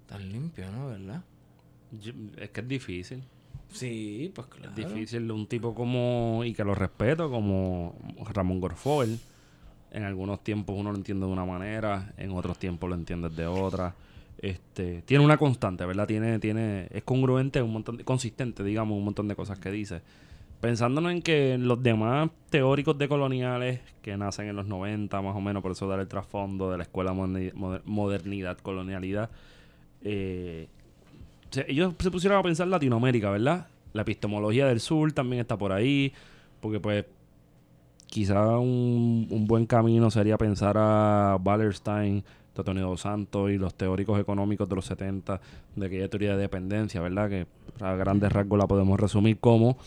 tan limpio, ¿no? ¿Verdad? Yo- Es que es difícil. Sí, pues claro. Es difícil un tipo como, y que lo respeto, como Ramón Gorfoel, En algunos tiempos uno lo entiende de una manera, en otros tiempos lo entiendes de otra. Este, tiene una constante, ¿verdad? Tiene, tiene, es congruente, un montón de, consistente, digamos, un montón de cosas que dice. Pensándonos en que los demás teóricos decoloniales que nacen en los 90, más o menos, por eso dar el trasfondo de la escuela moderni- moder- modernidad, colonialidad, eh, ellos se pusieron a pensar Latinoamérica, ¿verdad? La epistemología del sur también está por ahí, porque pues quizá un, un buen camino sería pensar a Wallerstein, Antonio dos Santos y los teóricos económicos de los 70 de aquella teoría de dependencia, ¿verdad? Que a grandes rasgos la podemos resumir como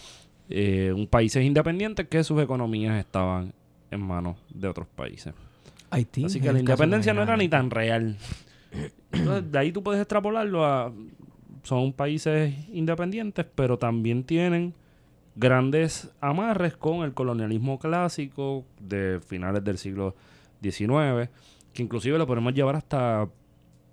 eh, un países independientes que sus economías estaban en manos de otros países. Haití. Así que la independencia no era ni tan real. Entonces, de ahí tú puedes extrapolarlo a... Son países independientes, pero también tienen grandes amarres con el colonialismo clásico de finales del siglo XIX, que inclusive lo podemos llevar hasta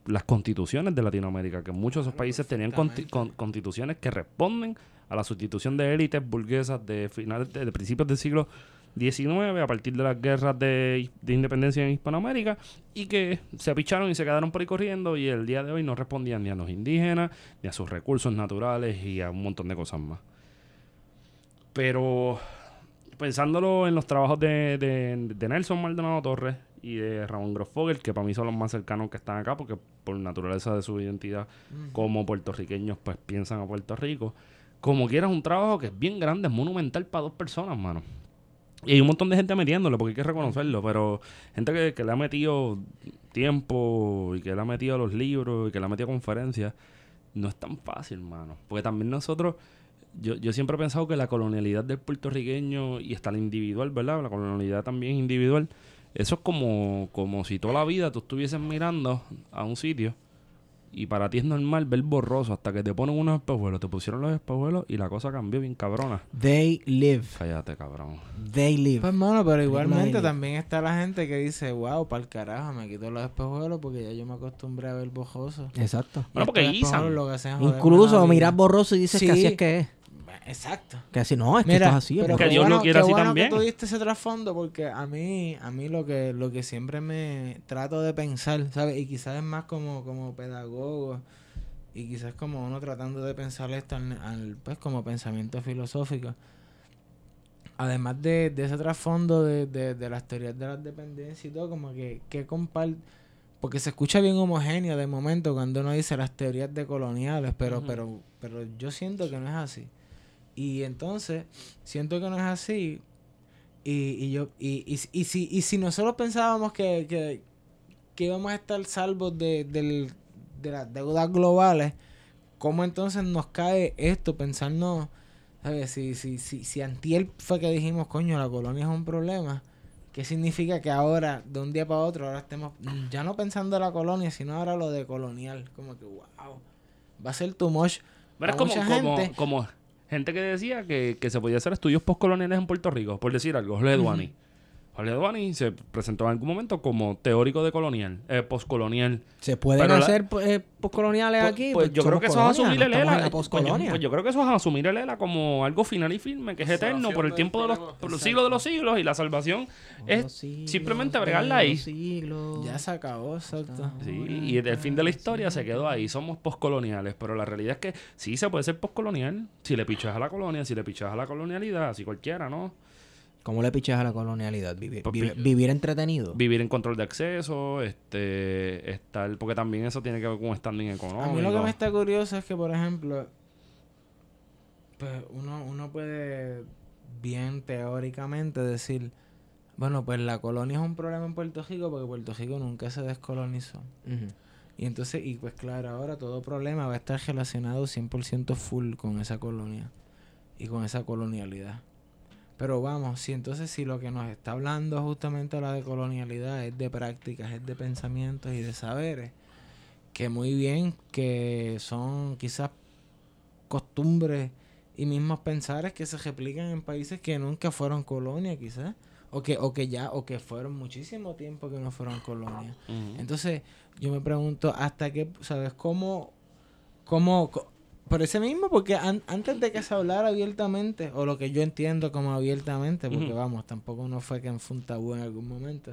las constituciones de Latinoamérica, que muchos de esos países tenían conti- con- constituciones que responden a la sustitución de élites burguesas de finales de, de principios del siglo XIX a partir de las guerras de, de independencia en Hispanoamérica y que se apicharon y se quedaron por ahí corriendo y el día de hoy no respondían ni a los indígenas, ni a sus recursos naturales y a un montón de cosas más. Pero pensándolo en los trabajos de, de- de Nelson Maldonado Torres y de Ramón Grosfogel, que para mí son los más cercanos que están acá, porque por naturaleza de su identidad como puertorriqueños, pues piensan a Puerto Rico. Como quieras, un trabajo que es bien grande, es monumental para dos personas, mano. Y hay un montón de gente metiéndole, porque hay que reconocerlo, pero gente que, que le ha metido tiempo y que le ha metido los libros y que le ha metido conferencias, no es tan fácil, mano. Porque también nosotros, yo, yo siempre he pensado que la colonialidad del puertorriqueño y hasta la individual, ¿verdad? La colonialidad también es individual. Eso es como, como si toda la vida tú estuvieses mirando a un sitio y para ti es normal ver borroso hasta que te ponen unos espejuelos. Te pusieron los espejuelos y la cosa cambió bien cabrona. They live. Cállate, cabrón. They live. Pues, mano, pero igualmente también está la gente que dice, wow, para el carajo, me quito los espejuelos porque ya yo me acostumbré a ver borroso. Exacto. Bueno, porque guisan. lo que hacen es joderme Incluso miras borroso y dices que Sí. así es que es. Exacto. Que así no, es que Mira, esto es así. pero Que. Dios lo bueno, quiera qué así bueno también. que tú diste ese trasfondo porque a mí, a mí lo que, lo que siempre me trato de pensar, ¿sabes? Y quizás es más como, como pedagogo y quizás como uno tratando de pensar esto al, al, pues como pensamiento filosófico. Además de, de ese trasfondo de, de, de las teorías de las dependencias y todo, como que, que compar porque se escucha bien homogéneo de momento cuando uno dice las teorías de coloniales, pero, Ujú. pero, pero yo siento que no es así. Y entonces, siento que no es así. Y, y yo, y, y, y si, y si nosotros pensábamos que, que, que íbamos a estar salvos de, del- de las deudas globales, ¿cómo entonces nos cae esto pensarnos, ¿sabes? Si, si, si, si antier fue que dijimos, coño, la colonia es un problema, ¿qué significa que ahora, de un día para otro, ahora estemos ya no pensando en la colonia, sino ahora lo de colonial? Como que, wow, va a ser too much. Pero es como, mucha como, gente. como gente que decía que, que se podía hacer estudios postcoloniales en Puerto Rico, por decir algo. Jorge Duani. Jorge Duani se presentó en algún momento como teórico de colonial, eh, postcolonial. Se pueden Pero la- hacer eh, postcoloniales Pues- aquí. pues yo creo que eso es colonia, asumir el ELA. la Pues pues yo creo que eso es asumir el ELA como algo final y firme, que es eterno por el tiempo de los, por los siglos de los siglos y la salvación es siglos simplemente bregarla ahí. siglos. Ya se acabó, exacto. Sí, y el fin de la historia se quedó ahí. Somos postcoloniales, pero la realidad es que sí se puede ser postcolonial si le pichas a la colonia, si le pichas a la colonialidad, así cualquiera, ¿no? ¿Cómo le pichas a la colonialidad? Vivir, Pues vivir entretenido. Vivir en control de acceso, este, estar, porque también eso tiene que ver con standing económico. A mí lo que me está curioso es que, por ejemplo, pues uno, uno puede bien teóricamente decir, bueno, pues la colonia es un problema en Puerto Rico porque Puerto Rico nunca se descolonizó. Y entonces, y pues claro, ahora todo problema va a estar relacionado 100% full con esa colonia y con esa colonialidad. Pero vamos, si entonces si lo que nos está hablando justamente la de colonialidad es de prácticas, es de pensamientos y de saberes, que muy bien que son quizás costumbres y mismos pensares que se replican en países que nunca fueron colonia quizás, o que, o que ya, o que fueron muchísimo tiempo que no fueron colonia. Entonces, yo me pregunto, ¿hasta qué, sabes, cómo, cómo, por ese mismo, porque an- antes de que se hablara abiertamente, o lo que yo entiendo como abiertamente, porque vamos, tampoco no fue que fue un tabú en algún momento,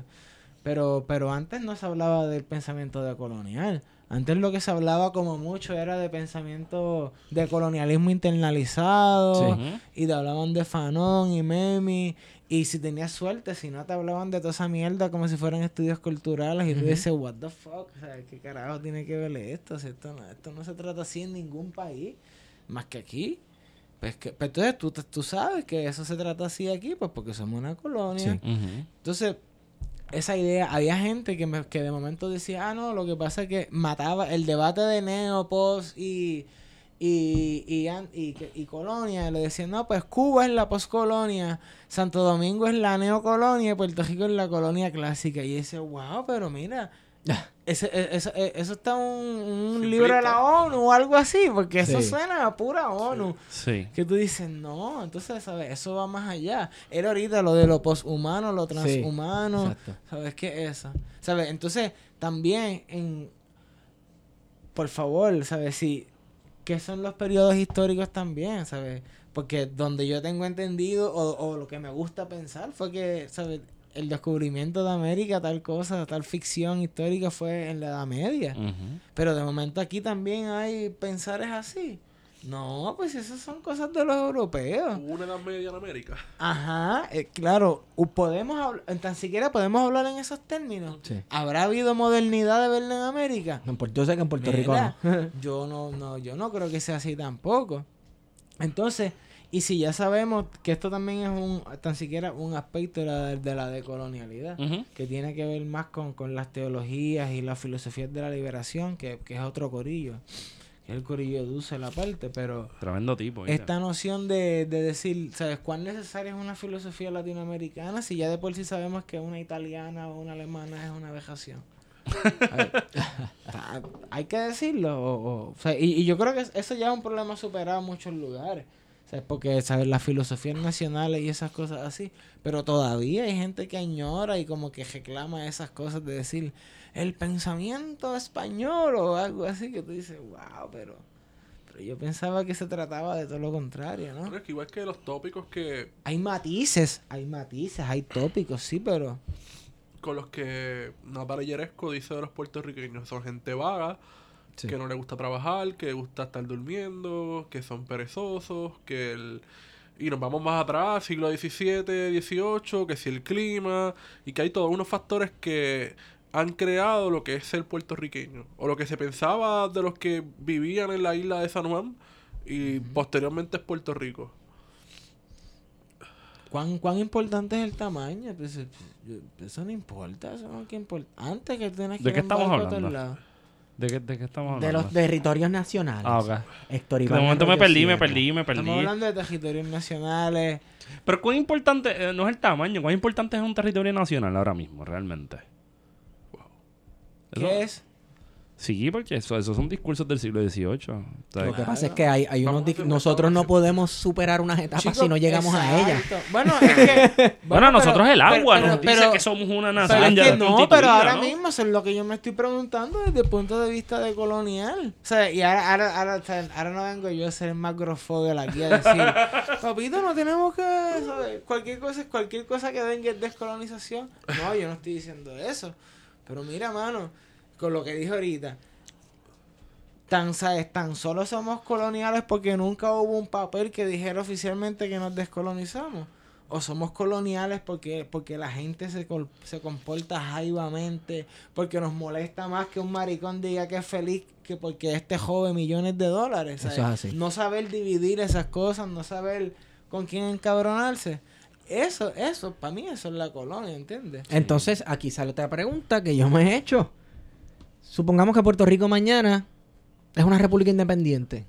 pero, pero antes no se hablaba del pensamiento decolonial. Antes lo que se hablaba como mucho era de pensamiento de colonialismo internalizado, y te hablaban de Fanon y Memi. Y si tenías suerte, si no te hablaban de toda esa mierda como si fueran estudios culturales. Y tú Ujú. dices, what the fuck, o sea, ¿qué carajo tiene que ver esto? Si esto, no, esto no se trata así en ningún país, más que aquí. Pues que, pues entonces tú, tú sabes que eso se trata así aquí, pues porque somos una colonia. Sí. Entonces, esa idea, había gente que, me- que de momento decía, ah, no, lo que pasa es que mataba el debate de Neo, Post y, y, y, an- y, que- y Colonia. Le decían, no, pues Cuba es la postcolonia, Santo Domingo es la neocolonia y Puerto Rico es la colonia clásica. Y dice, wow, pero mira, ese, e- eso, e- eso está un, un libro de la ONU o algo así, porque eso Sí. suena a pura ONU. Sí. Que tú dices, no, entonces, ¿sabes? Eso va más allá. Era ahorita lo de lo poshumano, lo transhumano. exacto. ¿Sabes qué es eso? ¿Sabes? Entonces, también, en por favor, ¿sabes? Si, ¿qué son los periodos históricos también? ¿Sabes? Porque donde yo tengo entendido, o, o lo que me gusta pensar, fue que, ¿sabes? El descubrimiento de América, tal cosa, tal ficción histórica fue en la Edad Media. Pero de momento aquí también hay pensares así. No, pues esas son cosas de los europeos. Hubo una edad media en América. Ajá, eh, claro, podemos hablar, tan siquiera podemos hablar en esos términos. Sí. ¿Habrá habido modernidad de verla en América? En Puerto- Yo sé que en Puerto Rico no. <laughs> Yo no, no, yo no creo que sea así tampoco. Entonces, y si ya sabemos que esto también es un, tan siquiera un aspecto de la, de la decolonialidad, que tiene que ver más con, con las teologías y las filosofías de la liberación, que, que es otro corillo, el corillo Dulce la parte, pero Tremendo tipo. ¿viste? esta noción de, de decir, ¿sabes cuán necesaria es una filosofía latinoamericana si ya de por sí sabemos que una italiana o una alemana es una vejación? <laughs> <laughs> Hay que decirlo. O, o- o sea, y, y yo creo que eso ya es un problema superado en muchos lugares. ¿sabes? Porque, ¿sabes? Las filosofías nacionales y esas cosas así. Pero todavía hay gente que añora y como que reclama esas cosas de decir el pensamiento español o algo así que tú dices, wow, pero... Pero yo pensaba que se trataba de todo lo contrario, Pero ¿no? es que igual que los tópicos que Hay matices, hay matices, hay tópicos, sí, pero... con los que Natalia Yeresco dice de los puertorriqueños son gente vaga, Sí. que no le gusta trabajar, que le gusta estar durmiendo, que son perezosos, que el... Y nos vamos más atrás, siglo XVII, XVIII, que si el clima, y que hay todos unos factores que han creado lo que es ser puertorriqueño, o lo que se pensaba de los que vivían en la isla de San Juan, y posteriormente es Puerto Rico. ¿Cuán, cuán importante es el tamaño? Pues, eh, eso no importa, eso no que importa. Antes que tienes que ¿De qué estamos hablando? ¿De qué, de qué estamos De hablando? los territorios nacionales. Ah, ok. De momento me perdí, me perdí, me perdí. Estamos hablando de territorios nacionales. Pero cuán importante, eh, no es el tamaño, cuán importante es un territorio nacional ahora mismo, realmente. Eso- ¿Qué es? Sí, porque eso, esos son discursos del siglo XVIII. O sea, Lo que pasa es que hay, hay unos nosotros no podemos superar unas etapas si no llegamos a ellas. Bueno, es que... <laughs> Bueno, nosotros pero- el agua pero- nos dice pero- que somos una Pero nación es ya que no, pero ahora ¿no? mismo eso es lo que yo me estoy preguntando desde el punto de vista de colonial. O sea, y ahora, ahora, ahora, o sea, ahora no vengo yo a ser el más aquí a decir, <laughs> papito, no tenemos que, ¿sabes? Cualquier cosa, cualquier cosa que venga es descolonización. No, yo no estoy diciendo eso. Pero mira, mano, con lo que dije ahorita, tan, ¿sabes? tan solo somos coloniales porque nunca hubo un papel que dijera oficialmente que nos descolonizamos. O somos coloniales porque, porque la gente se, se comporta jaivamente, porque nos molesta más que un maricón diga que es feliz que porque este joven millones de dólares. ¿sabes? Eso es así. No saber dividir esas cosas, no saber con quién encabronarse. Eso, eso, para mí eso es la colonia, ¿entiendes? Entonces, aquí sale otra pregunta que yo me he hecho. Supongamos que Puerto Rico mañana es una república independiente.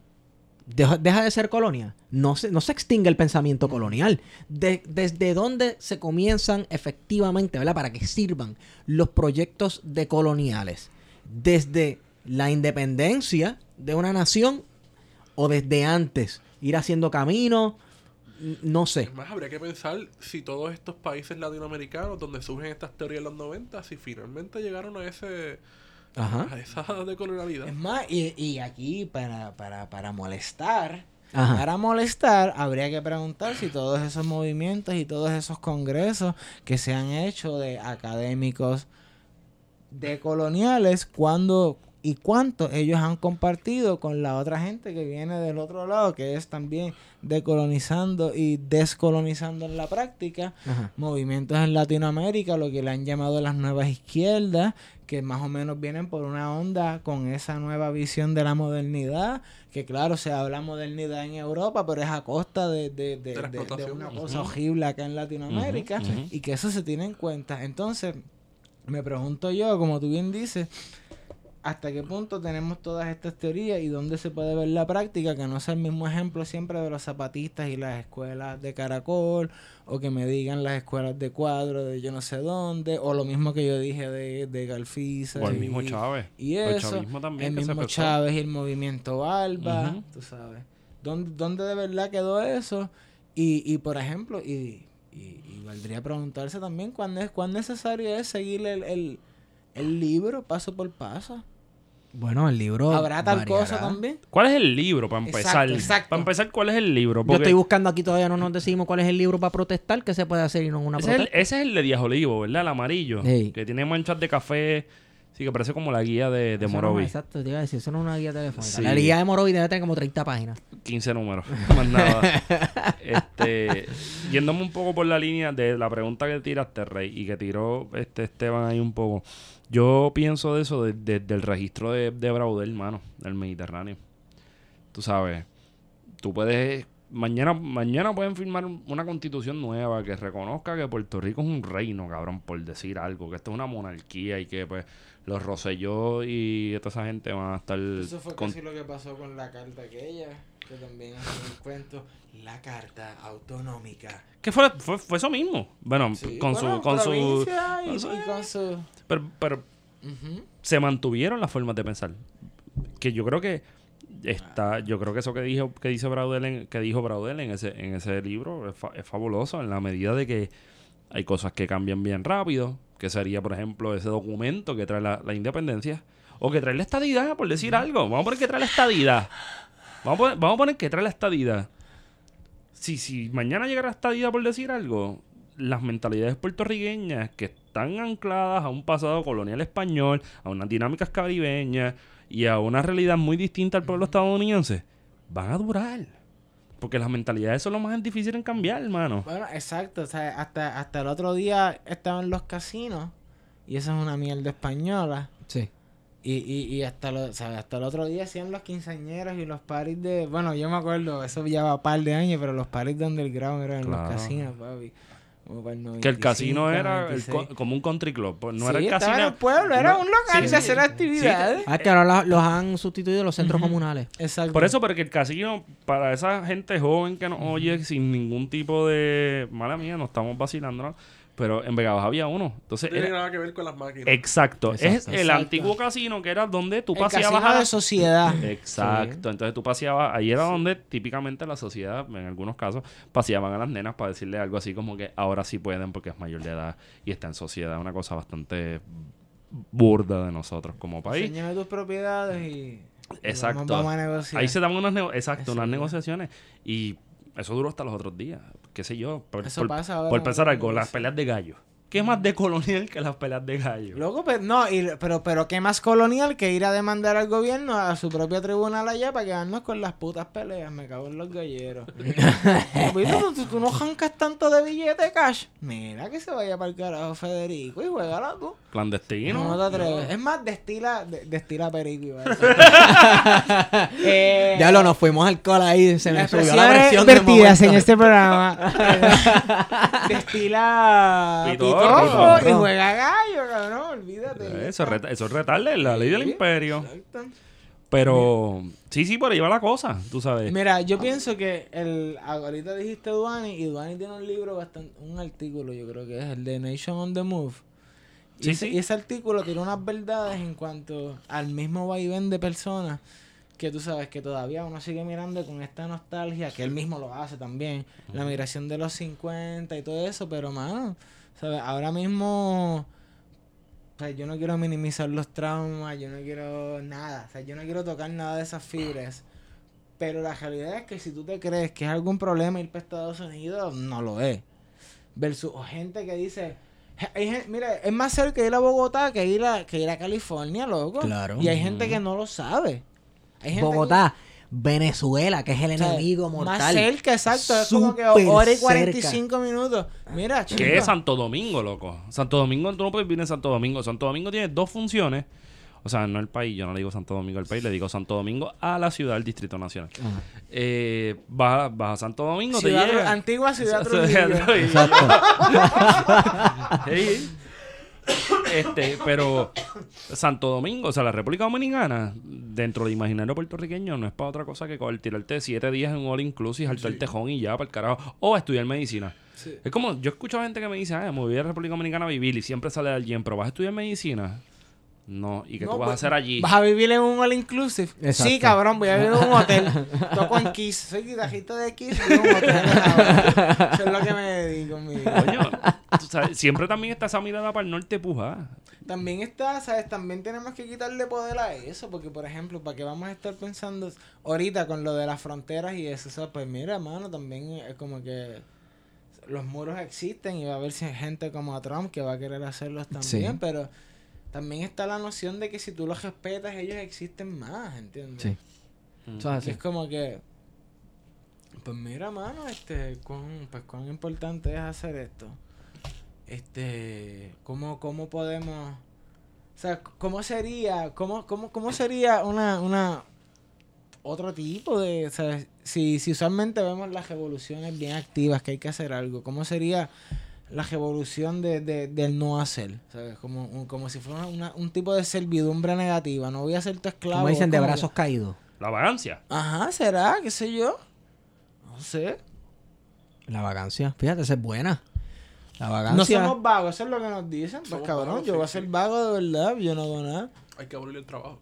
Deja, deja de ser colonia. No se, no se extingue el pensamiento colonial. De- ¿Desde dónde se comienzan efectivamente, ¿verdad? Para que sirvan los proyectos decoloniales? ¿Desde la independencia de una nación o desde antes? Ir haciendo camino, N- no sé. Es más, habría que pensar si todos estos países latinoamericanos donde surgen estas teorías en los 90, si finalmente llegaron a ese Ajá. a esa decolonialidad. Es más, y, y aquí para, para, para molestar, Ajá. para molestar, habría que preguntar si todos esos movimientos y todos esos congresos que se han hecho de académicos decoloniales, cuando y cuánto ellos han compartido con la otra gente que viene del otro lado, que es también decolonizando y descolonizando en la práctica Ajá. movimientos en Latinoamérica, lo que le han llamado las nuevas izquierdas, que más o menos vienen por una onda con esa nueva visión de la modernidad, que claro, se habla modernidad en Europa, pero es a costa de, de, de- una cosa horrible acá en Latinoamérica, y que eso se tiene en cuenta. Entonces, me pregunto yo, como tú bien dices, hasta qué punto tenemos todas estas teorías y dónde se puede ver la práctica, que no sea el mismo ejemplo siempre de los zapatistas y las escuelas de caracol, o que me digan las escuelas de cuadro de yo no sé dónde, o lo mismo que yo dije de, de Galfiza. O el y- mismo Chávez. Y el también mismo. Chávez y el movimiento Alba, Ujú. tú sabes. ¿Dónde, dónde de verdad quedó eso? Y, y por ejemplo, y, y, valdría preguntarse también cuán, es, cuán necesario es seguir el, el, el libro paso por paso. Bueno, el libro. ¿Habrá tal cosa también? ¿Cuál es el libro para empezar? exacto. Para empezar, ¿cuál es el libro? Yo estoy buscando aquí todavía, no nos decimos cuál es el libro para protestar, que se puede hacer y no una ese, es el, protesta. ese es el de Díaz Olivo, ¿verdad? El amarillo. Sí. Que tiene manchas de café. Sí, que parece como la guía de, de no, Morovi. exacto, te iba a decir, eso no es una guía telefónica. Sí. La guía de Morovi debe tener como 30 páginas. 15 números, <laughs> más nada. <laughs> este, yéndome un poco por la línea de la pregunta que tiraste, Rey, y que tiró este Esteban ahí un poco. Yo pienso de eso desde del registro de, de Braudel, hermano, del Mediterráneo. Tú sabes, tú puedes... Mañana, mañana pueden firmar un- una constitución nueva que reconozca que Puerto Rico es un reino, cabrón, por decir algo, que esto es una monarquía y que pues los Rosselló y toda esa gente van a estar... Eso fue con- casi lo que pasó con la carta aquella, que también hace un cuento. La carta autonómica. ¿Qué fue, fue, fue eso mismo? Bueno, Sí, con bueno, su... Con su provincia y, con su- y con su... pero, pero se mantuvieron las formas de pensar. Que yo creo que está... Yo creo que eso que dijo que dice Braudel en, que dijo Braudel en ese, en ese libro es, fa- es fabuloso en la medida de que hay cosas que cambian bien rápido, que sería, por ejemplo, ese documento que trae la, la independencia, o que trae la estadidad, por decir algo. Vamos a poner que trae la estadidad. Vamos a poner, vamos a poner que trae la estadidad. Si, si mañana llegara la estadidad, por decir algo, las mentalidades puertorriqueñas que están ancladas a un pasado colonial español, a unas dinámicas caribeñas y a una realidad muy distinta al pueblo estadounidense, van a durar. Porque las mentalidades son lo más difícil en cambiar, hermano. Bueno, exacto. O sea, hasta, hasta el otro día estaban los casinos. Y eso es una mierda española. Sí. Y, y, y hasta, lo, o sea, hasta el otro día hacían los quinceañeros y los paris de... Bueno, yo me acuerdo, eso ya va un par de años, pero los paris de underground eran en Claro. los casinos, papi. El Que el 95, casino era el 96. co- como un country club. pues no Sí, era el estaba en casino. el pueblo, era No, un local sí, de hacer sí, actividades. Ah, que ahora los han sustituido los centros comunales. Exacto. Por eso, porque el casino, para esa gente joven que nos oye sin ningún tipo de. Mala mía, no estamos vacilando, ¿no? Pero en Vega Baja había uno. Entonces, No tiene era- nada que ver con las máquinas. exacto. Es Exacto. el Exacto. antiguo casino que era donde tú el paseabas casino a de la- sociedad. <laughs> Exacto. Entonces tú paseabas. Ahí era donde típicamente la sociedad, en algunos casos, paseaban a las nenas para decirle algo así como que ahora sí pueden porque es mayor de edad y está en sociedad. Una cosa bastante burda de nosotros como país. Enséñame tus propiedades y... Exacto. Vamos, vamos a negociar. Ahí se daban unas, nego- exacto, unas es. negociaciones y eso duró hasta los otros días. Qué sé yo. Por, Eso por- pasa ahora por en pensar algo, las peleas de gallo. ¿Qué es más de colonial que las peleas de gallo? Loco, pero no, y- pero, pero qué más colonial que ir a demandar al gobierno a su propio tribunal allá para quedarnos con las putas peleas. Me cago en los galleros. ¿Viste? <laughs> ¿Tú, tú, tú no jancas tanto de billete cash. Mira que se vaya para el carajo Federico y juégala tú. Clandestino. No, te atreves. Es más, destila, de- destila perico. iba a decir. <laughs> <laughs> eh, Ya lo nos fuimos al alcohol ahí, se me subió la presión de vertidas en este programa. destila Pitorro, pitorro y juega gallo, cabrón. Olvídate. Eso, reta- eso es retarle la ley del imperio. Exacto. Pero sí, sí, por ahí va la cosa, tú sabes. Mira, yo pienso que el ahorita dijiste Duani y Duani tiene un libro bastante un artículo, yo creo que es el de Nation on the Move. Y, Sí, ese, sí. y ese artículo tiene unas verdades en cuanto al mismo vaivén de personas que tú sabes que todavía uno sigue mirando con esta nostalgia, que él mismo lo hace también, la migración de los 50 y todo eso, pero mano, ¿sabes? Ahora mismo sea, yo no quiero minimizar los traumas, yo no quiero nada, o sea, yo no quiero tocar nada de esas fibras. Pero la realidad es que si tú te crees que es algún problema ir para Estados Unidos, no lo es. Versus o gente que dice, hay mira, es más cerca ir a Bogotá que ir a, que ir a California, loco. Claro. Y hay gente que no lo sabe. Hay gente Bogotá, Venezuela, que es el que- o sea, enemigo mortal. Más cerca, exacto. Es como que hora y cerca. 45 minutos. Mira, chico. Que es Santo Domingo, loco. Santo Domingo, tú no puedes vivir en Santo Domingo. Santo Domingo tiene dos funciones. O sea, no el país, yo no le digo Santo Domingo al país, le digo Santo Domingo a la ciudad del Distrito Nacional. Ajá. Eh, vas, a- vas a Santo Domingo, Ciudad te llega. antigua Ciudad <laughs> Trujillo. Trujillo. Exacto. <laughs> Este, pero Santo Domingo, o sea, la República Dominicana, dentro del imaginario puertorriqueño, no es para otra cosa que coger, tirarte siete días en un all inclusive, saltar el tejón y ya para el carajo. O estudiar medicina. Sí. Es como, yo escucho a gente que me dice, ah, me voy a la República Dominicana a vivir y siempre sale de alguien, pero vas a estudiar medicina. No, ¿y qué No, tú vas a pues, hacer allí? Vas a vivir en un all inclusive. Exacto. Sí, cabrón, voy a vivir en un hotel. <laughs> Toco en Kiss. Soy guitarrista de Kiss y en un hotel. cabrón. <laughs> Eso es lo que me dedico en mi vida. Coño, sabes, siempre también está esa mirada para el norte puja. También está, ¿sabes? También tenemos que quitarle poder a eso, porque por ejemplo, ¿para qué vamos a estar pensando ahorita con lo de las fronteras y eso? O sea, pues mira, mano, también es como que los muros existen y va a haber si- gente como a Trump que va a querer hacerlos también, Sí. pero también está la noción de que si tú los respetas, ellos existen más, ¿entiendes? Sí. Mm. Es como que, pues mira, mano, este, cuán, pues cuán importante es hacer esto. Este, ¿cómo, cómo podemos, o sea, cómo sería, cómo, cómo, cómo sería una, una, otro tipo de, o sea, si, si usualmente vemos las revoluciones bien activas, que hay que hacer algo, ¿cómo sería la revolución de, de- del no hacer? ¿Sabes? Como, un- como si fuera una- un tipo de servidumbre negativa, no voy a ser tu esclavo. Como dicen, de como que- brazos caídos. La vagancia. Ajá, ¿será? ¿Qué sé yo? No sé. La vacancia. Fíjate, esa es buena. La No somos vagos, eso es lo que nos dicen. Pues Somos cabrón, vagos, yo sí, voy a sí. ser vago de verdad, yo no hago nada. Hay que abolir el trabajo.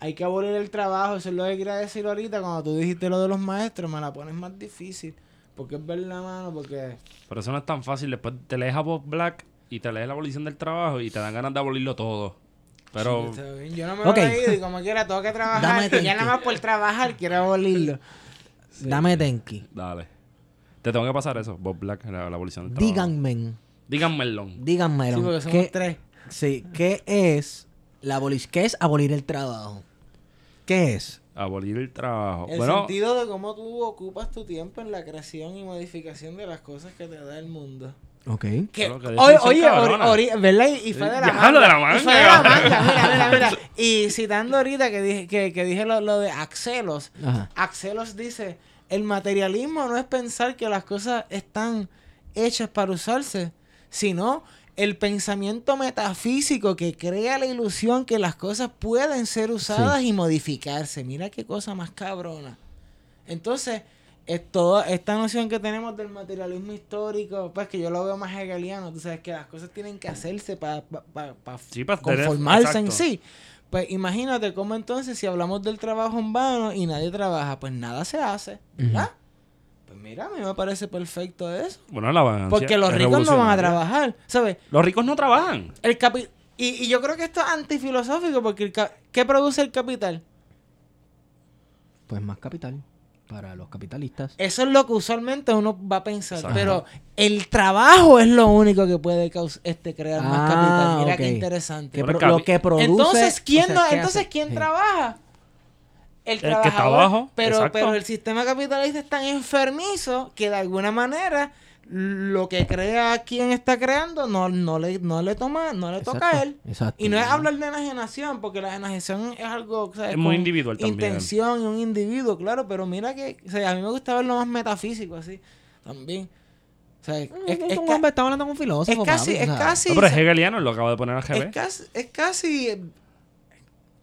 Hay que abolir el trabajo, eso es lo que quería decir ahorita. Cuando tú dijiste lo de los maestros, me la pones más difícil. Porque es verdad, mano, porque... Pero eso no es tan fácil. Después te lees a Bob Black y te lees la abolición del trabajo y te dan ganas de abolirlo todo. Pero Sí, está bien. Yo no me Ok. lo he leído y como quiera tengo que <laughs> trabajar. Dame ya nada más por trabajar quiero abolirlo. Dame tenki. dale. Te tengo que pasar eso, Bob Black, la, la abolición del trabajo. Díganme, Díganmelo. díganmelo. Sí, porque somos ¿qué, tres. sí, ¿qué es la abolición? ¿Qué es abolir el trabajo? ¿Qué es? Abolir el trabajo. El bueno, sentido de cómo tú ocupas tu tiempo en la creación y modificación de las cosas que te da el mundo. Ok. Que, Claro, que oye, oye, cabrona. ori- ori- ¿verdad? Y, y fue de la manga. lo de la Y fue de la manga. manga, mira, mira, mira. Y citando ahorita que dije, que, que dije lo, lo de Axelos. Ajá. Axelos dice, el materialismo no es pensar que las cosas están hechas para usarse, sino el pensamiento metafísico que crea la ilusión que las cosas pueden ser usadas y modificarse. Mira qué cosa más cabrona. Entonces, es toda esta noción que tenemos del materialismo histórico, pues que yo lo veo más hegeliano, tú sabes que las cosas tienen que hacerse para Sí, para tener- conformarse en sí. Pues imagínate cómo entonces si hablamos del trabajo en vano y nadie trabaja, pues nada se hace, ¿verdad? Pues mira, a mí me parece perfecto eso. bueno, la vagancia Porque los es ricos no van a trabajar, ¿sabes? Los ricos no trabajan. El capi y, y yo creo que esto es antifilosófico porque el ca- ¿qué produce el capital? Pues más capital para los capitalistas. Eso es lo que usualmente uno va a pensar. Pero el trabajo es lo único que puede caus- este, crear más Ah, capital. Mira qué interesante. Que pro- lo que produce. entonces, ¿quién, o sea, no, ¿qué entonces? ¿quién Sí. trabaja? El, El que Pero, exacto. pero el sistema capitalista es tan enfermizo que de alguna manera lo que crea quien está creando no, no, le, no le toma, no le toca a él. Exacto. Y no es hablar de enajenación, porque la enajenación es algo ¿sabes? Es muy individual también. Intención y un individuo, claro, pero mira que o sea, a mí me gusta verlo más metafísico así, también. O sea, es, es, Es, es un hombre, estamos hablando con un filósofo. es casi, papi, o es sea, casi, No, pero es hegeliano, lo acabo de poner al es GB. casi, es casi, está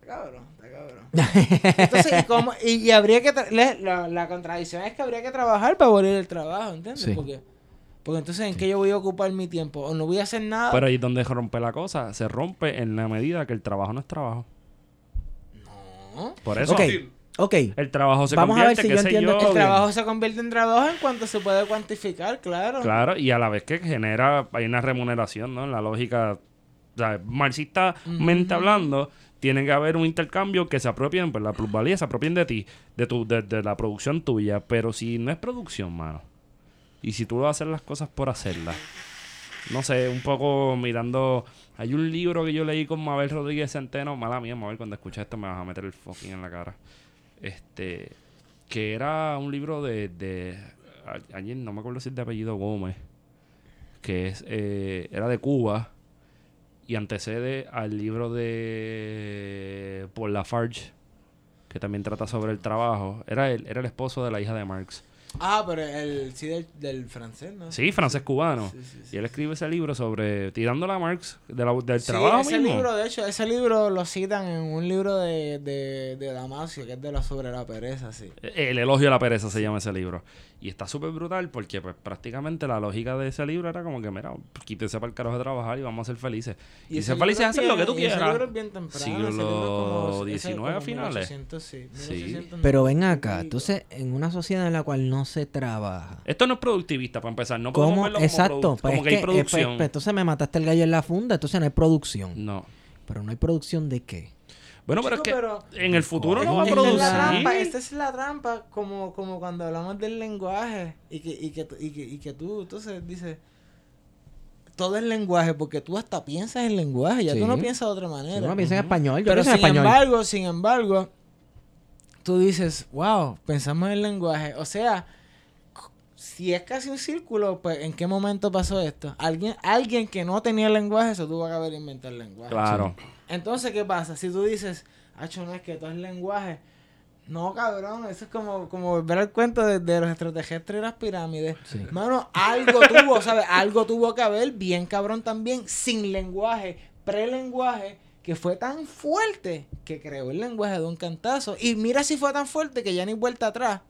cabrón, está cabrón. <laughs> Entonces, y, cómo- y, y habría que, la, la contradicción es que habría que trabajar para abolir el trabajo, ¿entiendes? Sí. Porque, porque entonces, ¿en qué yo voy a ocupar mi tiempo? O no voy a hacer nada. Pero ahí es donde rompe la cosa. Se rompe en la medida que el trabajo no es trabajo. No. Por eso Ok, ok. el trabajo se Vamos a ver si yo entiendo yo, El bien. trabajo se convierte en trabajo en cuanto se puede cuantificar, claro. Claro, y a la vez que genera, hay una remuneración, ¿no? En la lógica O sea, marxistamente hablando, tiene que haber un intercambio que se apropien, pues la plusvalía se apropien de ti, de, tu, de, de la producción tuya. Pero si no es producción, mano, y si tú vas a hacer las cosas por hacerlas, no sé, un poco mirando. Hay un libro que yo leí con Mabel Rodríguez Centeno, mala mía, Mabel, cuando escuches esto me vas a meter el fucking en la cara. Este, que era un libro de, alguien, no me acuerdo si es de apellido Gómez, que es, eh, era de Cuba y antecede al libro de Paul Lafarge, que también trata sobre el trabajo. Era el, era el esposo de la hija de Marx. Ah, pero el sí del, del francés, ¿no? Sí, francés cubano. Sí, sí, sí. Y él escribe ese libro sobre tirándola a Marx de la- del Sí, trabajo ese mismo. libro, de hecho, ese libro lo citan en un libro de, de, de Damasio, que es de la sobre la pereza, sí. El elogio a la pereza se llama ese libro. Y está súper brutal porque pues prácticamente la lógica de ese libro era como que, mira, quítese para el carajo de trabajar y vamos a ser felices. Y, ese ser felices es es hacer lo que tú y ese quieras. libro es bien temprano, Siglo ese libro es como- ese 19 como finales. 1800, sí, Sí. 1890 Pero ven y acá, entonces, en una sociedad en la cual no se trabaja. Esto no es productivista para empezar. No podemos ¿Cómo? verlo como, Exacto. Pues como es que, hay pues- producción. pues entonces me mataste el gallo en la funda, entonces no hay producción. No. Pero no hay producción de qué. Bueno, pero Chico, es que pero- en el futuro no va a Esta es producir. la trampa, esta es la trampa, como, como cuando hablamos del lenguaje y que, y que, y que, y que tú, entonces dices, todo es lenguaje, porque tú hasta piensas en lenguaje, ya Sí. tú no piensas de otra manera. Si uno piensa en español, yo Pero pienso en sin español. embargo, sin embargo, tú dices, wow, pensamos en lenguaje. O sea, si es casi un círculo, pues ¿en qué momento pasó esto? Alguien, alguien que no tenía lenguaje se tuvo que haber inventado el lenguaje. Claro. Entonces, ¿qué pasa? Si tú dices, Hacho, no es que todo es lenguaje. No, cabrón, eso es como, como volver al cuento de, de los extraterrestres y las pirámides. Sí. Mano, algo tuvo, ¿sabes? Algo tuvo que haber, bien cabrón también, sin lenguaje, prelenguaje, que fue tan fuerte que creó el lenguaje de un cantazo. Y mira si fue tan fuerte que ya ni vuelta atrás.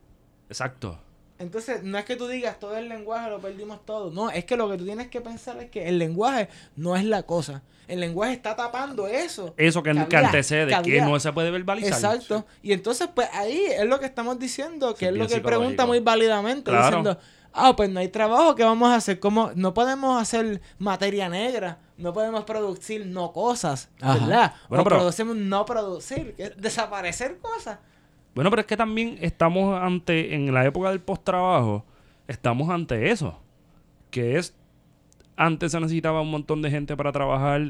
Exacto. Entonces, no es que tú digas todo el lenguaje lo perdimos todo. No, es que lo que tú tienes que pensar es que el lenguaje no es la cosa. El lenguaje está tapando eso. Eso que, que había- antecede, que, no se puede verbalizar. Exacto. Y entonces, pues ahí es lo que estamos diciendo, que Sí, es lo que él pregunta muy válidamente, Claro. diciendo, ah, pues no hay trabajo, ¿qué vamos a hacer? ¿Cómo? No podemos hacer materia negra, no podemos producir no cosas, Ajá. ¿verdad? Bueno, o pero- producimos no producir, que es desaparecer cosas. Bueno, pero es que también estamos ante, en la época del post-trabajo, estamos ante eso. Que es, antes se necesitaba un montón de gente para trabajar,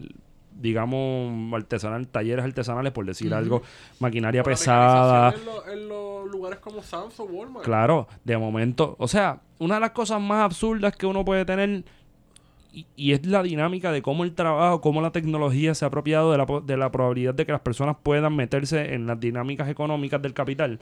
digamos, artesanal, talleres artesanales, por decir algo, maquinaria Por pesada. En, lo- en los lugares como Samsung, Walmart. Claro, de momento, o sea, una de las cosas más absurdas que uno puede tener y, y es la dinámica de cómo el trabajo, cómo la tecnología se ha apropiado de la, po- de la probabilidad de que las personas puedan meterse en las dinámicas económicas del capital.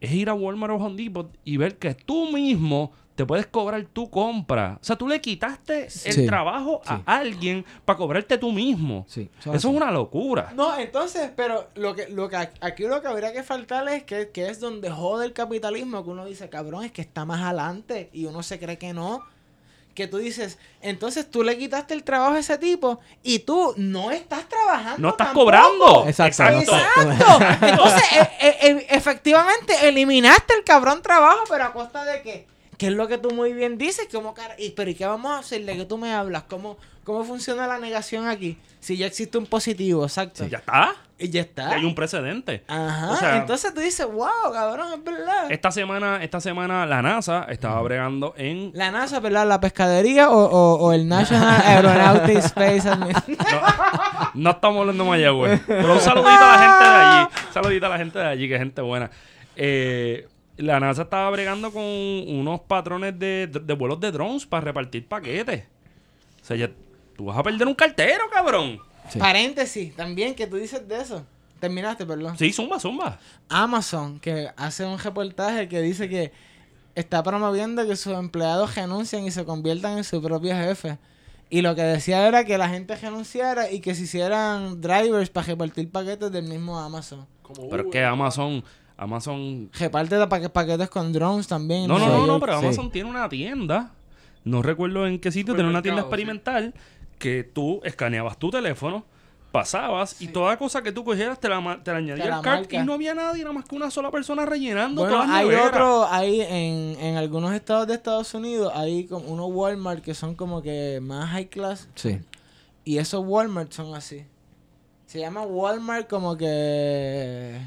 Es ir a Walmart o Home Depot y ver que tú mismo te puedes cobrar tu compra. O sea, tú le quitaste el Sí, trabajo sí. a alguien para cobrarte tú mismo. Sí, Eso es una locura. No, entonces, pero lo que, lo que aquí lo que habría que faltar es que, que es donde jode el capitalismo, que uno dice, cabrón, es que está más adelante y uno se cree que no. Que tú dices, entonces tú le quitaste el trabajo a ese tipo y tú no estás trabajando. No estás tampoco. cobrando. Exacto. Exacto. <laughs> Entonces, e- e- e- efectivamente, eliminaste el cabrón trabajo, pero a costa de qué? Que es lo que tú muy bien dices, como cara, y, pero ¿y qué vamos a hacer? ¿De qué tú me hablas? ¿Cómo, ¿Cómo funciona la negación aquí? Si ya existe un positivo, exacto. Ya está. Y ya está. Ya hay un precedente. Ajá. O sea- Entonces tú dices, wow, cabrón, es verdad. Esta semana, esta semana la NASA estaba bregando en La NASA, ¿verdad? ¿La pescadería o, o, o el National <laughs> Aeronautic Space Administration? No estamos hablando de Mayagüez. <laughs> Pero un saludito a la gente de allí. Un saludito a la gente de allí, que es gente buena. Eh, la NASA estaba bregando con unos patrones de, de vuelos de drones para repartir paquetes. O sea, ya, tú vas a perder un cartero, cabrón. Sí. Paréntesis, también, que tú dices de eso. Terminaste, perdón. Sí, zumba, zumba. Amazon, que hace un reportaje que dice que está promoviendo que sus empleados renuncien y se conviertan en su propio jefe. Y lo que decía era que la gente renunciara y que se hicieran drivers para repartir paquetes del mismo Amazon. Como Pero es que Amazon, Amazon... Reparte paque- paquetes con drones también. No, no, no, no, pero sí. Amazon tiene una tienda. No recuerdo en qué sitio, tiene una tienda sí. Que tú escaneabas tu teléfono, pasabas y toda cosa que tú cogieras te la, te la añadía Te la al cart marca. y no había nadie, nada más que una sola persona rellenando Bueno, todas las hay neveras. otro, hay en, en algunos estados de Estados Unidos, hay como unos Walmart que son como que más high class. Sí. Y esos Walmart son así. Se llama Walmart como que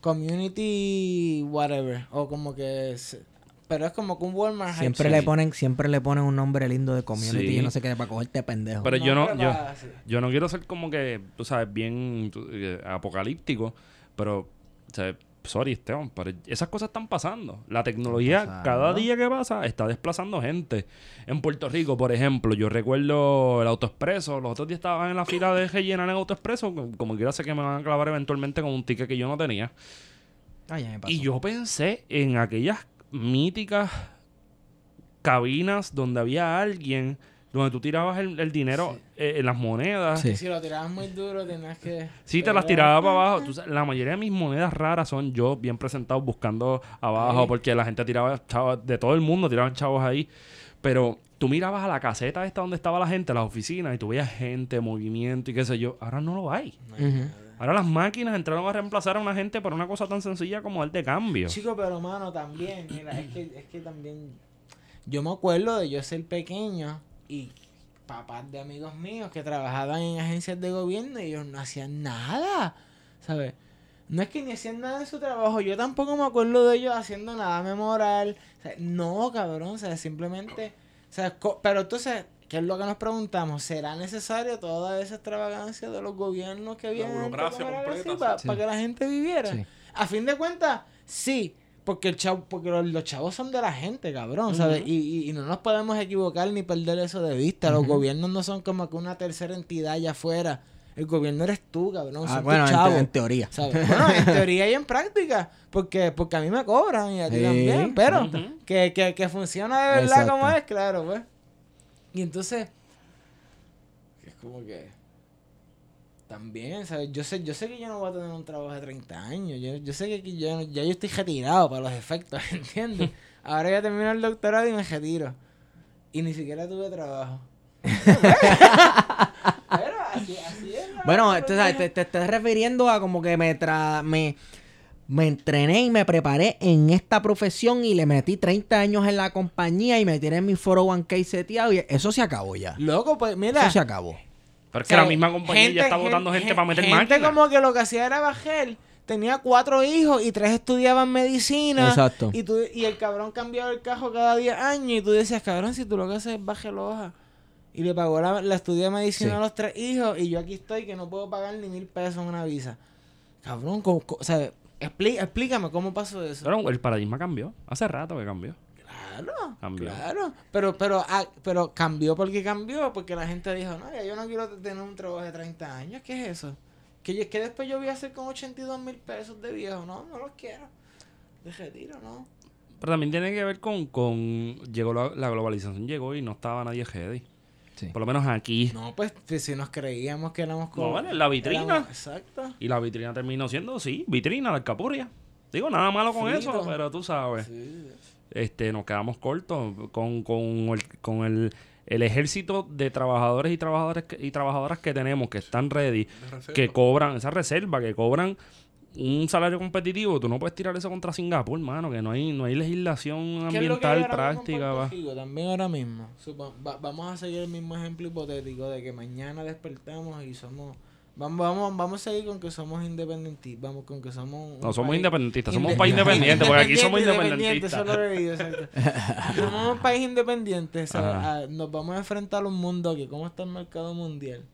community whatever o como que se- pero es como que un Walmart Siempre le ponen, siempre le ponen un nombre lindo de community Sí. y no sé qué para cogerte pendejo. Pero yo no, yo, para- yo no quiero ser como que, tú sabes, bien tú, eh, apocalíptico, pero, o sea, sorry, Esteban, pero esas cosas están pasando. La tecnología, pasando. cada día que pasa, está desplazando gente. En Puerto Rico, por ejemplo, yo recuerdo el autoexpreso. Los otros días estaba en la fila de rellenar en autoexpreso. Como, como quiera sé que me van a clavar eventualmente con un ticket que yo no tenía. Ah, ya me pasó. Y yo pensé en aquellas míticas cabinas donde había alguien, donde tú tirabas el, el dinero eh, en las monedas. Sí. Si lo tirabas muy duro, tenías que. Sí, te las tiraba para abajo. Tú sabes, la mayoría de mis monedas raras son yo bien presentado buscando abajo Ahí. porque la gente tiraba chavos de todo el mundo, tiraban chavos ahí. Pero tú mirabas a la caseta esta donde estaba la gente, las oficinas, y tú veías gente, movimiento y qué sé yo. Ahora no lo hay. Ujú. Ahora las máquinas entraron a reemplazar a una gente por una cosa tan sencilla como el de cambio. Chico, pero mano, también, mira, es que, es que también. Yo me acuerdo de yo ser pequeño y papás de amigos míos que trabajaban en agencias de gobierno y ellos no hacían nada, ¿sabes? No es que ni hacían nada en su trabajo, yo tampoco me acuerdo de ellos haciendo nada memorable. O no, cabrón, o sea, simplemente. O sea, pero entonces, ¿qué es lo que nos preguntamos? ¿Será necesario toda esa extravagancia de los gobiernos que vienen burocracia completa, para sí. que la gente viviera? Sí. A fin de cuentas, sí. Porque el chavo, porque los, los chavos son de la gente, cabrón, ¿sabes? y, y, y no nos podemos equivocar ni perder eso de vista. Los gobiernos no son como que una tercera entidad allá afuera. El gobierno eres tú, cabrón. Ah, son bueno, tus en, chavos. te- en teoría. ¿sabes? Bueno, en teoría y en práctica. Porque, porque a mí me cobran y a ti Sí, también. Pero que, que, que funciona de verdad Exacto. como es, claro, pues. Y entonces, es como que también, ¿sabes? Yo sé, yo sé que yo no voy a tener un trabajo de 30 años. Yo, yo sé que aquí yo, ya yo estoy retirado para los efectos, <laughs> ¿entiendes? Ahora ya termino el doctorado y me retiro. Y ni siquiera tuve trabajo. <laughs> Pero así, así es. Bueno, tú sabes, te, te estás refiriendo a como que me, tra me me entrené y me preparé en esta profesión y le metí 30 años en la compañía y me tiré mi 401k seteado y eso se acabó ya. Loco, pues mira. Eso se acabó. Pero es O que sea, la misma compañía ya está votando gente, para meter gente como que lo que hacía era bajar. Tenía cuatro hijos y tres estudiaban medicina. Exacto. Y, tú, y el cabrón cambiaba el cajo cada 10 años. Y tú decías, cabrón, si tú lo que haces es bajar la hoja. Y le pagó la, la estudia de medicina Sí. a los tres hijos. Y yo aquí estoy que no puedo pagar ni mil pesos en una visa. Cabrón, ¿cómo- cómo- o sea, explí- explícame cómo pasó eso. Pero el paradigma cambió. Hace rato que cambió. Claro, Cambió. claro. Pero, pero, ah, pero cambió porque cambió, porque la gente dijo, no, ya yo no quiero tener un trabajo de 30 años, ¿qué es eso? Que, yo- que después yo voy a hacer con 82 mil pesos de viejo, no, no los quiero. De retiro, no. Pero también tiene que ver con... con llegó la, la globalización, llegó y no estaba nadie ready. Sí. Por lo menos aquí. No, pues, si nos creíamos que éramos como... No, vale, la vitrina. éramos- exacto. Y la vitrina terminó siendo, sí, vitrina de Alcapurria. Digo, nada malo con Frito. eso, pero tú sabes. Sí. este nos quedamos cortos con, con el, con el, el ejército de trabajadores y trabajadores que- y trabajadoras que tenemos que están ready, que cobran esa reserva, que cobran un salario competitivo, tú no puedes tirar eso contra Singapur, mano, que no hay no hay legislación ¿Qué es lo que hay ambiental práctica, va. Rico? También ahora mismo. Supo- va- vamos a seguir el mismo ejemplo hipotético de que mañana despertamos y somos... Vamos, vamos, vamos a seguir con que somos independentistas. Vamos con que somos... No somos independentistas, somos un país independiente, porque aquí somos <laughs> independentistas. <laughs> Somos un país independiente. Ajá. Ah, nos vamos a enfrentar a un mundo que cómo está el mercado mundial.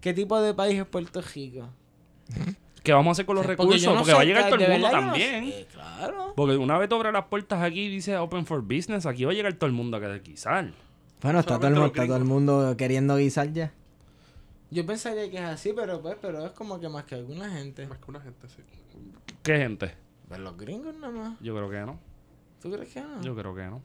¿Qué tipo de país es Puerto Rico? ¿Qué vamos a hacer con los recursos? no Porque sé, va a llegar todo el mundo yo no también. sé, claro. Porque una vez tú abres las puertas aquí y dice Open for Business, aquí va a llegar todo el mundo a quedar quizás. Bueno, está todo, el, está todo el mundo queriendo guisar ya. Yo pensaría que es así, pero pues, pero es como que más que alguna gente. Más que una gente, sí. ¿Qué gente? Pues los gringos nada más. Yo creo que no. ¿Tú crees que no? Yo creo que no.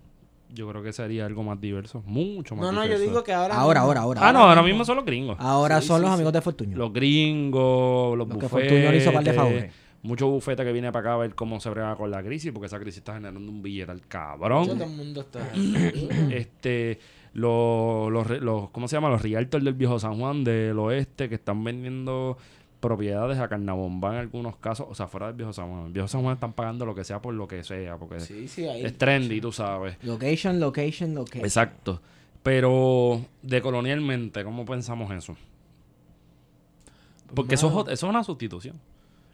Yo creo que sería algo más diverso. Mucho más no, no, diverso. yo digo que ahora. Ahora, mismo- ahora, ahora. Ah, no, ahora mismo son los gringos. Ahora Sí, son sí, los sí. amigos de Fortuño. Los gringos, los Los que bufetes. Fortuño le hizo par de favores. Mucho bufete que viene para acá a ver cómo se brega con la crisis, porque esa crisis está generando un billete al Todo cabrón. el mundo está. <coughs> este, los, los, los, ¿cómo se llama? Los realtors del viejo San Juan del oeste que están vendiendo propiedades a Carnabomba en algunos casos, o sea, fuera del viejo San Juan. El viejo San Juan están pagando lo que sea por lo que sea, porque sí, sí, ahí. es trendy, tú sabes. Location, location, location. Exacto. Pero de colonialmente, ¿cómo pensamos eso? Porque eso, eso es una sustitución.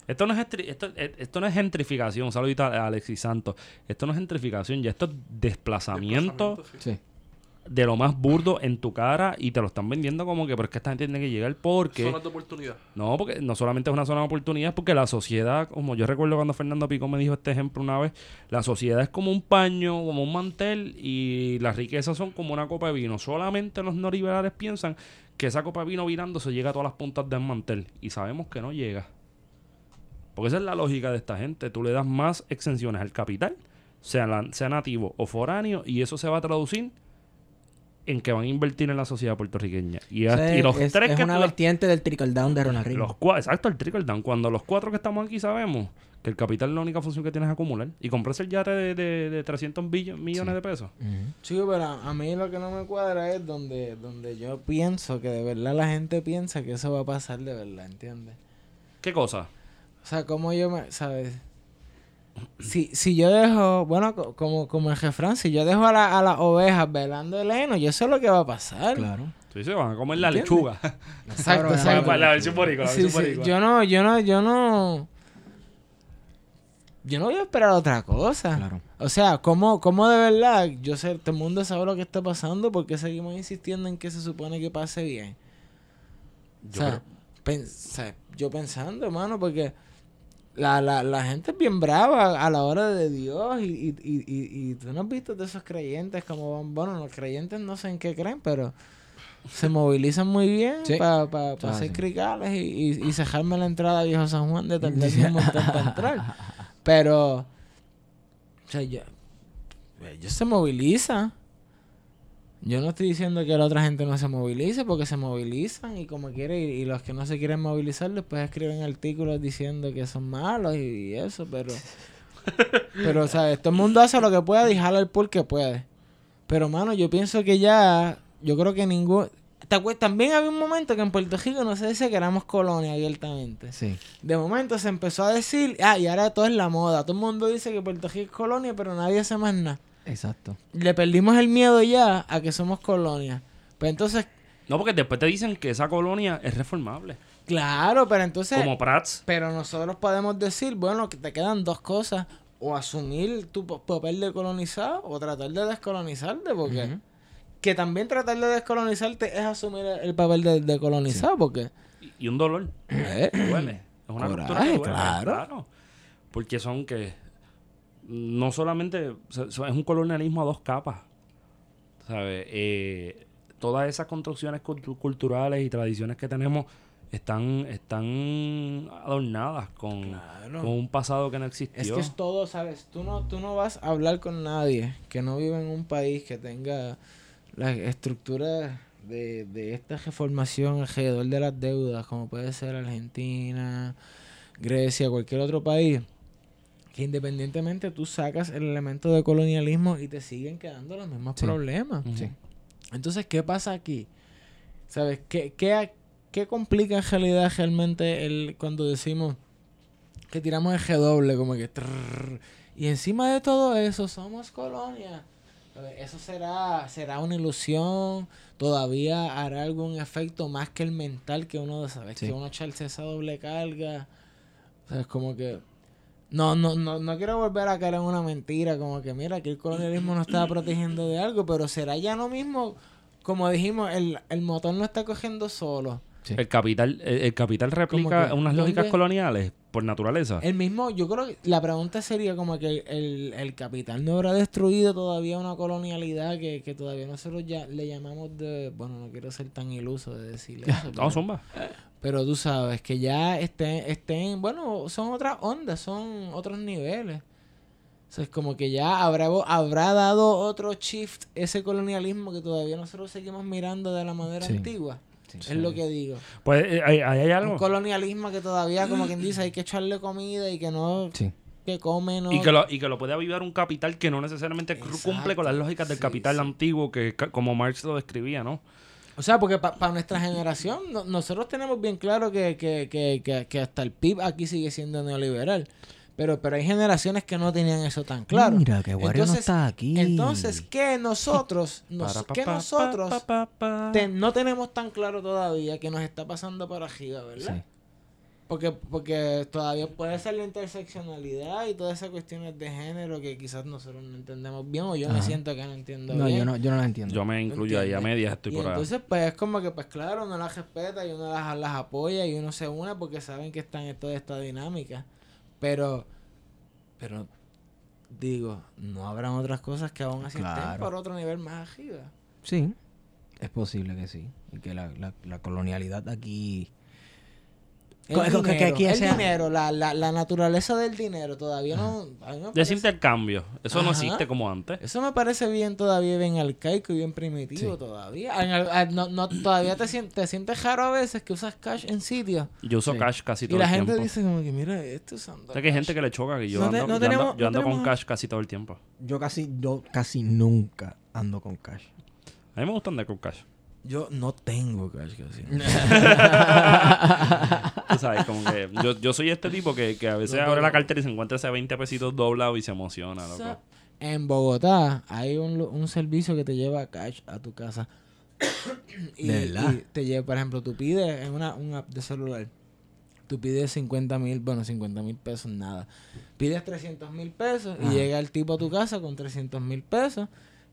Esto no es, esto, eh, esto no es gentrificación, saludita a Alexis Santos. Esto no es gentrificación, ya esto es desplazamiento, Desplazamiento, sí. De lo más burdo en tu cara y te lo están vendiendo como que, pero es que esta gente tiene que llegar porque... Zonas de oportunidad. No, porque no solamente es una zona de oportunidad, es porque la sociedad, como yo recuerdo cuando Fernando Pico me dijo este ejemplo una vez, la sociedad es como un paño, como un mantel y las riquezas son como una copa de vino. Solamente los no liberales piensan que esa copa de vino virando se llega a todas las puntas del mantel y sabemos que no llega. Porque esa es la lógica de esta gente. Tú le das más exenciones al capital, sea, la- sea nativo o foráneo, y eso se va a traducir en que van a invertir en la sociedad puertorriqueña. Y, O sea, y los es, tres es que una los- vertiente del trickle down de Ronald Reagan. los exacto, el trickle down. Cuando los cuatro que estamos aquí sabemos que el capital la única función que tiene es acumular y comprarse el yate de, de, de 300 billo- millones de pesos. Chico, pero a a mí lo que no me cuadra es donde, donde yo pienso que de verdad la gente piensa que eso va a pasar de verdad, ¿entiendes? ¿Qué cosa? O sea, como yo me, ¿sabes? Si, si yo dejo, bueno, co- como, como el refrán, si yo dejo a, la- a las ovejas velando el heno, yo sé lo que va a pasar. Claro. Sí, se van a comer la ¿Entiendes? lechuga. <laughs> Exacto, la, exacto. la versión boricua, la Sí, versión sí, boricua. Yo no, yo no, yo no. Yo no voy a esperar otra cosa. Claro. O sea, ¿cómo, ¿cómo de verdad? Yo sé, todo el mundo sabe lo que está pasando porque seguimos insistiendo en que se supone que pase bien. Yo o sea, creo- pen- o sea, yo pensando, hermano, porque la, la, la gente es bien brava a la hora de Dios y, y, y, y, tú no has visto de esos creyentes como, van- bueno, los creyentes no sé en qué creen, pero se movilizan muy bien Sí. para pa, pa hacer cricales y, y, y cejarme la entrada a Viejo San Juan de tardarme <laughs> un montón para entrar. <laughs> Pero, o sea, yo, ellos se movilizan. Yo no estoy diciendo que la otra gente no se movilice, porque se movilizan y como quiere, y, y los que no se quieren movilizar después escriben artículos diciendo que son malos y, y eso, pero... <laughs> pero, ¿sabes? Todo el mundo hace lo que puede y jala el pool que puede. Pero, mano, yo pienso que ya... Yo creo que ningún... ¿Te acuer- También había un momento que en Puerto Rico no se decía que éramos colonia abiertamente. Sí. De momento se empezó a decir, ah, y ahora todo es la moda. Todo el mundo dice que Puerto Rico es colonia, pero nadie hace más nada. Exacto. Le perdimos el miedo ya a que somos colonia. Pues entonces, No, porque después te dicen que esa colonia es reformable. claro, pero entonces, como Prats. pero nosotros podemos decir, bueno, que te quedan dos cosas. O asumir tu pa- papel de colonizado o tratar de descolonizarte, porque... Que también tratar de descolonizarte es asumir el el papel de, de colonizado, porque... Y, y un dolor. eh, duele. Es una Coraje, cultura que duele, claro. Porque son que no solamente o sea, so- es un colonialismo a dos capas. ¿Sabes? Eh, todas esas construcciones cultu- culturales y tradiciones que tenemos están, están adornadas con, Claro. con un pasado que no existió. Es que es todo, ¿sabes? Tú no, tú no vas a hablar con nadie que no vive en un país que tenga las estructuras de, de esta reformación alrededor de las deudas, como puede ser Argentina, Grecia, cualquier otro país, que independientemente tú sacas el elemento de colonialismo y te siguen quedando los mismos Sí. problemas. Sí. Entonces, ¿qué pasa aquí? ¿Sabes? ¿Qué, qué, qué complica en realidad realmente el, cuando decimos que tiramos el G como que... trrr, y encima de todo eso somos colonia. ¿Sabes? Eso será, será una ilusión. Todavía hará algún efecto más que el mental que uno, ¿sabes? Sí. Que uno echarse esa doble carga. ¿Sabes? Como que... No, no, no, no quiero volver a caer en una mentira, como que mira, que el colonialismo nos estaba protegiendo de algo, pero será ya lo mismo, como dijimos, el, el motor no está cogiendo solo. Sí. El capital, el, el capital replica que, unas lógicas coloniales por naturaleza. El mismo, yo creo que la pregunta sería como que el, el capital no habrá destruido todavía una colonialidad que, que todavía nosotros ya le llamamos de, bueno, no quiero ser tan iluso de decirle eso, No, pero, zumba. Pero tú sabes que ya estén, estén, bueno, son otras ondas, son otros niveles. O sea, es como que ya habrá, habrá dado otro shift ese colonialismo que todavía nosotros seguimos mirando de la manera Sí. antigua. Sí. Es lo que digo. Pues eh, ahí ahí hay algo. Un colonialismo que todavía, como quien dice, hay que echarle comida y que no, Sí. que come, no. Y que, lo, y que lo puede avivar un capital que no necesariamente cru- cumple con las Exacto. lógicas del Sí, capital sí. antiguo que como Marx lo describía, ¿no? O sea, porque para nuestra generación, no- nosotros tenemos bien claro que, que, que, que, que hasta el PIB aquí sigue siendo neoliberal. Pero, pero hay generaciones que no tenían eso tan claro. Mira, que Wario no Entonces- está aquí. Entonces, ¿qué nosotros, <laughs> nos- Para, pa, que pa, nosotros pa, pa, pa. te- no tenemos tan claro todavía que nos está pasando por arriba, ¿verdad? Sí. Porque, porque todavía puede ser la interseccionalidad y todas esas cuestiones de género que quizás nosotros no entendemos bien o yo me siento que no entiendo No, bien. yo no, yo no la entiendo. Yo me incluyo ahí a medias, estoy y por ahí. entonces, pues es como que, pues claro, uno las respeta y uno las, las apoya y uno se une porque saben que están en toda esta dinámica. Pero, pero, digo, no habrán otras cosas que aún así estén Claro. por otro nivel más arriba. Sí, es posible que sí. Y que la, la, la colonialidad aquí... El Co- que- dinero, aquí el sea- dinero la, la, la naturaleza del dinero todavía no... parece- intercambio. Eso no existe como antes. Eso me parece bien todavía, bien arcaico y bien primitivo Sí. todavía. En no, no, todavía te, te sientes raro a veces que usas cash en sitios. Yo uso Sí. cash casi Y todo la el gente tiempo. dice como que, mira, esto usando Sé que hay gente cash". que le choca que yo No te- ando, no yo tenemos- ando, yo no ando con cash casi todo el tiempo. Yo casi, yo casi nunca ando con cash. A mí me gusta andar con cash. Yo no tengo cash casi. <laughs> Tú sabes, como que yo, yo soy este tipo que, que a veces No, abre la cartera y se encuentra ese 20 pesitos doblados y se emociona, O sea, loco. en Bogotá hay un, un servicio que te lleva cash a tu casa. <coughs> y, ¿De verdad? y te lleva, por ejemplo, tú pides en una, un app de celular. Tú pides 50 mil, bueno, 50 mil pesos, nada. Pides 300 mil pesos y llega el tipo a tu casa con 300 mil pesos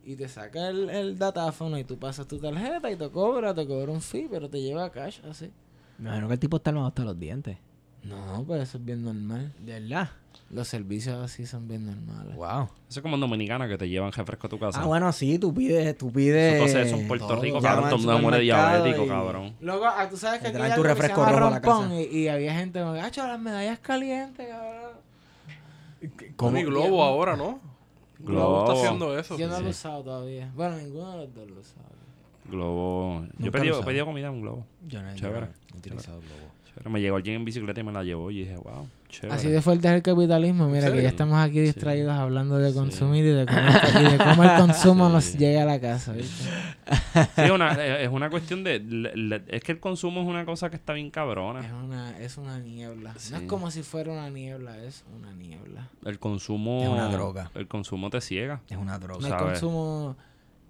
y te saca el, el datáfono y tú pasas tu tarjeta y te cobra, te cobra un fee, pero te lleva cash así. Me imagino que el tipo está armado hasta los dientes. No, pues eso es bien normal. ¿De verdad? Los servicios así son bien normales. Wow. Eso es como en Dominicana que te llevan refresco a tu casa. Ah, bueno, sí, tú pides, tú pides... Entonces eso en Puerto todo. Rico, cabrón, todo el mundo diabético, y- cabrón. Luego, ah, tú sabes que Te aquí hay tu algo que se refresco llama rojo a la casa. Y, y había gente ¡acho, las medallas calientes, cabrón! Mi globo ahahora, ¿no? Globo. está haciendo eso. Yo no lo he usado todavía. Bueno, ninguno de los dos lo he usado. Globo. Yo usaba. pedí comida en un globo. Yo no, Chévere. no he utilizado globo. Chévere. Me llegó alguien en bicicleta y me la llevó y dije, wow, chévere. Así de fuerte es el capitalismo. Mira, que ya estamos aquí Sí. distraídos hablando de consumir y, de cómo, y de cómo el consumo Sí. nos llega a la casa. ¿viste? <laughs> Sí, una- eh, es una cuestión de... le- le- es que el consumo es una cosa que está bien Es cabrona. una, es una niebla. Sí. No es como si fuera una niebla, es una niebla. El consumo... Es una droga. El consumo te ciega. Es una droga. No hay ¿sabes? consumo.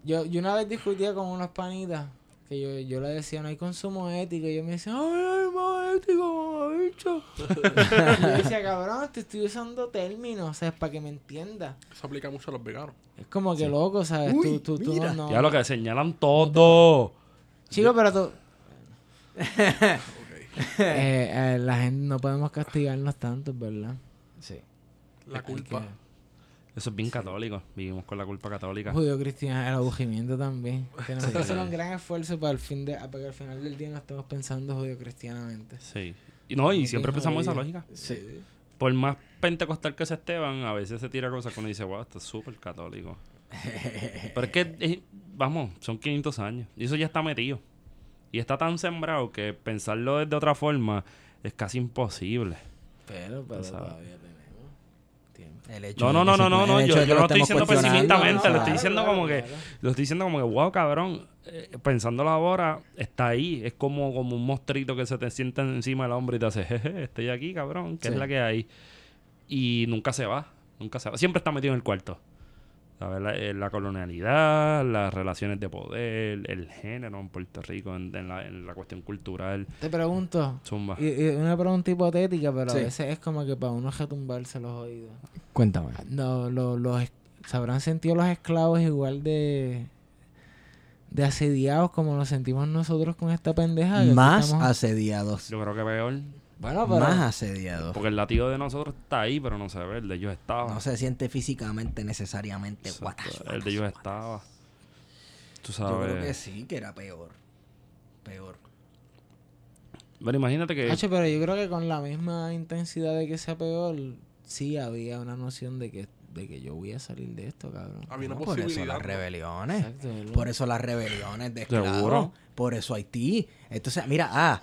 Yo, yo una vez discutía con unos panitas que yo, yo le decía, no hay consumo ético. Y yo me decía, ay, ay, mamá, bicho. y <laughs> yo decía, <laughs> cabrón, te estoy usando términos, o sea, es para que me entiendas. Eso aplica mucho a los veganos. Es como que loco, ¿sabes? Uy, tú, tú, tú mira. no. Ya lo que señalan todo. Chico, pero tú. Ok. <laughs> eh, eh, la gente no podemos castigarnos tanto, ¿verdad? Sí. La culpa. Eso es bien católico. Vivimos con la culpa católica. Judío cristiano, el aburrimiento también. <laughs> Tenemos Sí. que hacer un gran esfuerzo para, el fin de, para que al final del día no estemos pensando judío cristianamente. Sí. Y no, y siempre pensamos esa lógica. Sí. Por más pentecostal que sea Esteban, a veces se tira cosas que uno dice, wow, esto es súper católico. <laughs> Pero es que, eh, vamos, son 500 años. Y eso ya está metido. Y está tan sembrado que pensarlo de otra forma es casi imposible. Pero, pero todavía tenemos. El hecho No, no, no, no, no, Yo, yo lo no estoy diciendo pesimistamente, no, lo estoy claro. diciendo como que, claro. lo estoy diciendo como que, wow, cabrón, eh, pensándolo ahora, está ahí. Es como, como un monstruito que se te sienta encima del hombro y te hace, jeje, estoy aquí, cabrón, que Sí. es la que hay. Y nunca se va, nunca se va. Siempre está metido en el cuarto. ¿Sabes? La, eh, la colonialidad, las relaciones de poder, el género en Puerto Rico, en, en la, en la cuestión cultural. Te pregunto, Zumba. y, y una pregunta hipotética, pero Sí. a veces es como que para uno retumbarse los oídos. Cuéntame. No, lo- los, ¿Se habrán sentido los esclavos igual de, de asediados como nos sentimos nosotros con esta pendeja? Más estamos- asediados. Yo creo que peor. Bueno, pero... Más asediados. Porque el latido de nosotros está ahí, pero no se ve. El de ellos estaba. No se siente físicamente necesariamente. Fuck, El de ellos fuck. estaba. Tú Yo creo que sabes. sí, que era peor. Peor. Pero imagínate que. Hacho, pero yo creo que con la misma intensidad de que sea peor, sí había una noción de que, de que yo voy a salir de esto, cabrón. Había una No, por eso las rebeliones. Exacto. Por eso las rebeliones de Seguro. esclavos. Por eso Haití. Entonces, mira, ah,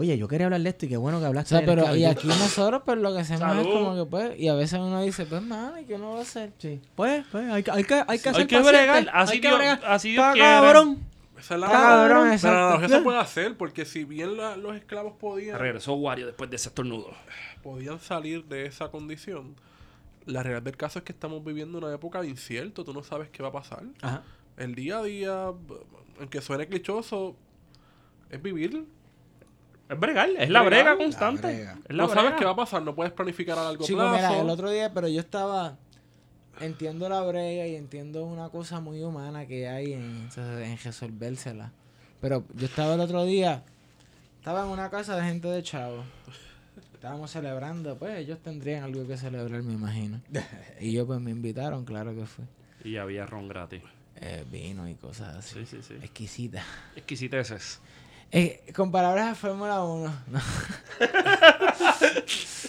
oye, yo quería hablar de esto y qué bueno que O hablaste sea, de la pero y aquí nosotros pues lo que hacemos Salud. es como que pues, y a veces uno dice, pues mano, ¿y qué uno va a hacer? Sí. Pues, pues, hay, que- hay que, hay que Hay hacer que bregar. Así hay que Dios- bregar. así Dios cabrón. Esa es la cabrón, Pero se puede hacer, porque si bien la- los esclavos podían, Regresó Wario después de ese estornudo. podían salir de esa condición, la realidad del caso es que estamos viviendo una época de incierto, tú no sabes qué va a pasar. Ajá. El día a día, aunque suene clichoso, es vivir. Es bregar, es la brega constante. La brega. Es la No sabes qué va a pasar, no puedes planificar a largo Chico, plazo. mira, el otro día, pero yo estaba. Entiendo la brega y entiendo una cosa muy humana que hay en, en resolvérsela. Pero yo estaba el otro día. Estaba en una casa de gente de chavo. Estábamos celebrando, pues ellos tendrían algo que celebrar, me imagino. <laughs> Y yo, pues me invitaron, claro que fue. Y había ron gratis. Eh, vino y cosas así. Sí, sí, sí. Exquisita. Exquisiteces. Eh, con palabras de Fórmula 1. no. <laughs>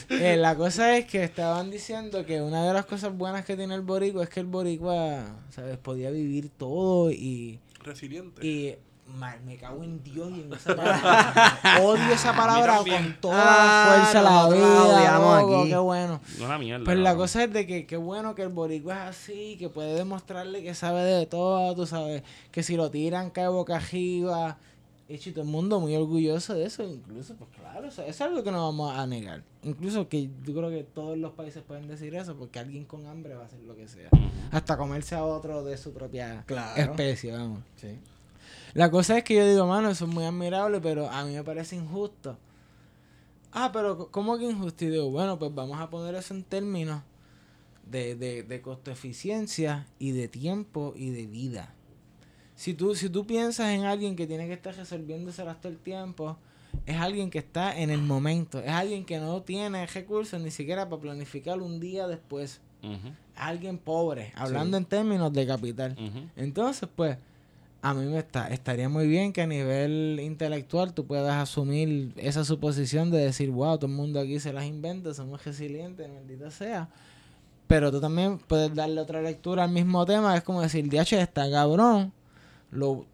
Eh, la cosa es que estaban diciendo que una de las cosas buenas que tiene el boricua es que el boricua, ¿sabes? Podía vivir todo y... Resiliente. y ma- me cago en Dios y en esa <laughs> palabra. Odio esa palabra con toda Ah, la fuerza, la nosotros la vida, loco, aquí. qué bueno. No mierda. Pues la cosa es de que qué bueno que el boricua es así, que puede demostrarle que sabe de todo, tú sabes, que si lo tiran cae boca arriba. Y chi, todo el mundo muy orgulloso de eso, incluso, pues claro, eso, eso es algo que no vamos a negar. Incluso que yo creo que todos los países pueden decir eso, porque alguien con hambre va a hacer lo que sea. Hasta comerse a otro de su propia Claro. especie, vamos. Sí. La cosa es que yo digo, mano, eso es muy admirable, pero a mí me parece injusto. Ah, pero ¿cómo que injusto? Y digo, bueno, pues vamos a poner eso en términos de, de, de costo-eficiencia y de tiempo y de vida. Si tú, si tú piensas en alguien que tiene que estar resolviéndoselas todo el tiempo, es alguien que está en el momento, es alguien que no tiene recursos ni siquiera para planificar un día después. Ujú, Alguien pobre, hablando en términos de capital. Entonces, pues, a mí me está, estaría muy bien que a nivel intelectual tú puedas asumir esa suposición de decir, wow, todo el mundo aquí se las inventa, somos resilientes, maldita sea. Pero tú también puedes darle otra lectura al mismo tema, es como decir, DH está cabrón, lo,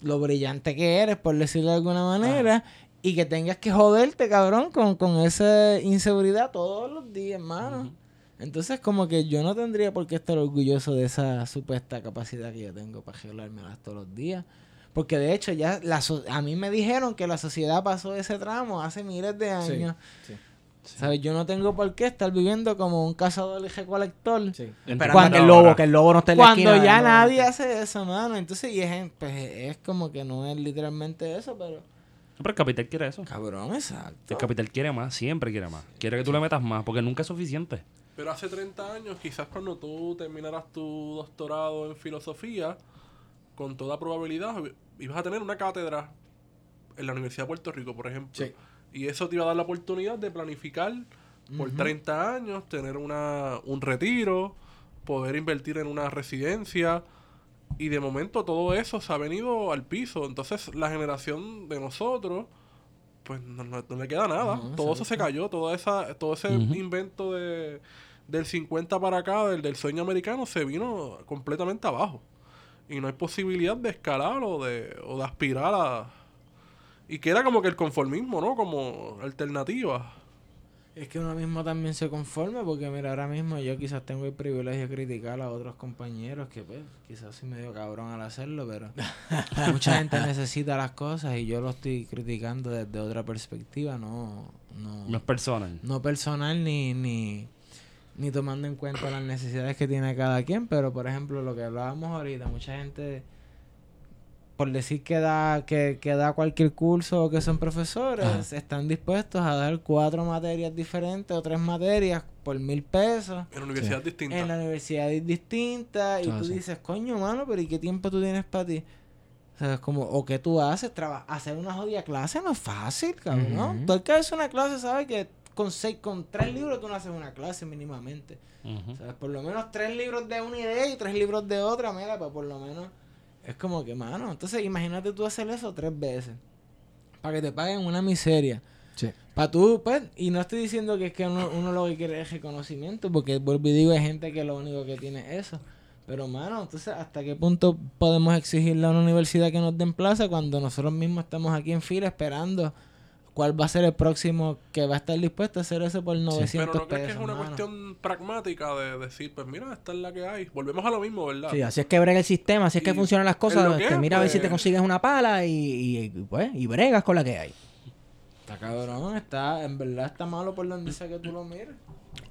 lo brillante que eres, por decirlo de alguna manera, y que tengas que joderte, cabrón, con, con esa inseguridad todos los días, hermano. Entonces, como que yo no tendría por qué estar orgulloso de esa supuesta capacidad que yo tengo para arreglármelas todos los días. Porque de hecho, ya la so- a mí me dijeron que la sociedad pasó ese tramo hace miles de años. sí. ¿Sabes? Yo no tengo por qué estar viviendo como un cazador y recolector. Sí. Cuando- el lobo, que el lobo no esté en la Cuando esquina ya nadie hace eso, mano. Entonces, y es, pues, es como que no es literalmente eso, pero... Pero el capital quiere eso. Cabrón, exacto. El capital quiere más, siempre quiere más. Quiere que tú le metas más, porque nunca es suficiente. Pero hace 30 años, quizás cuando tú terminaras tu doctorado en filosofía, con toda probabilidad ibas a tener una cátedra en la Universidad de Puerto Rico, por ejemplo. Sí. Y eso te iba a dar la oportunidad de planificar por 30 años, tener una, un retiro, poder invertir en una residencia. Y de momento todo eso se ha venido al piso. Entonces la generación de nosotros, pues no, no- no le queda nada. No, todo eso se cayó, toda esa, todo ese invento de, del 50 para acá, del, del sueño americano, se vino completamente abajo. Y no hay posibilidad de escalar o de, o de aspirar a... Y queda como que el conformismo, ¿no? Como alternativa. Es que uno mismo también se conforme porque mira, ahora mismo yo quizás tengo el privilegio de criticar a otros compañeros que pues quizás soy medio cabrón al hacerlo, pero <laughs> mucha gente necesita las cosas y yo lo estoy criticando desde otra perspectiva, no No no, es personal. no personal ni, ni ni tomando en cuenta las necesidades que tiene cada quien, pero por ejemplo lo que hablábamos ahorita, mucha gente por decir que da, que, que da cualquier curso o que son profesores, están dispuestos a dar cuatro materias diferentes o tres materias por mil pesos En universidad distinta. en la universidad distinta y Eso tú sí. dices, coño, mano, pero ¿y qué tiempo tú tienes para ti? O sea, es como, o qué tú haces, Traba- hacer una jodida clase no es fácil, cabrón. Ujú. Todo el que hace una clase sabe que con seis, con tres libros tú no haces una clase mínimamente. ¿Sabes? Por lo menos tres libros de una idea y tres libros de otra, mira, pues por lo menos es como que, mano, entonces imagínate tú hacer eso tres veces. Para que te paguen una miseria. Sí. Para tú, pues, y no estoy diciendo que es que uno, uno lo que quiere es reconocimiento, porque vuelvo y digo, hay gente que lo único que tiene es eso. Pero, mano, entonces, ¿hasta qué punto podemos exigirle a una universidad que nos den plaza cuando nosotros mismos estamos aquí en fila esperando ¿Cuál va a ser el próximo que va a estar dispuesto a hacer eso por 900 Pero no crees pesos? que es una mano? cuestión pragmática de decir, pues mira, esta es la que hay. Volvemos a lo mismo, ¿verdad? Sí, así es que brega el sistema, así es que Y funcionan las cosas. que este, es, mira a ver si te pues- consigues una pala y, y, y, pues, y bregas con la que hay. Está cabrón, está, en verdad está malo por donde sea que tú lo mires.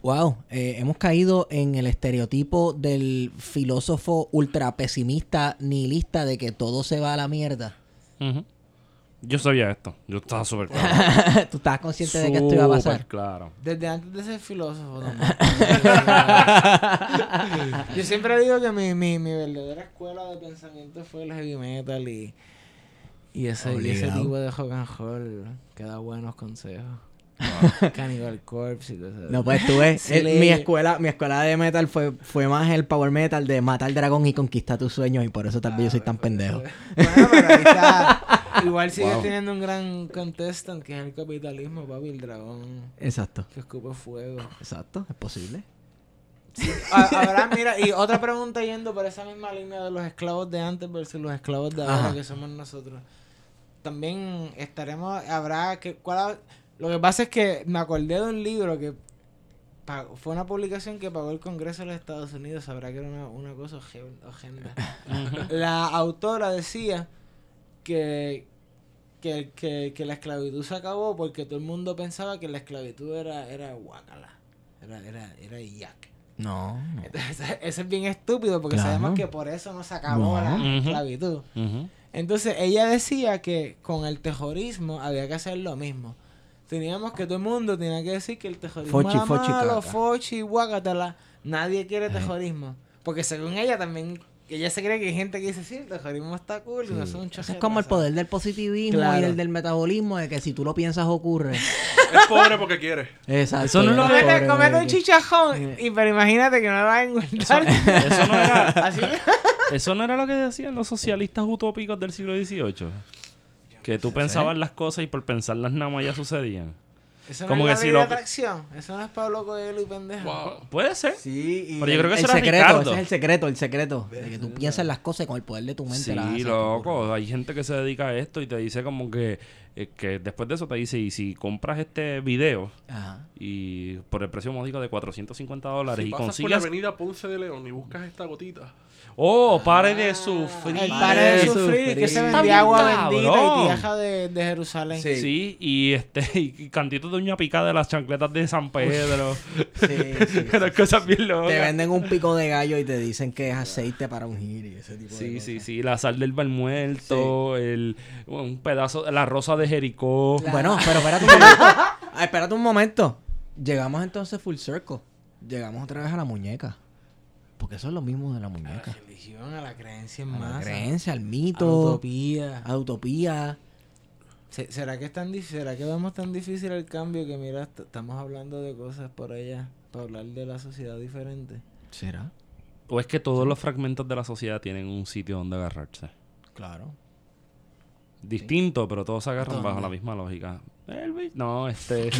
Wow, eh, hemos caído en el estereotipo del filósofo ultra pesimista nihilista de que todo se va a la mierda. Ujú. Yo sabía esto. Yo estaba súper <laughs> claro. Tú estabas consciente de que esto iba a Súper pasar. claro. Desde antes de ser filósofo también. <laughs> Yo siempre digo que mi, mi, mi verdadera escuela de pensamiento fue el heavy metal y, y, ese, y ese tipo de rock and roll que da buenos consejos. <laughs> Cannibal Corpse y cosas. No, pues tú ves, Sí, el- le- mi escuela, mi escuela de metal fue, fue más el power metal de matar dragón y conquistar tus sueños y por eso tal vez yo soy tan pendejo. Bueno, pero ahí está. <laughs> Igual sigues Wow. teniendo un gran contestant que es el capitalismo, papi, el dragón Exacto, que escupe fuego. exacto, es posible. Ah, Habrá, mira, y otra pregunta yendo por esa misma línea de los esclavos de antes versus los esclavos de ahora Ajá. que somos nosotros. También estaremos, habrá que, ¿cuál lo que pasa es que me acordé de un libro que pagó- fue una publicación que pagó el Congreso de los Estados Unidos, sabrá que era una, una cosa horrenda. La autora decía que, que, que, que la esclavitud se acabó porque todo el mundo pensaba que la esclavitud era, era guacala, era, era, era yak. No, no. Entonces, eso es bien estúpido porque Claro. sabemos que por eso no se acabó No. la esclavitud. Entonces ella decía que con el terrorismo había que hacer lo mismo. Teníamos que todo el mundo tenía que decir que el terrorismo Fochi, era fochi, malo, caca. fochi, guacatala. Nadie quiere terrorismo. Porque según ella también, ella se cree que hay gente que dice, sí, el terrorismo está cool y no son un Eso es como el poder del positivismo Claro. y el del metabolismo, de que si tú lo piensas ocurre. <laughs> Es pobre porque quiere. Exacto. Eso no es lo ya, que- Comete, pobre comete un chichajón, y, pero imagínate que no lo vas a engordar. Eso no era, <laughs> Así <laughs> eso no era lo que decían los socialistas utópicos del siglo XVIII. Que tú pensabas las cosas y por pensarlas nada más ya sucedían. Eso no Como es que la si ley lo- de atracción. Eso no es Pablo Coelho y pendejo. Wow. Puede ser. Sí, y Pero yo creo que el eso era secreto, Ricardo. ese es el secreto, el secreto. De que tú piensas las cosas con el poder de tu mente Sí, loco. Hay gente que se dedica a esto y te dice como que, eh, que después de eso te dice, y si compras este video Ajá. y por el precio módico de 450 dólares Si y pasas por la consigues... avenida Ponce de León y buscas esta gotita, Oh, pare de sufrir. El Pare de sufrir, sufrir. que se vendía agua cabrón. bendita y tierra de, de Jerusalén. Sí. Sí, y este <laughs> y cantitos de uña picada de las chancletas de San Pedro. Sí, <laughs> sí. Unas cosas bien locas. Te venden un pico de gallo y te dicen que es aceite para ungir y ese tipo de Sí, cosas. sí, sí, la sal del bar muerto, el, un pedazo, la rosa de Jericó. Bueno, pero espérate un <laughs> momento. Ah, espérate un momento. Llegamos entonces full circle. Llegamos otra vez a la muñeca. Porque eso es lo mismo de la A la muñeca. religión, a la creencia en A la masa. creencia, al a la mito, utopía. a la utopía. Se- ¿Será que es tan? ¿Será que vemos tan difícil el cambio que mira, est- estamos hablando de cosas por allá para hablar de la sociedad diferente? ¿Será? O es que todos los fragmentos de la sociedad tienen un sitio donde agarrarse. Claro. Distinto, pero todos se agarran ¿Dónde? bajo la misma lógica. Elvis, no, este. <laughs> <laughs>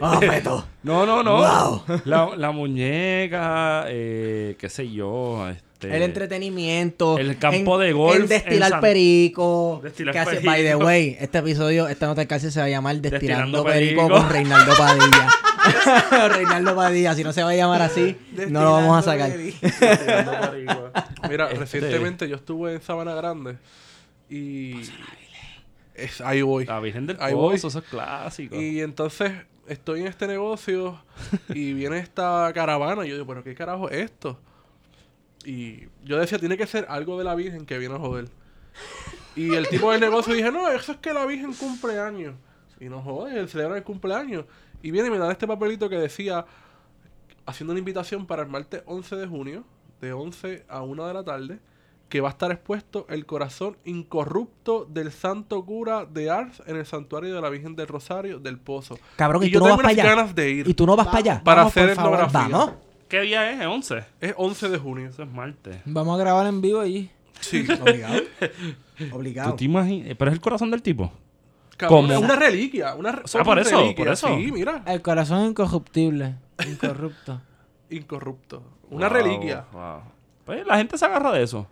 ¡Ah, Beto! no, no, no. Wow. La, la muñeca, eh, qué sé yo. Este, El entretenimiento. el campo en- de golf El destilar en San- perico. Destilar que hace- perico. By the way, este episodio, esta nota cárcel se va a llamar Destilando, Destilando perico, perico. con Reinaldo Padilla. <laughs> Reinaldo Padilla. Si no se va a llamar así, no lo vamos a sacar. Mira, Este- recientemente yo estuve en Sabana Grande y... Es, ahí voy. La Virgen del Ahí voy. Pozo, eso es clásico. Y entonces estoy en este negocio y <laughs> viene esta caravana. Y yo digo, ¿pero qué carajo es esto? Y yo decía, tiene que ser algo de la Virgen que viene a joder. Y el tipo del negocio dije, no, eso es que la Virgen cumple años. Y no jode, él celebra el cumpleaños. Y viene y me da este papelito que decía, haciendo una invitación para el martes 11 de junio, de 11 a 1 de la tarde, que va a estar expuesto el corazón incorrupto del santo cura de Ars en el santuario de la Virgen del Rosario del Pozo. Cabrón, y, yo tú no vas tengo para unas allá. ganas de ir Y tú no vas para allá. para Vamos, hacer por favor, etnografía. Vamos. ¿Qué día es? ¿11? Es 11 de junio. Eso es martes. Vamos a grabar en vivo allí. Sí. <laughs> Obligado. ¿Tú Obligado. te imaginas? Pero es el corazón del tipo. Cabrón, es una reliquia. Una re- Ah, por eso, reliquias, por eso. Sí, mira. El corazón incorruptible. Incorrupto. Incorrupto. Una Wow, reliquia. wow. Pues la gente se agarra de eso.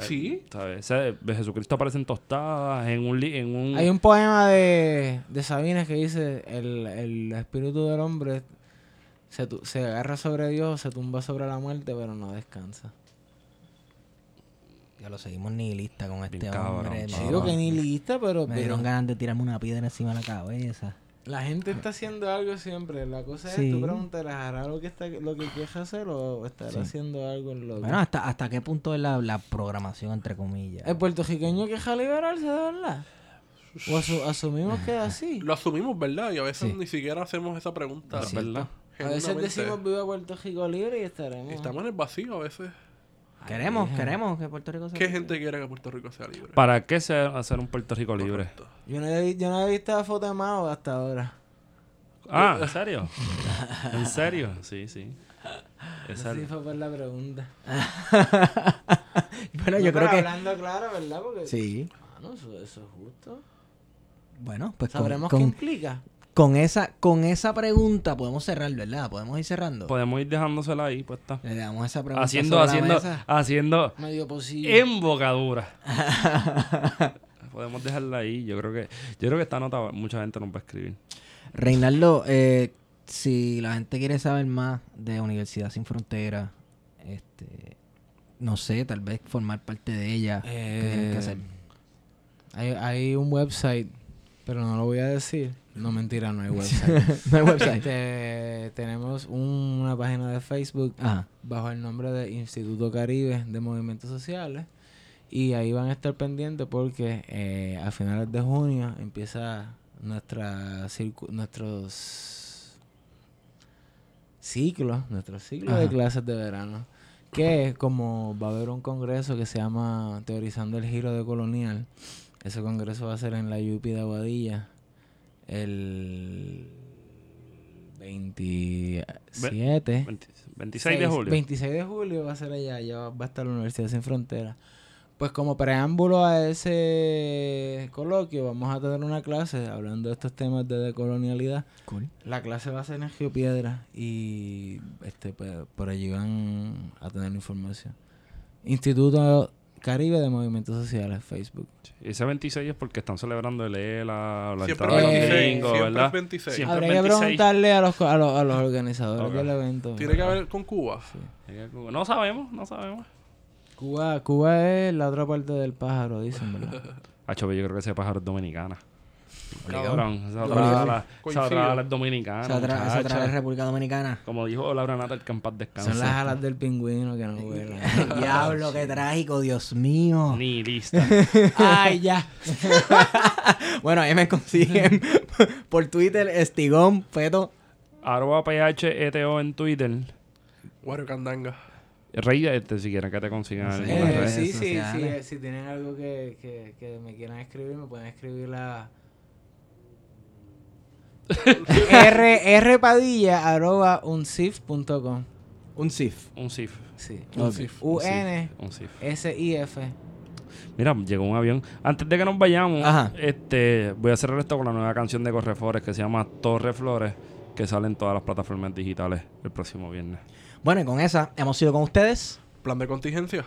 Sí. ¿sabes? Ese- Jesucristo aparece en tostadas, en un... li- En un Hay un poema de, de Sabines que dice, el, el espíritu del hombre se, tu- se agarra sobre Dios, se tumba sobre la muerte, pero no descansa. Ya lo seguimos nihilista con este cabrón, hombre. cabrón. Digo que ni lista, pero, Me pero dieron ganas de tirarme una piedra encima de la cabeza. La gente está haciendo algo siempre. La cosa es, tú preguntarás, ¿hará lo que, está, lo que quieres hacer o estará Sí. haciendo algo en lo Bueno, ¿hasta, hasta qué punto es la, la programación, entre comillas? ¿El puertorriqueño queja liberarse de verdad? ¿O asu- asumimos que es así? Lo asumimos, ¿verdad? Y a veces Sí. ni siquiera hacemos esa pregunta. Verdad. A veces decimos viva Puerto Rico libre y estaremos... Estamos en el vacío a veces. Queremos, Ay, queremos que Puerto Rico sea ¿Qué libre. gente quiere que Puerto Rico sea libre? ¿Para qué se hacer un Puerto Rico libre? Correcto. Yo no, he, yo no he visto la foto de Mao hasta ahora. Ah, ¿en serio? <laughs> ¿En serio? Sí, sí. Esa- fue por la pregunta. <laughs> Bueno, No, yo creo que... hablando claro, ¿verdad? Porque, Sí. Mano, eso, eso es justo. Bueno, pues Sabremos con- qué implica. Con esa, con esa pregunta podemos cerrar, ¿verdad? Podemos ir cerrando. Podemos ir dejándosela ahí puesta. Le damos esa pregunta Haciendo, sobre la haciendo, mesa. haciendo Medio posible. embocadura. <laughs> Podemos dejarla ahí. Yo creo que, yo creo que esta nota mucha gente nos va a escribir. Reinaldo, eh, si la gente quiere saber más de Universidad Sin Fronteras, este, no sé, tal vez formar parte de ella, ¿qué tienen que Eh, hacer? Hay, hay un website, pero no lo voy a decir. No, mentira, no hay <laughs> website. no hay website. Este, tenemos un- una página de Facebook Ajá. bajo el nombre de Instituto Caribe de Movimientos Sociales. Y ahí van a estar pendientes porque eh, a finales de junio empieza nuestra nuestros ciclos, nuestro ciclo de clases de verano. Que como va a haber un congreso que se llama Teorizando el Giro de Colonial, ese congreso va a ser en la UPI de Aguadilla el 27. 20 26 de julio. 26 de julio va a ser allá, ya va, va a estar la Universidad Sin Fronteras. Pues como preámbulo a ese coloquio, vamos a tener una clase hablando de estos temas de decolonialidad. Cool. La clase va a ser en Geopiedra y este pues, por allí van a tener información. Instituto Caribe de Movimientos Sociales, Facebook. Ese 26 es porque están celebrando el ELA, la Siempre entrada de los 26, gringos, siempre ¿verdad? es 26. Siempre Habría es que 26. preguntarle a los, a los, a los organizadores del evento. Tiene que haber con Cuba. No sabemos, no sabemos. Cuba, Cuba es la otra parte del pájaro, dicen, ¿verdad? <laughs> Hacho, yo creo que ese pájaro es dominicana. Cabrón, esa otra Obligado. ala, esa Coincido. otra ala es dominicana. Esa otra, esa otra muchacha. es República Dominicana. Como dijo Laura Nata, el que en paz descanse. Son las alas del pingüino que no <laughs> vuelan. Diablo, qué trágico, Dios mío. Ni lista. <laughs> Ay, ya. <laughs> bueno, ahí me consiguen por Twitter, Estigón, Feto. Arroba PHETO en Twitter. Wario Candanga. Rey, este, si quieren que te consigan No sé. en Eh, red. sí, sí, sí, eh, si tienen algo que, que, que me quieran escribir, me pueden escribir a r, rpadilla arroba unsif.com. Un SIF. Un SIF. Sí. Un sif. Un SIF, N Un SIF. S I F. Mira, llegó un avión. Antes de que nos vayamos, Ajá. este, voy a cerrar esto con la nueva canción de Correflores que se llama Torre Flores, que sale en todas las plataformas digitales el próximo viernes. Bueno, y con esa hemos ido con ustedes. Plan de contingencia.